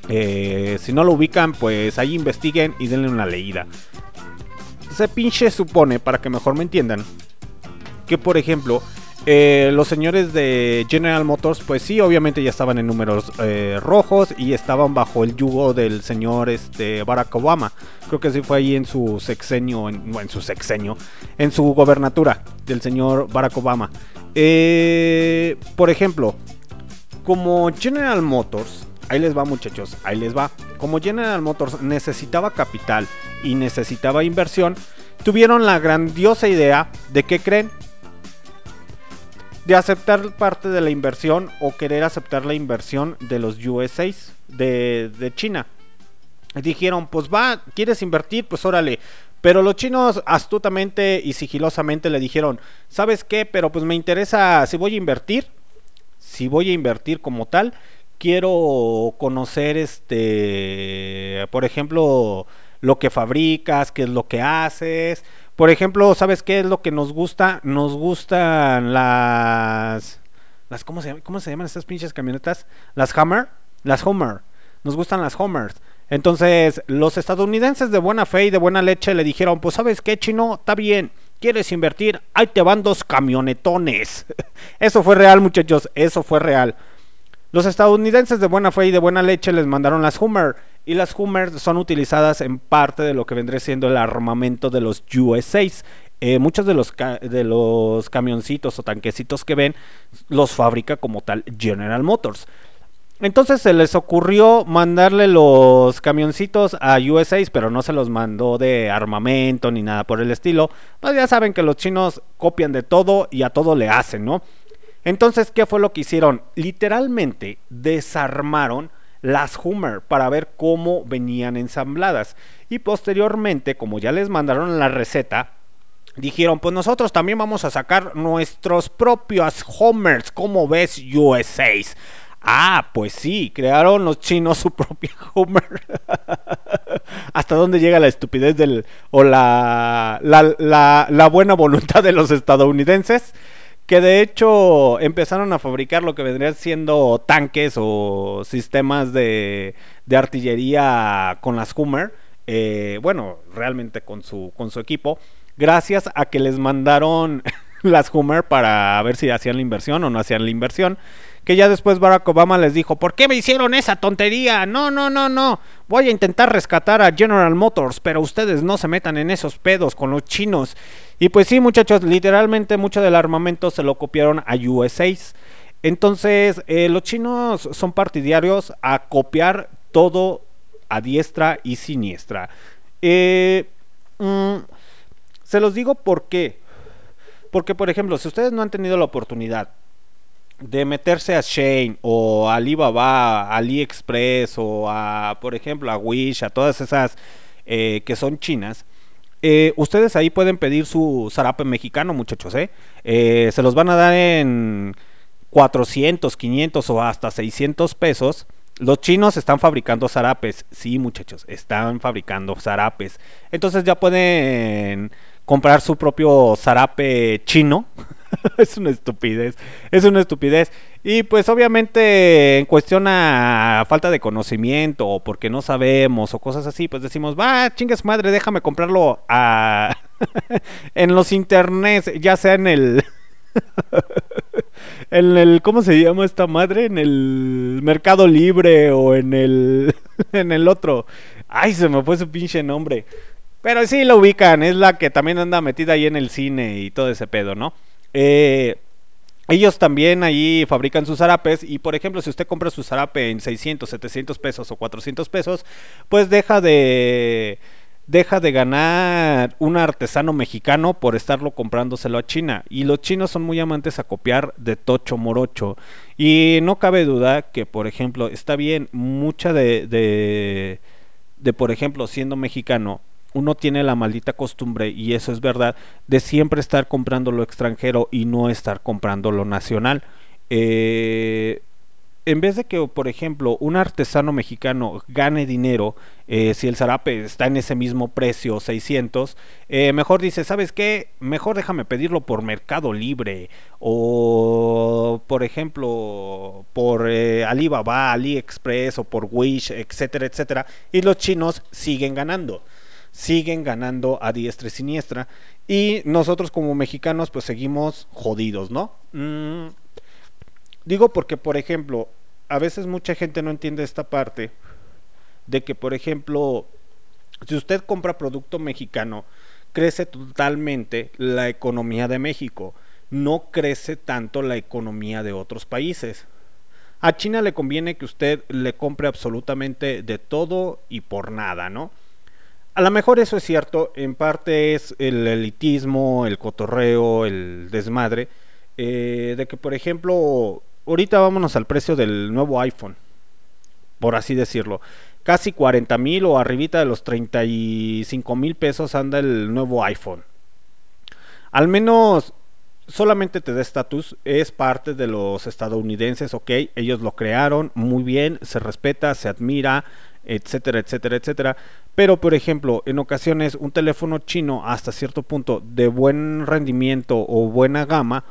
Speaker 2: Eh, si no lo ubican, pues ahí investiguen y denle una leída. Se pinche supone, para que mejor me entiendan, que por ejemplo, eh, los señores de General Motors, pues sí, obviamente ya estaban en números eh, rojos y estaban bajo el yugo del señor este, Barack Obama. Creo que sí fue ahí en su sexenio, en, en su sexenio, en su gobernatura del señor Barack Obama. Eh, por ejemplo, como General Motors, ahí les va muchachos, ahí les va. Como General Motors necesitaba capital y necesitaba inversión, tuvieron la grandiosa idea de que creen de aceptar parte de la inversión o querer aceptar la inversión de los USA de, de China. Dijeron, pues va, ¿quieres invertir? Pues órale. Pero los chinos astutamente y sigilosamente le dijeron, ¿sabes qué? Pero pues me interesa, si voy a invertir, si voy a invertir como tal, quiero conocer este, por ejemplo, lo que fabricas, qué es lo que haces. Por ejemplo, ¿sabes qué es lo que nos gusta? Nos gustan las las ¿cómo se, cómo se llaman estas pinches camionetas? Las Hummer, las Hummer. Nos gustan las Hummers. Entonces, los estadounidenses de buena fe y de buena leche le dijeron, pues sabes qué, chino, está bien, ¿quieres invertir? Ahí te van dos camionetones. *laughs* eso fue real, muchachos, eso fue real. Los estadounidenses de buena fe y de buena leche les mandaron las Hummer. Y las Hummer son utilizadas en parte de lo que vendría siendo el armamento de los USA. Eh, muchos de los, de los camioncitos o tanquecitos que ven los fabrica como tal General Motors. Entonces se les ocurrió mandarle los camioncitos a USA, pero no se los mandó de armamento ni nada por el estilo. Pues ya saben que los chinos copian de todo y a todo le hacen, ¿no? Entonces, ¿qué fue lo que hicieron? Literalmente desarmaron las Hummer para ver cómo venían ensambladas. Y posteriormente, como ya les mandaron la receta, dijeron, pues nosotros también vamos a sacar nuestros propios Homers, como ves USAs. Ah, pues sí, crearon los chinos su propia *laughs* Homer. ¿Hasta dónde llega la estupidez del o la, la buena voluntad de los estadounidenses? Que de hecho empezaron a fabricar lo que vendrían siendo tanques o sistemas de, de artillería con las Hummer. eh, bueno, realmente con su, con su equipo. Gracias a que les mandaron *laughs* las Hummer para ver si hacían la inversión o no hacían la inversión. Que ya después Barack Obama les dijo, ¿por qué me hicieron esa tontería? No, no, no, no. Voy a intentar rescatar a General Motors, pero ustedes no se metan en esos pedos con los chinos. Y pues sí, muchachos, literalmente mucho del armamento se lo copiaron a USAs. Entonces, eh, los chinos son partidarios a copiar todo a diestra y siniestra. Eh, mm, se los digo por qué. Porque, por ejemplo, si ustedes no han tenido la oportunidad de meterse a Shane o a Alibaba, AliExpress o a, por ejemplo, a Wish, a todas esas eh, que son chinas, eh, ustedes ahí pueden pedir su zarape mexicano, muchachos, ¿eh? Eh, Se los van a dar en 400, 500 o hasta 600 pesos. Los chinos están fabricando zarapes. Sí, muchachos, están fabricando zarapes. Entonces ya pueden comprar su propio zarape chino. *laughs* es una estupidez. Es una estupidez. Y pues obviamente en cuestión a falta de conocimiento o porque no sabemos o cosas así, pues decimos, va, chingas madre, déjame comprarlo a... *laughs* en los internets, ya sea en el... *laughs* en el ¿cómo se llama esta madre? En el Mercado Libre o en el en el otro. Ay, se me fue su pinche nombre. Pero sí lo ubican, es la que también anda metida ahí en el cine y todo ese pedo, ¿no? Eh, ellos también ahí fabrican sus zarapes y por ejemplo si usted compra su zarape en 600, 700 pesos o 400 pesos, pues deja de deja de ganar un artesano mexicano por estarlo comprándoselo a China. Y los chinos son muy amantes a copiar de tocho morocho. Y no cabe duda que, por ejemplo, está bien, mucha de, de por ejemplo, siendo mexicano, uno tiene la maldita costumbre, y eso es verdad, de siempre estar comprando lo extranjero y no estar comprando lo nacional. Eh, en vez de que, por ejemplo, un artesano mexicano gane dinero, eh, si el zarape está en ese mismo precio, 600, eh, mejor dice, ¿sabes qué? Mejor déjame pedirlo por Mercado Libre o, por ejemplo, por eh, Alibaba, AliExpress o por Wish, etcétera, etcétera. Y los chinos siguen ganando siguen ganando a diestra y siniestra. Y nosotros como mexicanos pues seguimos jodidos, ¿no? Mm, digo porque, por ejemplo, a veces mucha gente no entiende esta parte de que, por ejemplo, si usted compra producto mexicano, crece totalmente la economía de México. No crece tanto la economía de otros países. A China le conviene que usted le compre absolutamente de todo y por nada, ¿no? A lo mejor eso es cierto, en parte es el elitismo, el cotorreo, el desmadre, eh, de que por ejemplo, ahorita vámonos al precio del nuevo iPhone, por así decirlo, casi 40 mil o arribita de los 35 mil pesos anda el nuevo iPhone. Al menos solamente te da estatus, es parte de los estadounidenses, ok, ellos lo crearon, muy bien, se respeta, se admira, etcétera, etcétera, etcétera. Pero, por ejemplo, en ocasiones un teléfono chino hasta cierto punto de buen rendimiento o buena gama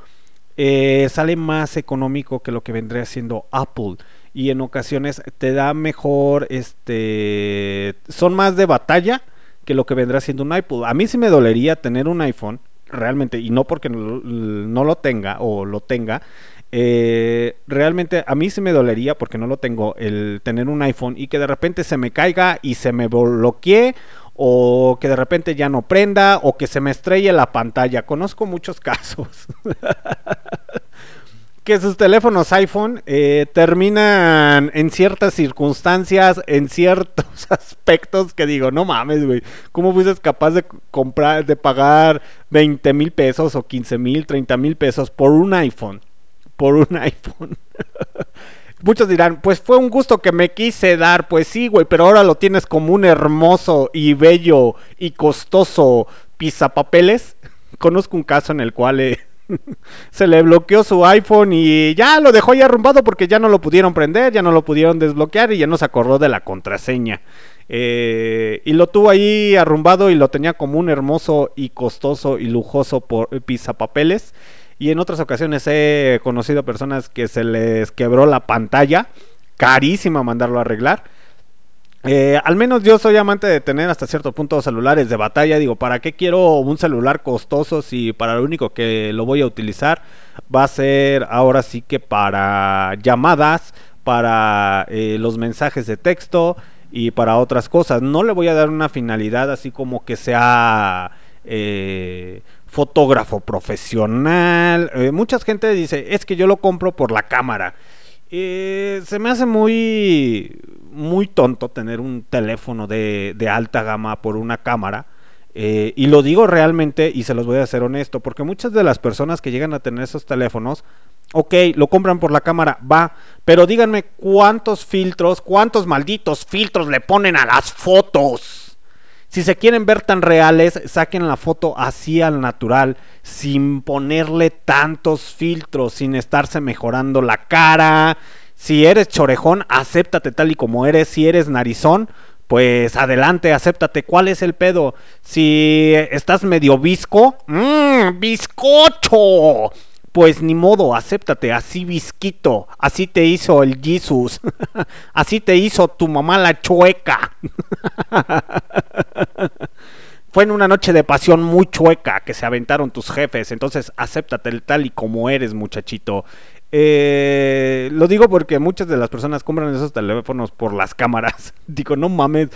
Speaker 2: eh, sale más económico que lo que vendría siendo Apple. Y en ocasiones te da mejor, este, son más de batalla que lo que vendrá siendo un iPod. A mí sí me dolería tener un iPhone, realmente, y no porque no, no lo tenga o lo tenga, eh, realmente a mí se me dolería porque no lo tengo el tener un iPhone y que de repente se me caiga y se me bloquee o que de repente ya no prenda o que se me estrelle la pantalla. Conozco muchos *laughs* casos. que sus teléfonos iPhone eh, terminan en ciertas circunstancias, en ciertos *laughs* aspectos que digo, no mames, güey, ¿cómo fuiste capaz de comprar, de pagar 20 mil pesos o 15 mil, 30 mil pesos por un iPhone? Por un *laughs* iPhone. Muchos dirán, pues fue un gusto que me quise dar, pues sí, güey, pero ahora lo tienes como un hermoso y bello y costoso pizapapeles *laughs* conozco un caso en el cual eh, *laughs* se le bloqueó su iPhone y ya lo dejó ahí arrumbado porque ya no lo pudieron prender, ya no lo pudieron desbloquear y ya no se acordó de la contraseña. Eh, y lo tuvo ahí arrumbado y lo tenía como un hermoso y costoso y lujoso por pisapapeles. Y en otras ocasiones he conocido personas que se les quebró la pantalla, carísima mandarlo a arreglar. Eh, al menos yo soy amante de tener hasta cierto punto celulares de batalla. Digo, ¿para qué quiero un celular costoso si para lo único que lo voy a utilizar va a ser ahora sí que para llamadas, para eh, los mensajes de texto y para otras cosas? No le voy a dar una finalidad así como que sea eh, fotógrafo profesional. Eh, mucha gente dice, es que yo lo compro por la cámara. Eh, se me hace muy muy tonto tener un teléfono de, alta gama por una cámara. Eh, y lo digo realmente y se los voy a ser honesto, porque muchas de las personas que llegan a tener esos teléfonos, ok, lo compran por la cámara, va, pero díganme cuántos filtros, cuántos malditos filtros le ponen a las fotos. Si se quieren ver tan reales, saquen la foto así al natural, sin ponerle tantos filtros, sin estarse mejorando la cara. Si eres chorejón, acéptate tal y como eres. Si eres narizón, pues adelante, acéptate. ¿Cuál es el pedo? Si estás medio visco, mmm, bizcocho. Pues ni modo, acéptate, así visquito, así te hizo el Jesus, *laughs* así te hizo tu mamá la chueca. *laughs* Fue en una noche de pasión muy chueca que se aventaron tus jefes, entonces acéptate tal y como eres, muchachito. Eh, lo digo porque muchas de las personas compran esos teléfonos por las cámaras. *laughs* Digo, no mames,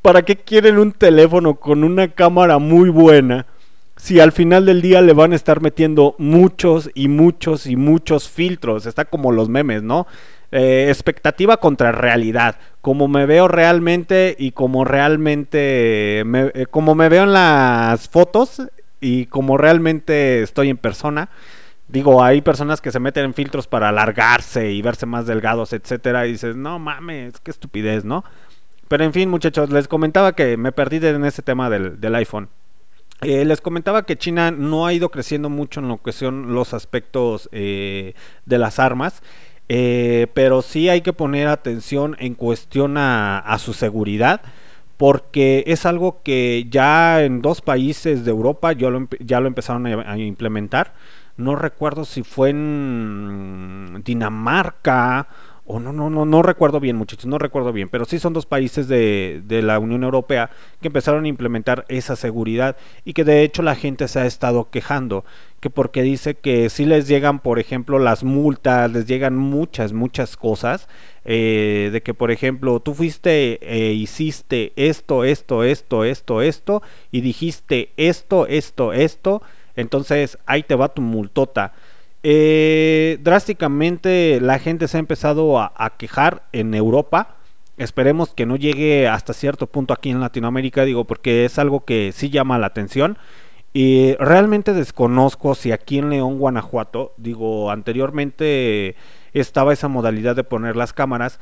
Speaker 2: ¿para qué quieren un teléfono con una cámara muy buena? Si al final del día le van a estar metiendo muchos y muchos y muchos filtros. Está como los memes, ¿no? Eh, expectativa contra realidad. Como me veo realmente y como realmente. me- eh, como me veo en las fotos y como realmente estoy en persona. Digo, hay personas que se meten en filtros para alargarse y verse más delgados, etcétera. Y dices, no mames, qué estupidez, ¿no? Pero en fin, muchachos, les comentaba que me perdí en ese tema del, del iPhone. Eh, les comentaba que China no ha ido creciendo mucho en lo que son los aspectos eh, de las armas, eh, pero sí hay que poner atención en cuestión a, su seguridad, porque es algo que ya en dos países de Europa ya lo, ya lo empezaron a implementar. No recuerdo si fue en Dinamarca o no, no, no, no recuerdo bien, muchachos, no recuerdo bien, pero sí son dos países de, de la Unión Europea que empezaron a implementar esa seguridad y que de hecho la gente se ha estado quejando, que porque dice que si les llegan, por ejemplo, las multas, les llegan muchas, muchas cosas, eh, de que, por ejemplo, tú fuiste e hiciste esto, esto, esto, esto, esto, y dijiste esto, esto, esto, entonces ahí te va tu multota. Eh, drásticamente la gente se ha empezado a, quejar en Europa. Esperemos que no llegue hasta cierto punto aquí en Latinoamérica, digo, porque es algo que sí llama la atención. Y realmente desconozco si aquí en León, Guanajuato, digo, anteriormente estaba esa modalidad de poner las cámaras,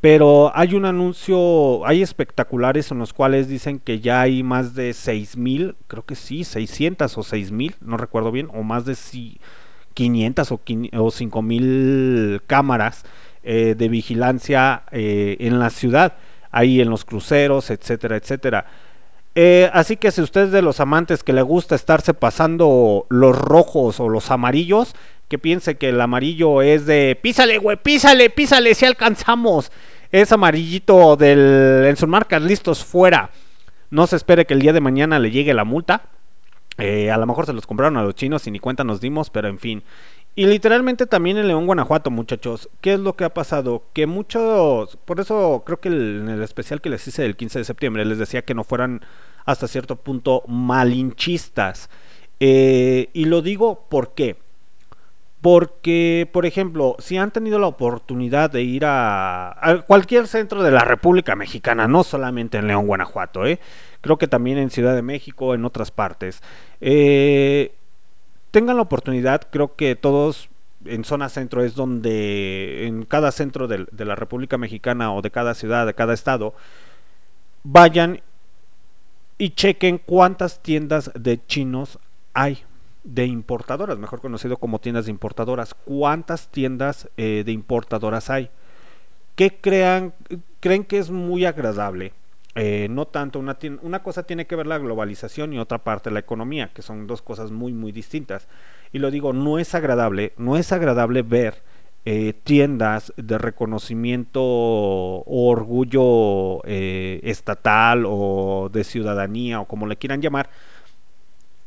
Speaker 2: pero hay un anuncio, hay espectaculares en los cuales dicen que ya hay más de 6000, creo que sí, 600 o 6000, no recuerdo bien, o más de si- 500 o, quin- o 5000 cámaras eh, de vigilancia eh, en la ciudad, ahí en los cruceros, etcétera, etcétera. Eh, así que si usted es de los amantes que le gusta estarse pasando los rojos o los amarillos, que piense que el amarillo es de písale, güey, písale, písale, si alcanzamos. Es amarillito del en sus marcas listos fuera. No se espere que el día de mañana le llegue la multa. Eh, a lo mejor se los compraron a los chinos y ni cuenta nos dimos, pero en fin. Y literalmente también en León, Guanajuato, muchachos. ¿Qué es lo que ha pasado? Que muchos, por eso creo que en el especial que les hice del 15 de septiembre les decía que no fueran hasta cierto punto malinchistas. Eh, y lo digo ¿por qué? Porque, por ejemplo, si han tenido la oportunidad de ir a, cualquier centro de la República Mexicana, no solamente en León, Guanajuato, ¿eh? creo que también en Ciudad de México, en otras partes, eh, tengan la oportunidad, creo que todos en zona centro es donde en cada centro de, la República Mexicana o de cada ciudad, de cada estado, vayan y chequen cuántas tiendas de chinos hay de importadoras, mejor conocido como tiendas de importadoras. ¿Cuántas tiendas eh, de importadoras hay? ¿Qué crean, creen que es muy agradable? Eh, no tanto, una, una cosa tiene que ver la globalización y otra parte la economía, que son dos cosas muy, muy distintas. Y lo digo, no es agradable, no es agradable ver eh, tiendas de reconocimiento o orgullo eh, estatal o de ciudadanía o como le quieran llamar,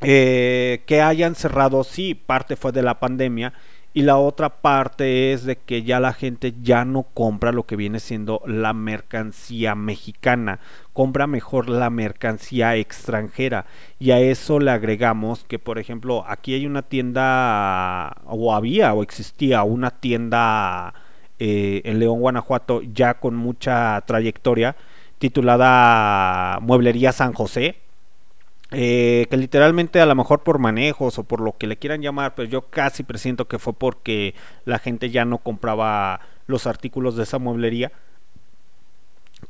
Speaker 2: eh, que hayan cerrado, sí, parte fue de la pandemia y la otra parte es de que ya la gente ya no compra lo que viene siendo la mercancía mexicana, compra mejor la mercancía extranjera. Y a eso le agregamos que por ejemplo aquí hay una tienda o había o existía una tienda eh, en León, Guanajuato ya con mucha trayectoria titulada Mueblería San José eh, que literalmente a lo mejor por manejos o por lo que le quieran llamar, pero yo casi presiento que fue porque la gente ya no compraba los artículos de esa mueblería.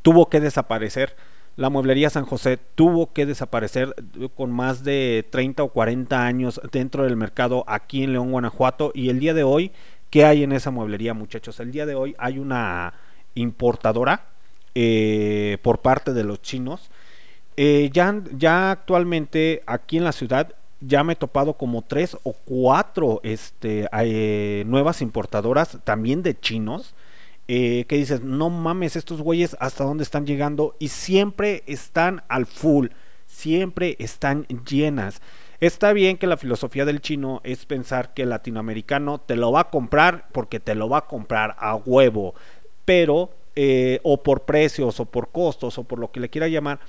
Speaker 2: Tuvo que desaparecer. La mueblería San José tuvo que desaparecer eh, con más de 30 o 40 años dentro del mercado aquí en León, Guanajuato. Y el día de hoy, ¿qué hay en esa mueblería, muchachos? El día de hoy hay una importadora eh, por parte de los chinos eh, ya, ya actualmente aquí en la ciudad ya me he topado como tres o cuatro este, eh, nuevas importadoras también de chinos. eh, que dices, no mames, estos güeyes hasta dónde están llegando y siempre están al full, siempre están llenas. Está bien que la filosofía del chino es pensar que el latinoamericano te lo va a comprar porque te lo va a comprar a huevo, pero o por precios o por costos o por lo que le quiera llamar,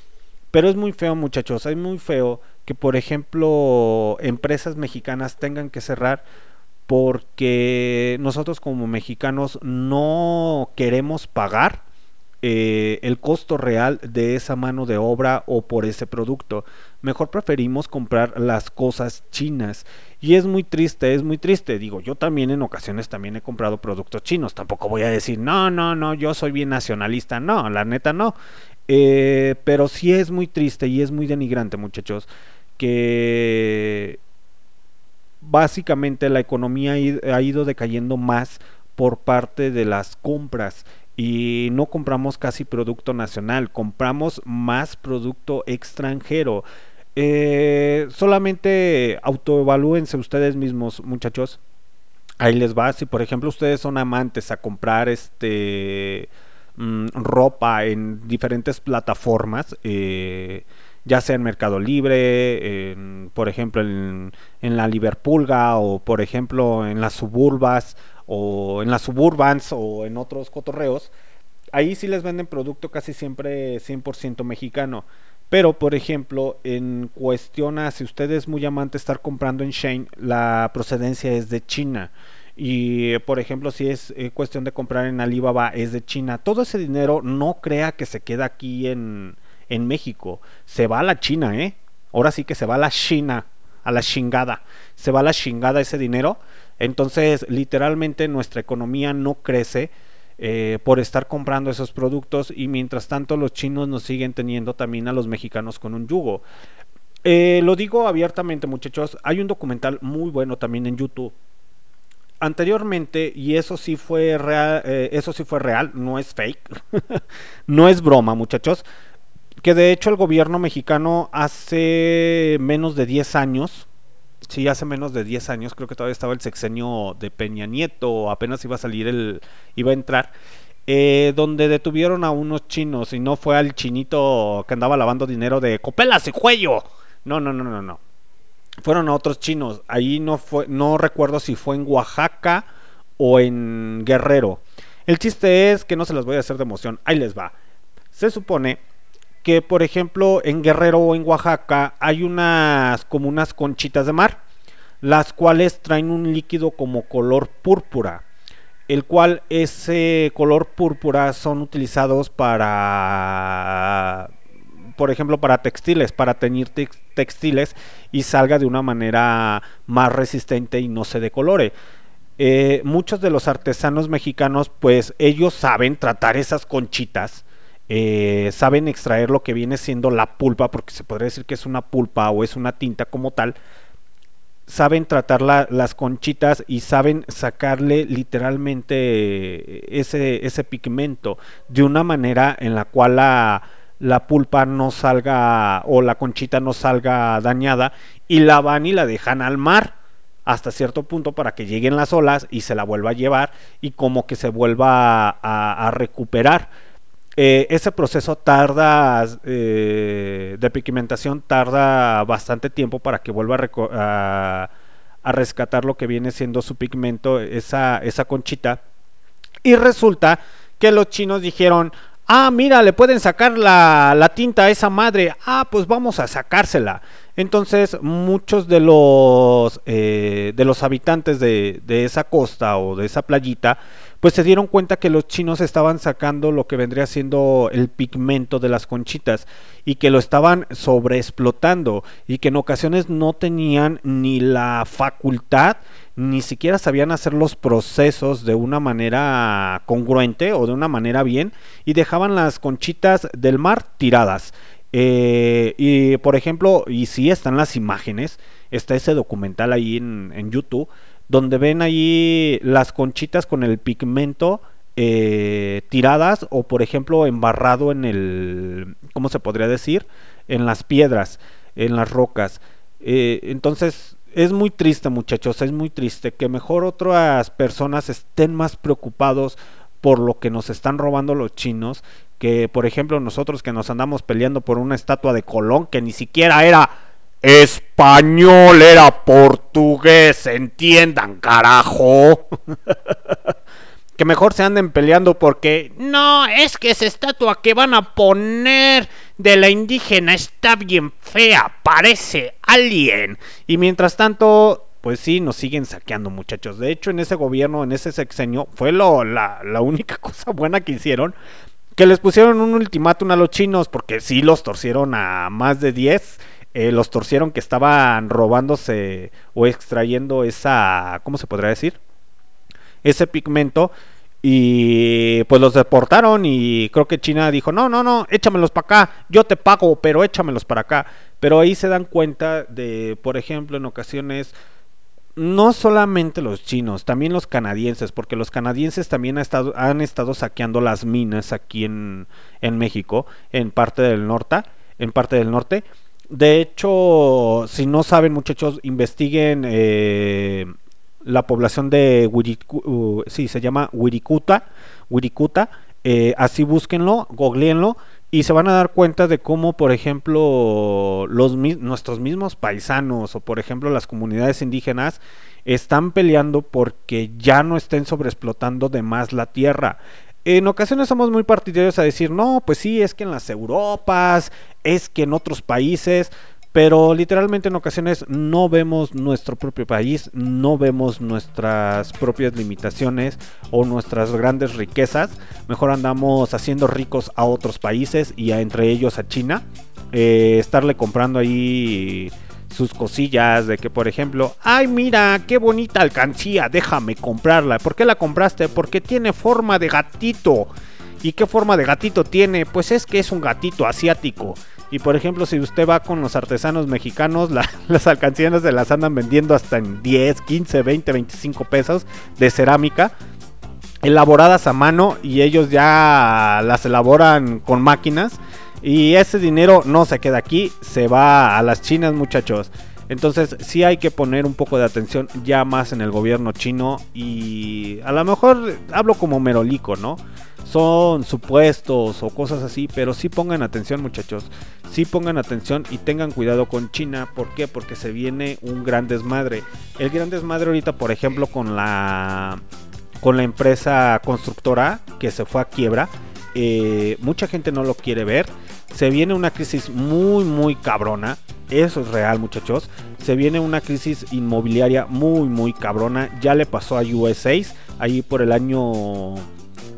Speaker 2: pero es muy feo, muchachos, es muy feo que, por ejemplo, empresas mexicanas tengan que cerrar porque nosotros como mexicanos no queremos pagar eh, el costo real de esa mano de obra o por ese producto. Mejor preferimos comprar las cosas chinas. Y es muy triste, es muy triste. Digo, yo también en ocasiones también he comprado productos chinos. Tampoco voy a decir, no, no, no, yo soy bien nacionalista. No, la neta no. Eh, pero sí es muy triste y es muy denigrante, muchachos, que básicamente la economía ha id- ha ido decayendo más por parte de las compras y no compramos casi producto nacional, compramos más producto extranjero. Eh, solamente autoevalúense ustedes mismos, muchachos. Ahí les va, si por ejemplo ustedes son amantes a comprar este mm, ropa en diferentes plataformas, eh, ya sea en Mercado Libre, en, por ejemplo en, en la Liverpulga o por ejemplo en las suburbas o en las suburbans o en otros cotorreos, ahí sí les venden producto casi siempre 100% mexicano. Pero, por ejemplo, en cuestión a si usted es muy amante estar comprando en Shane, la procedencia es de China. Y, por ejemplo, si es eh, cuestión de comprar en Alibaba, es de China. Todo ese dinero no crea que se queda aquí en, en México. Se va a la China, ¿eh? Ahora sí que se va a la China, a la chingada. Se va a la chingada ese dinero. Entonces, literalmente nuestra economía no crece eh, por estar comprando esos productos y mientras tanto los chinos nos siguen teniendo también a los mexicanos con un yugo. Eh, lo digo abiertamente muchachos, hay un documental muy bueno también en YouTube. Anteriormente, y eso sí fue real, eh, eso sí fue real, no es fake, *laughs* no es broma muchachos, que de hecho el gobierno mexicano hace menos de 10 años, Sí, hace menos de 10 años, creo que todavía estaba el sexenio de Peña Nieto, apenas iba a salir el, iba a entrar, eh, donde detuvieron a unos chinos y no fue al chinito que andaba lavando dinero de copelas y cuello. No, no, no, no, no. Fueron a otros chinos. Ahí no fue, no recuerdo si fue en Oaxaca o en Guerrero. El chiste es que no se las voy a hacer de emoción. Ahí les va. Se supone que por ejemplo en Guerrero o en Oaxaca hay unas como unas conchitas de mar, las cuales traen un líquido como color púrpura, el cual ese color púrpura son utilizados para por ejemplo para textiles, para teñir tex- textiles y salga de una manera más resistente y no se decolore. Eh, muchos de los artesanos mexicanos, pues ellos saben tratar esas conchitas, eh, saben extraer lo que viene siendo la pulpa, porque se podría decir que es una pulpa o es una tinta como tal, saben tratar la- las conchitas y saben sacarle literalmente ese, ese pigmento de una manera en la cual la, la pulpa no salga o la conchita no salga dañada y la van y la dejan al mar hasta cierto punto para que lleguen las olas y se la vuelva a llevar y como que se vuelva a, recuperar. Eh, ese proceso tarda, eh, de pigmentación tarda bastante tiempo para que vuelva a- a rescatar lo que viene siendo su pigmento, esa, esa conchita. Y resulta que los chinos dijeron, ah, mira, le pueden sacar la, la tinta a esa madre, ah, pues vamos a sacársela. Entonces muchos de los, eh, de los habitantes de, de esa costa o de esa playita, pues se dieron cuenta que los chinos estaban sacando lo que vendría siendo el pigmento de las conchitas y que lo estaban sobreexplotando y que en ocasiones no tenían ni la facultad ni siquiera sabían hacer los procesos de una manera congruente o de una manera bien y dejaban las conchitas del mar tiradas. Eh, y por ejemplo, y si están las imágenes, está ese documental ahí en, en YouTube, donde ven ahí las conchitas con el pigmento eh, tiradas o por ejemplo embarrado en el, ¿cómo se podría decir? En las piedras, en las rocas. Eh, entonces es muy triste muchachos, es muy triste que mejor otras personas estén más preocupados por lo que nos están robando los chinos que por ejemplo nosotros que nos andamos peleando por una estatua de Colón que ni siquiera era español, era portugués, entiendan carajo. *laughs* que mejor se anden peleando porque no, es que esa estatua que van a poner de la indígena está bien fea, parece alien. Y mientras tanto, pues sí, nos siguen saqueando muchachos. De hecho, en ese gobierno, en ese sexenio, fue lo, la, la única *laughs* cosa buena que hicieron. Que les pusieron un ultimátum a los chinos porque sí los torcieron a más de 10. eh, los torcieron que estaban robándose o extrayendo esa, ¿cómo se podría decir? ese pigmento y pues los deportaron y creo que China dijo, no, no, no, échamelos para acá, yo te pago, pero échamelos para acá. Pero ahí se dan cuenta de, por ejemplo, en ocasiones, no solamente los chinos, también los canadienses, porque los canadienses también ha estado, han estado saqueando las minas aquí en, en México, en parte del norte, en parte del norte. De hecho, si no saben muchachos, investiguen eh, la población de sí, se llama Wirikuta, Wirikuta, eh, así búsquenlo, googleenlo y se van a dar cuenta de cómo, por ejemplo, los nuestros mismos paisanos o, por ejemplo, las comunidades indígenas están peleando porque ya no estén sobreexplotando de más la tierra. En ocasiones somos muy partidarios a decir, no, pues sí, es que en las Europas, es que en otros países, pero literalmente en ocasiones no vemos nuestro propio país, no vemos nuestras propias limitaciones o nuestras grandes riquezas. Mejor andamos haciendo ricos a otros países y a, entre ellos a China. Eh, estarle comprando ahí sus cosillas de que por ejemplo, ay mira, qué bonita alcancía, déjame comprarla. ¿Por qué la compraste? Porque tiene forma de gatito. ¿Y qué forma de gatito tiene? Pues es que es un gatito asiático. Y por ejemplo, si usted va con los artesanos mexicanos, la- *laughs* las alcancías se las andan vendiendo hasta en 10, 15, 20, 25 pesos de cerámica, elaboradas a mano y ellos ya las elaboran con máquinas. Y ese dinero no se queda aquí, se va a las chinas muchachos. Entonces sí hay que poner un poco de atención ya más en el gobierno chino y a lo mejor hablo como merolico, ¿no? Son supuestos o cosas así, pero sí pongan atención muchachos, sí pongan atención y tengan cuidado con China, ¿por qué? Porque se viene un gran desmadre. El gran desmadre ahorita, por ejemplo, con la con la empresa constructora que se fue a quiebra, eh, mucha gente no lo quiere ver. Se viene una crisis muy, muy cabrona. Eso es real, muchachos. Se viene una crisis inmobiliaria muy, muy cabrona. Ya le pasó a USA ahí por el año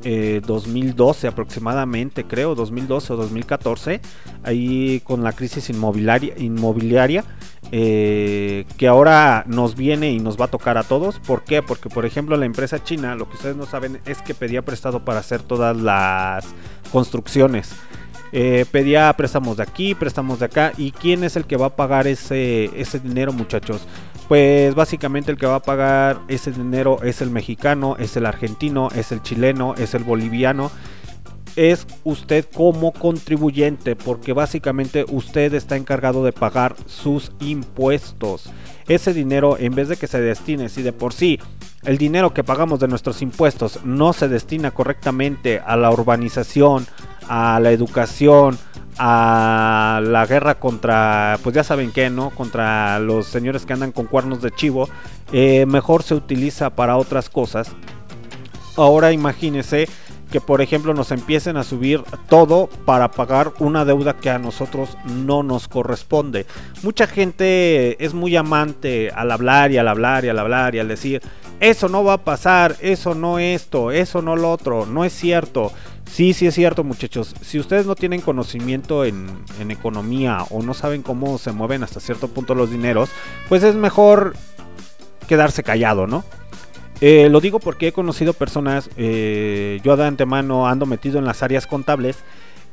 Speaker 2: eh, 2012 aproximadamente, creo, 2012 o 2014. Ahí con la crisis inmobiliaria, inmobiliaria eh, que ahora nos viene y nos va a tocar a todos. ¿Por qué? Porque, por ejemplo, la empresa china, lo que ustedes no saben es que pedía prestado para hacer todas las construcciones. Eh, pedía préstamos de aquí, préstamos de acá. ¿Y quién es el que va a pagar ese, ese dinero, muchachos? pues básicamente el que va a pagar ese dinero es el mexicano, es el argentino, es el chileno, es el boliviano. Es usted como contribuyente, porque básicamente usted está encargado de pagar sus impuestos. Ese dinero, en vez de que se destine, si de por sí el dinero que pagamos de nuestros impuestos no se destina correctamente a la urbanización, a la educación, a la guerra contra, pues ya saben qué, ¿no? Contra los señores que andan con cuernos de chivo, eh, mejor se utiliza para otras cosas. Ahora imagínese que por ejemplo nos empiecen a subir todo para pagar una deuda que a nosotros no nos corresponde. Mucha gente es muy amante al hablar y al hablar y al hablar y al decir, eso no va a pasar, eso no esto, eso no lo otro, no es cierto. Sí, sí es cierto muchachos, si ustedes no tienen conocimiento en, economía o no saben cómo se mueven hasta cierto punto los dineros, pues es mejor quedarse callado, ¿no? Eh, lo digo porque he conocido personas, eh, yo de antemano ando metido en las áreas contables,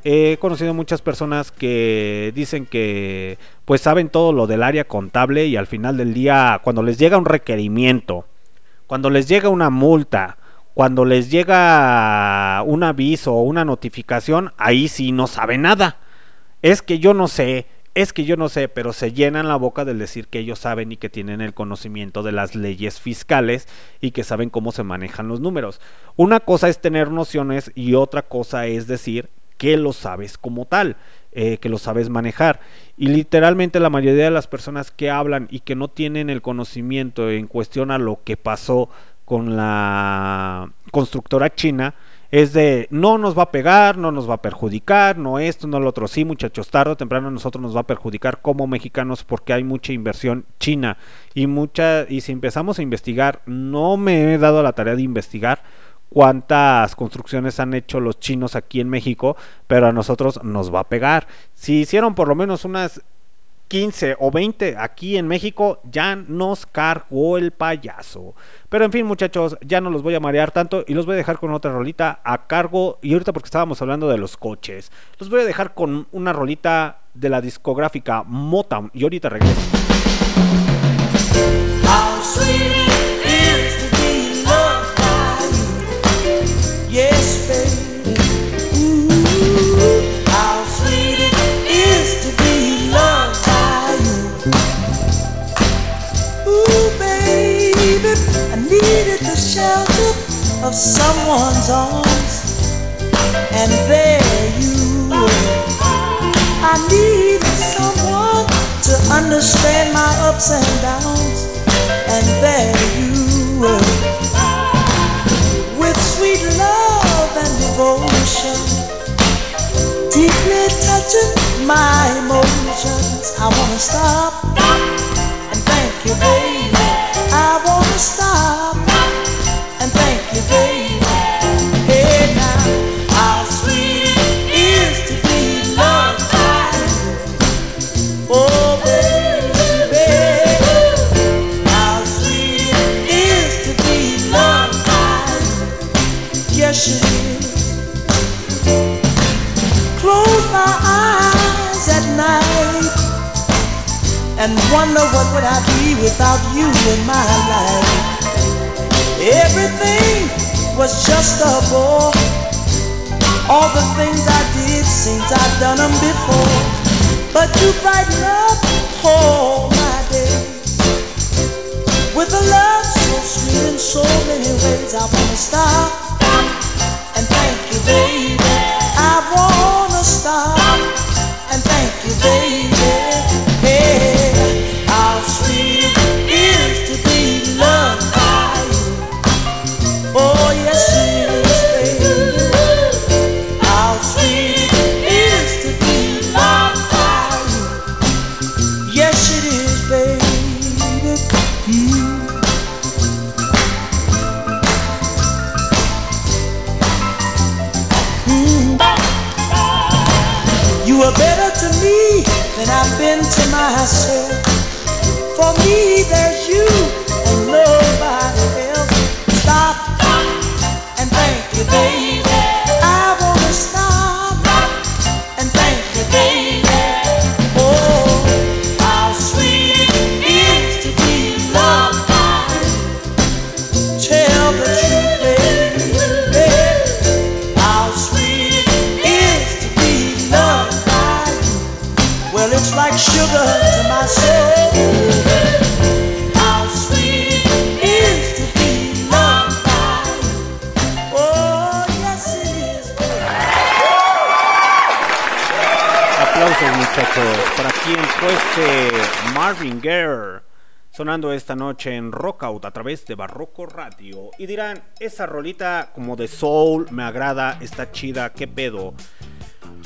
Speaker 2: he conocido muchas personas que dicen que pues saben todo lo del área contable y al final del día cuando les llega un requerimiento, cuando les llega una multa, cuando les llega un aviso o una notificación, ahí sí no saben nada. Es que yo no sé, es que yo no sé, pero se llenan la boca del decir que ellos saben y que tienen el conocimiento de las leyes fiscales y que saben cómo se manejan los números. Una cosa es tener nociones y otra cosa es decir que lo sabes como tal, eh, que lo sabes manejar. Y literalmente la mayoría de las personas que hablan y que no tienen el conocimiento en cuestión a lo que pasó con la constructora china, es de no nos va a pegar, no nos va a perjudicar, no esto, no lo otro. Sí, muchachos, tarde o temprano a nosotros nos va a perjudicar como mexicanos porque hay mucha inversión china y mucha y si empezamos a investigar, no me he dado la tarea de investigar cuántas construcciones han hecho los chinos aquí en México, pero a nosotros nos va a pegar. Si hicieron por lo menos unas 15 o 20 aquí en México, ya nos cargó el payaso. Pero en fin, muchachos, ya no los voy a marear tanto y los voy a dejar con otra rolita a cargo. Y ahorita porque estábamos hablando de los coches, los voy a dejar con una rolita de la discográfica Motown. Y ahorita regreso.
Speaker 5: Of someone's arms, and there you were. I needed someone to understand my ups and downs, and there you were. With sweet love and devotion, deeply touching my emotions. I wanna stop and thank you, baby. I wanna stop wonder what would I be without you in my life. Everything was just a bore. All the things I did seems I've done them before. But you brighten up all my days with a love so sweet in so many ways. I wanna stop and thank you, baby. I wanna stop and thank you, baby. Myself. For me, there's
Speaker 2: Gaye sonando esta noche en Rockout a través de Barroco Radio. Y dirán, esa rolita como de soul me agrada, está chida, qué pedo.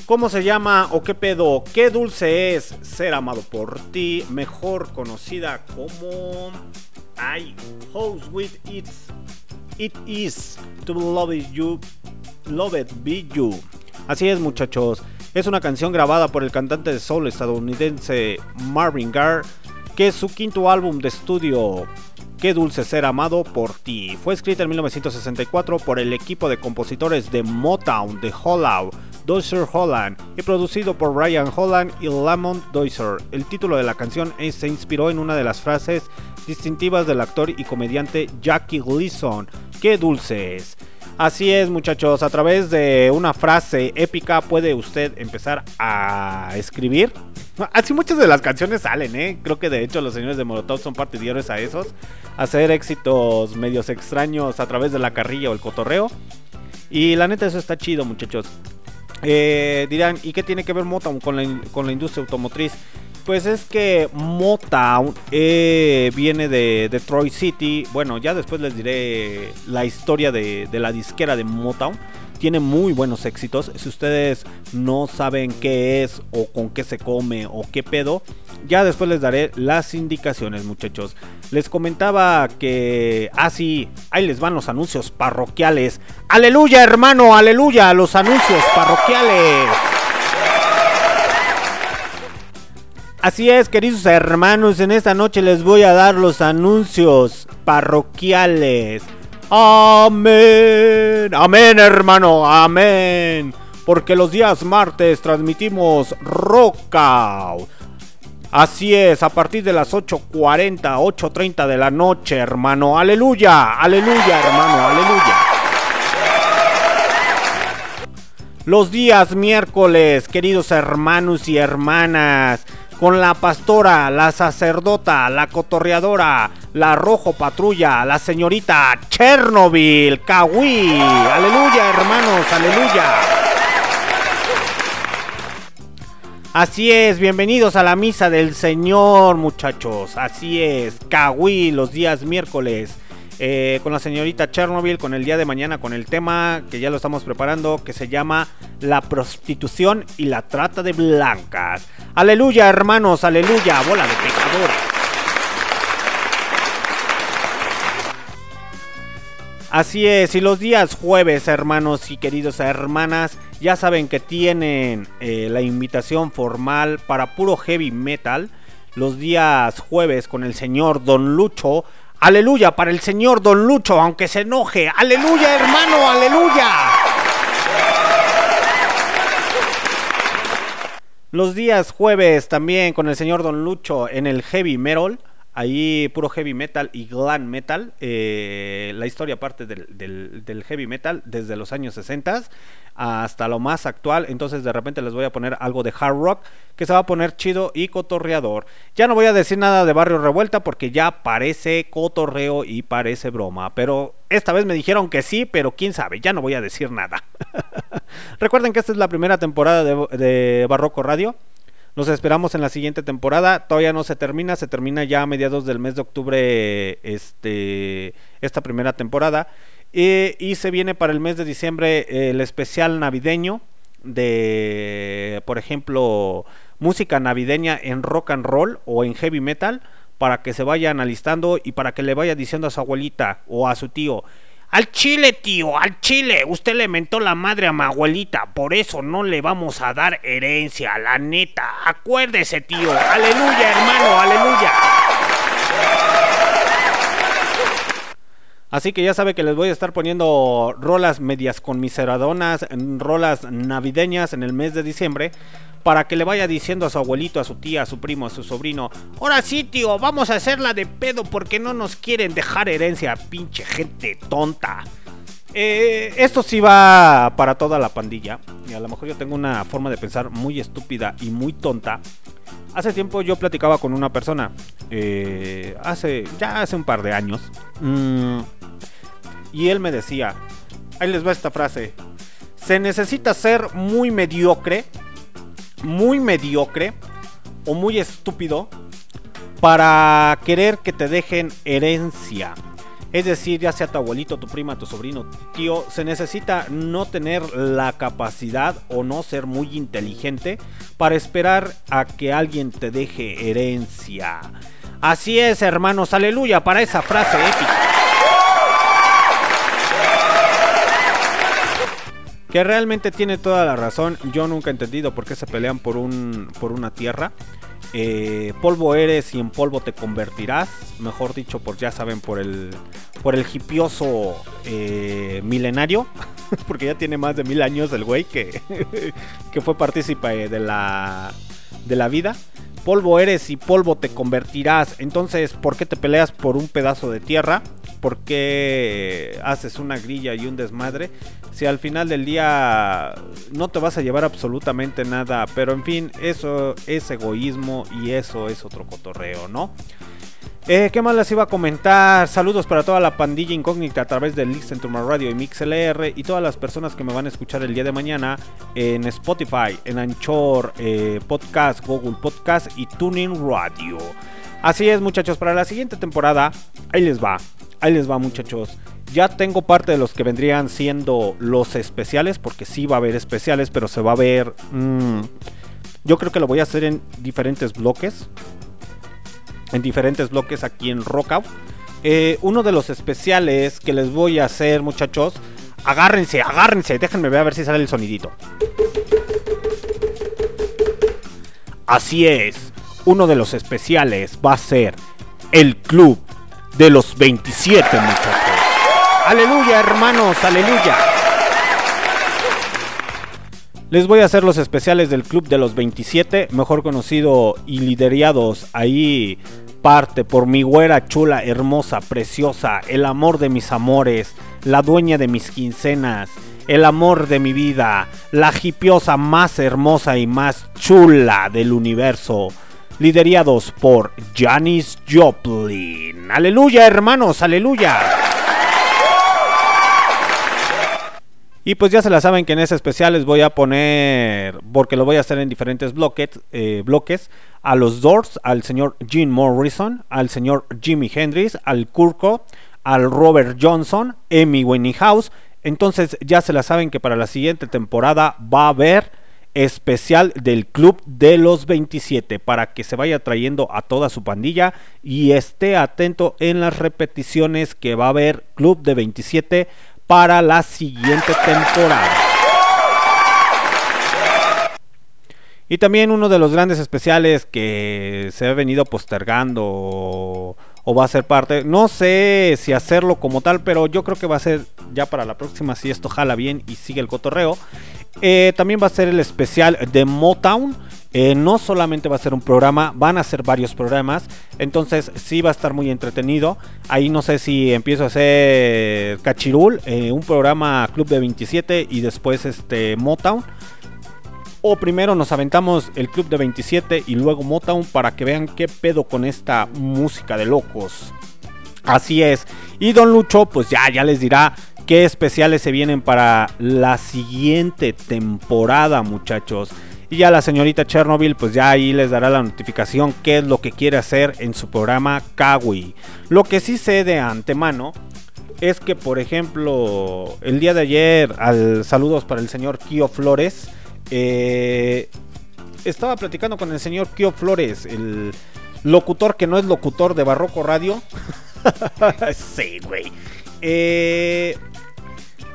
Speaker 2: ¿Cómo se llama o qué pedo? Qué dulce es ser amado por ti, mejor conocida como... Ay, how sweet it's, it is to love you, love it be you. Así es muchachos, es una canción grabada por el cantante de soul estadounidense Marvin Gaye, que es su quinto álbum de estudio. Qué dulce ser amado por ti. Fue escrita en 1964 por el equipo de compositores de Motown de Hollow, Dozier Holland, y producido por Brian Holland y Lamont Dozier. El título de la canción se inspiró en una de las frases distintivas del actor y comediante Jackie Gleason. Qué dulce es. Así es, muchachos, a través de una frase épica puede usted empezar a escribir. Así muchas de las canciones salen, ¿eh? Creo que de hecho los señores de Molotov son partidarios a esos. Hacer éxitos medios extraños a través de la carrilla o el cotorreo. Y la neta eso está chido, muchachos. Eh, dirán, ¿y qué tiene que ver Motown con la, in- con la industria automotriz? Pues es que Motown eh, viene de Detroit City. Bueno, ya después les diré la historia de, la disquera de Motown. Tiene muy buenos éxitos. Si ustedes no saben qué es o con qué se come o qué pedo, ya después les daré las indicaciones, muchachos. Les comentaba que... Ah, sí, ahí les van los anuncios parroquiales. Aleluya, hermano, aleluya, los anuncios parroquiales. Así es, queridos hermanos, en esta noche les voy a dar los anuncios parroquiales. Amén, amén hermano, amén. Porque los días martes transmitimos Rockout. Así es, a partir de las 8.40, 8.30 de la noche, hermano. Aleluya, aleluya, hermano, aleluya. Los días miércoles, queridos hermanos y hermanas, con la pastora, la sacerdota, la cotorreadora, la rojo patrulla, la señorita Chernobyl, Kawi. Aleluya, hermanos, aleluya. Así es, bienvenidos a la misa del Señor, muchachos. Así es, Kawi, los días miércoles. Eh, con la señorita Chernobyl, con el día de mañana, con el tema que ya lo estamos preparando, que se llama La prostitución y la trata de blancas. Aleluya, hermanos, aleluya, bola de pecadores. Así es, y los días jueves, hermanos y queridos hermanas, ya saben que tienen eh, la invitación formal para puro heavy metal. Los días jueves con el señor Don Lucho. Aleluya para el señor Don Lucho, aunque se enoje. Aleluya, hermano, aleluya. Los días jueves también con el señor Don Lucho en el heavy metal. Ahí puro heavy metal y glam metal. eh, la historia parte del, heavy metal desde los años 60 hasta lo más actual. Entonces de repente les voy a poner algo de hard rock que se va a poner chido y cotorreador. Ya no voy a decir nada de Barrio Revuelta porque ya parece cotorreo y parece broma. Pero esta vez me dijeron que sí, pero quién sabe, ya no voy a decir nada. *laughs* Recuerden que esta es la primera temporada de Barroco Radio. Nos esperamos en la siguiente temporada. Todavía no se termina, se termina ya a mediados del mes de octubre este, esta primera temporada. Y se viene para el mes de diciembre el especial navideño de, por ejemplo, música navideña en rock and roll o en heavy metal para que se vayan alistando y para que le vaya diciendo a su abuelita o a su tío. Al chile, tío, al chile. Usted le mentó la madre a mi abuelita. Por eso no le vamos a dar herencia, la neta. Acuérdese, tío. Aleluya, hermano, aleluya. Así que ya sabe que les voy a estar poniendo rolas medias conmiseradonas, rolas navideñas en el mes de diciembre, para que le vaya diciendo a su abuelito, a su tía, a su primo, a su sobrino, ahora sí tío, vamos a hacerla de pedo porque no nos quieren dejar herencia, pinche gente tonta. Eh, esto sí va para toda la pandilla, y a lo mejor yo tengo una forma de pensar muy estúpida y muy tonta. Hace tiempo yo platicaba con una persona, eh, hace ya hace un par de años, mm, y él me decía, ahí les va esta frase, se necesita ser muy mediocre muy mediocre o muy estúpido para querer que te dejen herencia. Es decir, ya sea tu abuelito, tu prima, tu sobrino, tío, se necesita no tener la capacidad o no ser muy inteligente para esperar a que alguien te deje herencia. Así es, hermanos, aleluya para esa frase épica. Que realmente tiene toda la razón. Yo nunca he entendido por qué se pelean por, un, por una tierra. Eh, polvo eres y en polvo te convertirás. Mejor dicho, por ya saben, por el, por el hipioso eh, milenario. *laughs* Porque ya tiene más de mil años el güey que, *laughs* que fue partícipe de la, de la vida. Polvo eres y polvo te convertirás. Entonces, ¿por qué te peleas por un pedazo de tierra? ¿Por qué haces una grilla y un desmadre? Si al final del día no te vas a llevar absolutamente nada. Pero en fin, eso es egoísmo y eso es otro cotorreo, ¿no? Eh, ¿Qué más les iba a comentar? Saludos para toda la pandilla incógnita a través de Listen to My Radio y MixLR y todas las personas que me van a escuchar el día de mañana en Spotify, en Anchor, eh, Podcast, Google Podcast y Tuning Radio. Así es, muchachos, para la siguiente temporada, ahí les va, ahí les va, muchachos. Ya tengo parte de los que vendrían siendo los especiales, porque sí va a haber especiales, pero se va a ver. mm, yo creo que lo voy a hacer en diferentes bloques en diferentes bloques aquí en Rockout. Eh, uno de los especiales que les voy a hacer, muchachos. Agárrense, agárrense. Déjenme ver a ver si sale el sonidito. Así es. Uno de los especiales va a ser el Club de los 27, muchachos. Aleluya, hermanos, aleluya. Les voy a hacer los especiales del Club de los 27, mejor conocido y liderados ahí parte por mi güera chula, hermosa, preciosa, el amor de mis amores, la dueña de mis quincenas, el amor de mi vida, la hipiosa más hermosa y más chula del universo. Liderados por Janis Joplin. Aleluya, hermanos, aleluya. Y pues ya se la saben que en ese especial les voy a poner, porque lo voy a hacer en diferentes bloques, eh, bloques a los Doors, al señor Jim Morrison, al señor Jimi Hendrix, al Kurko, al Robert Johnson, Amy Winehouse. Entonces ya se la saben que para la siguiente temporada va a haber especial del Club de los 27 para que se vaya trayendo a toda su pandilla y esté atento en las repeticiones que va a haber Club de 27 para la siguiente temporada. Y también uno de los grandes especiales que se ha venido postergando o, va a ser parte, no sé si hacerlo como tal, pero yo creo que va a ser ya para la próxima si esto jala bien y sigue el cotorreo. Eh, también va a ser el especial de Motown. Eh, no solamente va a ser un programa, van a ser varios programas. Entonces sí va a estar muy entretenido. Ahí no sé si empiezo a hacer Cachirul, eh, un programa Club de 27 y después este Motown. O primero nos aventamos el Club de 27 y luego Motown para que vean qué pedo con esta música de locos. Así es. Y Don Lucho, pues ya, ya les dirá qué especiales se vienen para la siguiente temporada, muchachos. Y ya la señorita Chernobyl, pues ya ahí les dará la notificación qué es lo que quiere hacer en su programa Kawi. Lo que sí sé de antemano es que, por ejemplo, el día de ayer, al saludos para el señor Kio Flores, eh, estaba platicando con el señor Kio Flores, el locutor que no es locutor de Barroco Radio. *laughs* sí, güey. Eh,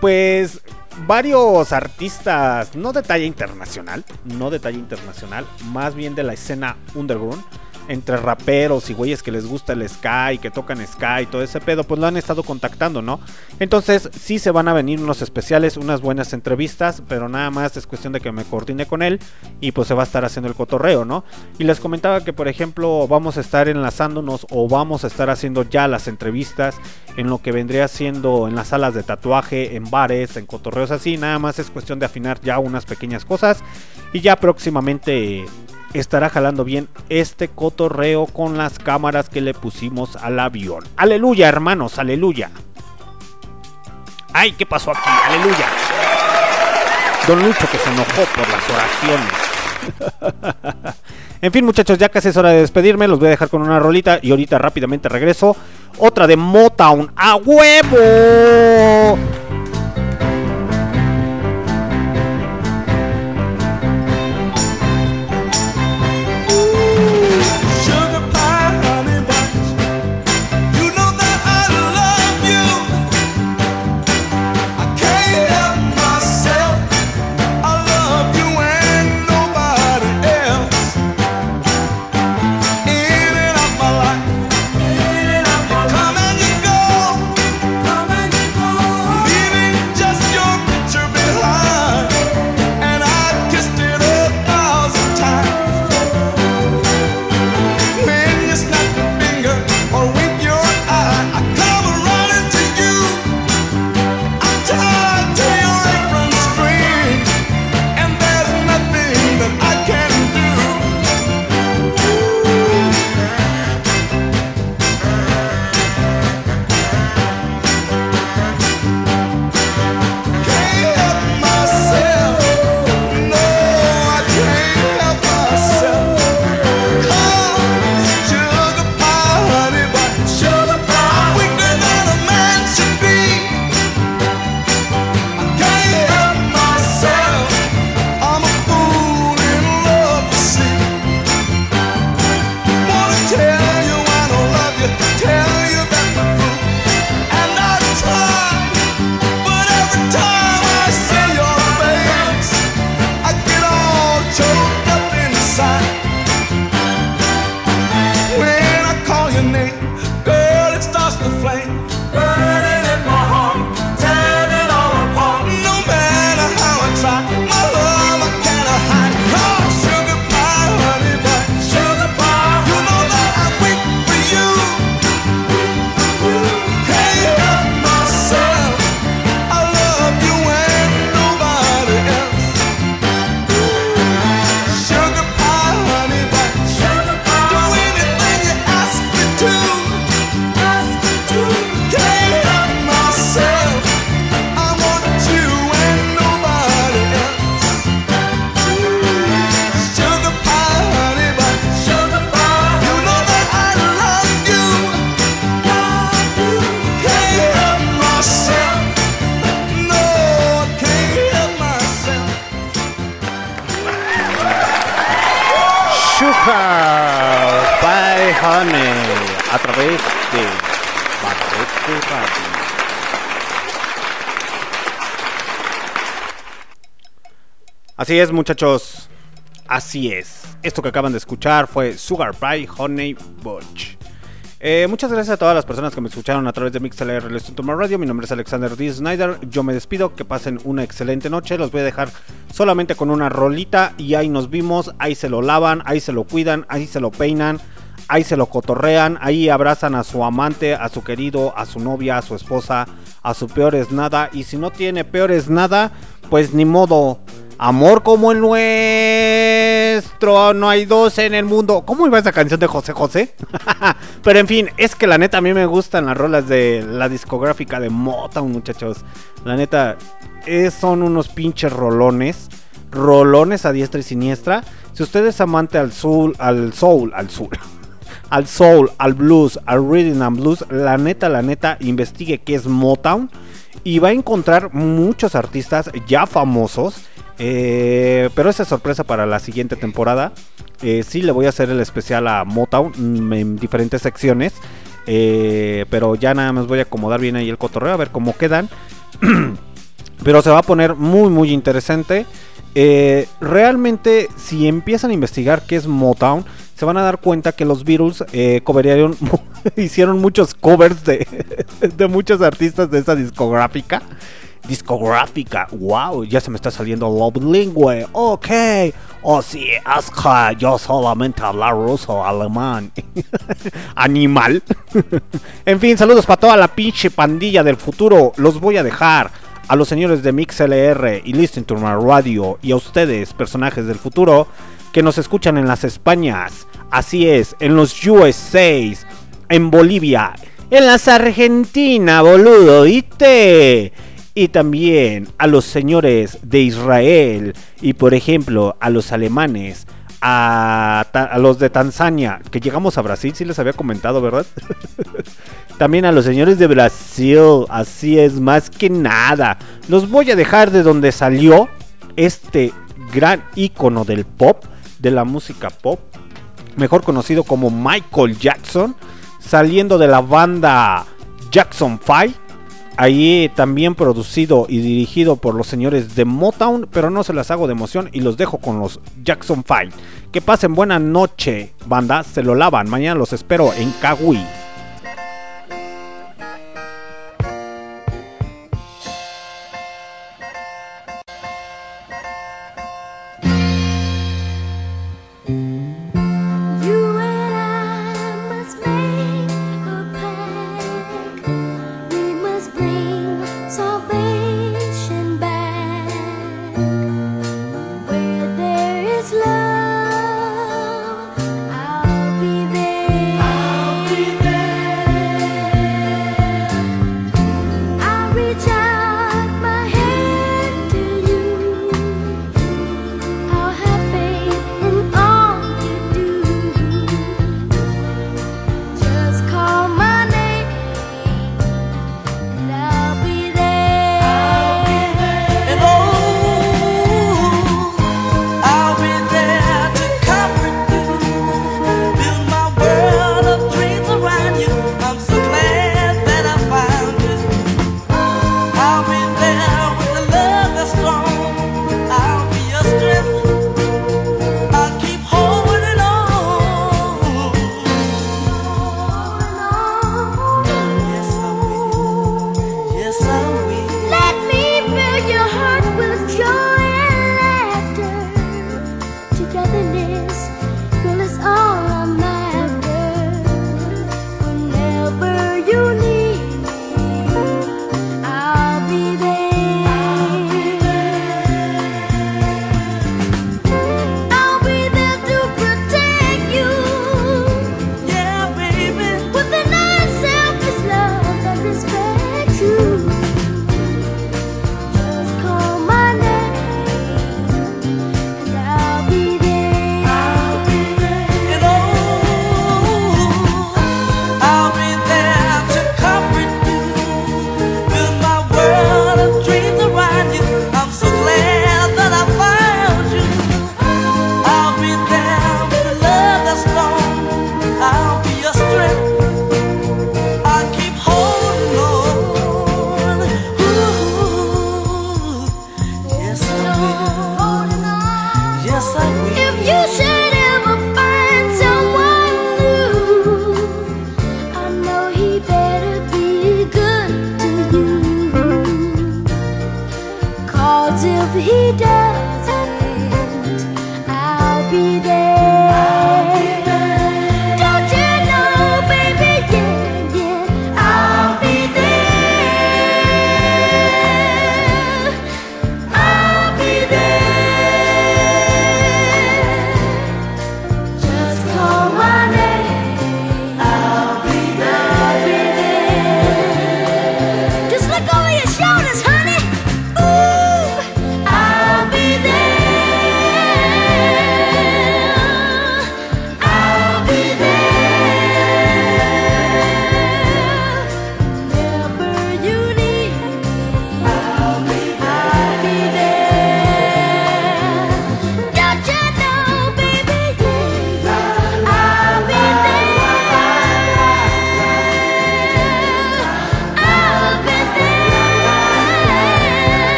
Speaker 2: pues varios artistas, no de talla internacional, no de talla internacional, más bien de la escena underground, entre raperos y güeyes que les gusta el Sky, que tocan Sky y todo ese pedo, pues lo han estado contactando, ¿no? Entonces sí se van a venir unos especiales, unas buenas entrevistas, pero nada más es cuestión de que me coordine con él y pues se va a estar haciendo el cotorreo, ¿no? Y les comentaba que por ejemplo vamos a estar enlazándonos o vamos a estar haciendo ya las entrevistas en lo que vendría siendo en las salas de tatuaje, en bares, en cotorreos así, nada más es cuestión de afinar ya unas pequeñas cosas y ya próximamente estará jalando bien este cotorreo con las cámaras que le pusimos al avión. Aleluya, hermanos, aleluya. Ay, ¿qué pasó aquí? Aleluya. Don Lucho que se enojó por las oraciones. *laughs* en fin, muchachos, ya casi es hora de despedirme. Los voy a dejar con una rolita y ahorita rápidamente regreso. Otra de Motown. ¡A huevo! Así es, muchachos. Así es. Esto que acaban de escuchar fue Sugar by Honey Butch. Eh, muchas gracias a todas las personas que me escucharon a través de MixLR Listen to My Radio. Mi nombre es Alexander D. Snyder. Yo me despido. Que pasen una excelente noche. Los voy a dejar solamente con una rolita. Y ahí nos vimos. Ahí se lo lavan. Ahí se lo cuidan. Ahí se lo peinan. Ahí se lo cotorrean. Ahí abrazan a su amante, a su querido, a su novia, a su esposa, a su peor es nada. Y si no tiene peor es nada, pues ni modo. Amor como el nuestro, no hay dos en el mundo. ¿Cómo iba esa canción de José José? *laughs* Pero en fin, es que la neta a mí me gustan las rolas de la discográfica de Motown, muchachos. La neta, es- son unos pinches rolones. Rolones a diestra y siniestra. Si usted es amante al soul, al soul, al soul. *laughs* Al soul, al blues, al rhythm and blues, la neta, la neta, investigue qué es Motown y va a encontrar muchos artistas ya famosos. Eh, pero esa es sorpresa para la siguiente temporada. Eh, sí, le voy a hacer el especial a Motown mm, en diferentes secciones. eh, pero ya nada más voy a acomodar bien ahí el cotorreo a ver cómo quedan. *clears throat* pero se va a poner muy, muy interesante. Eh, realmente, si empiezan a investigar qué es Motown, se van a dar cuenta que los Beatles coverearon, *laughs* hicieron muchos covers de, *laughs* de muchos artistas de esa discográfica. Discográfica, wow, ya se me está saliendo Love Lingüe, ok. Oh, sí, que yo solamente hablar ruso, alemán. *laughs* Animal. *laughs* en fin, saludos para toda la pinche pandilla del futuro. Los voy a dejar a los señores de MixLR y Listen to My Radio y a ustedes, personajes del futuro, que nos escuchan en las Españas. Así es, en los USAs, en Bolivia, en las Argentina, boludo, ¿viste?
Speaker 8: y también a los señores de Israel y por ejemplo a los alemanes, a, los de Tanzania, que llegamos a Brasil, sí les había comentado, ¿verdad? *laughs* También a los señores de Brasil, así es, más que nada. Los voy a dejar de donde salió este gran ícono del pop, de la música pop, mejor conocido como Michael Jackson, saliendo de la banda Jackson 5 Ahí también producido y dirigido por los señores de Motown, pero no se las hago de emoción y los dejo con los Jackson Five. Que pasen buena noche, banda, se lo lavan. Mañana los espero en Kawi.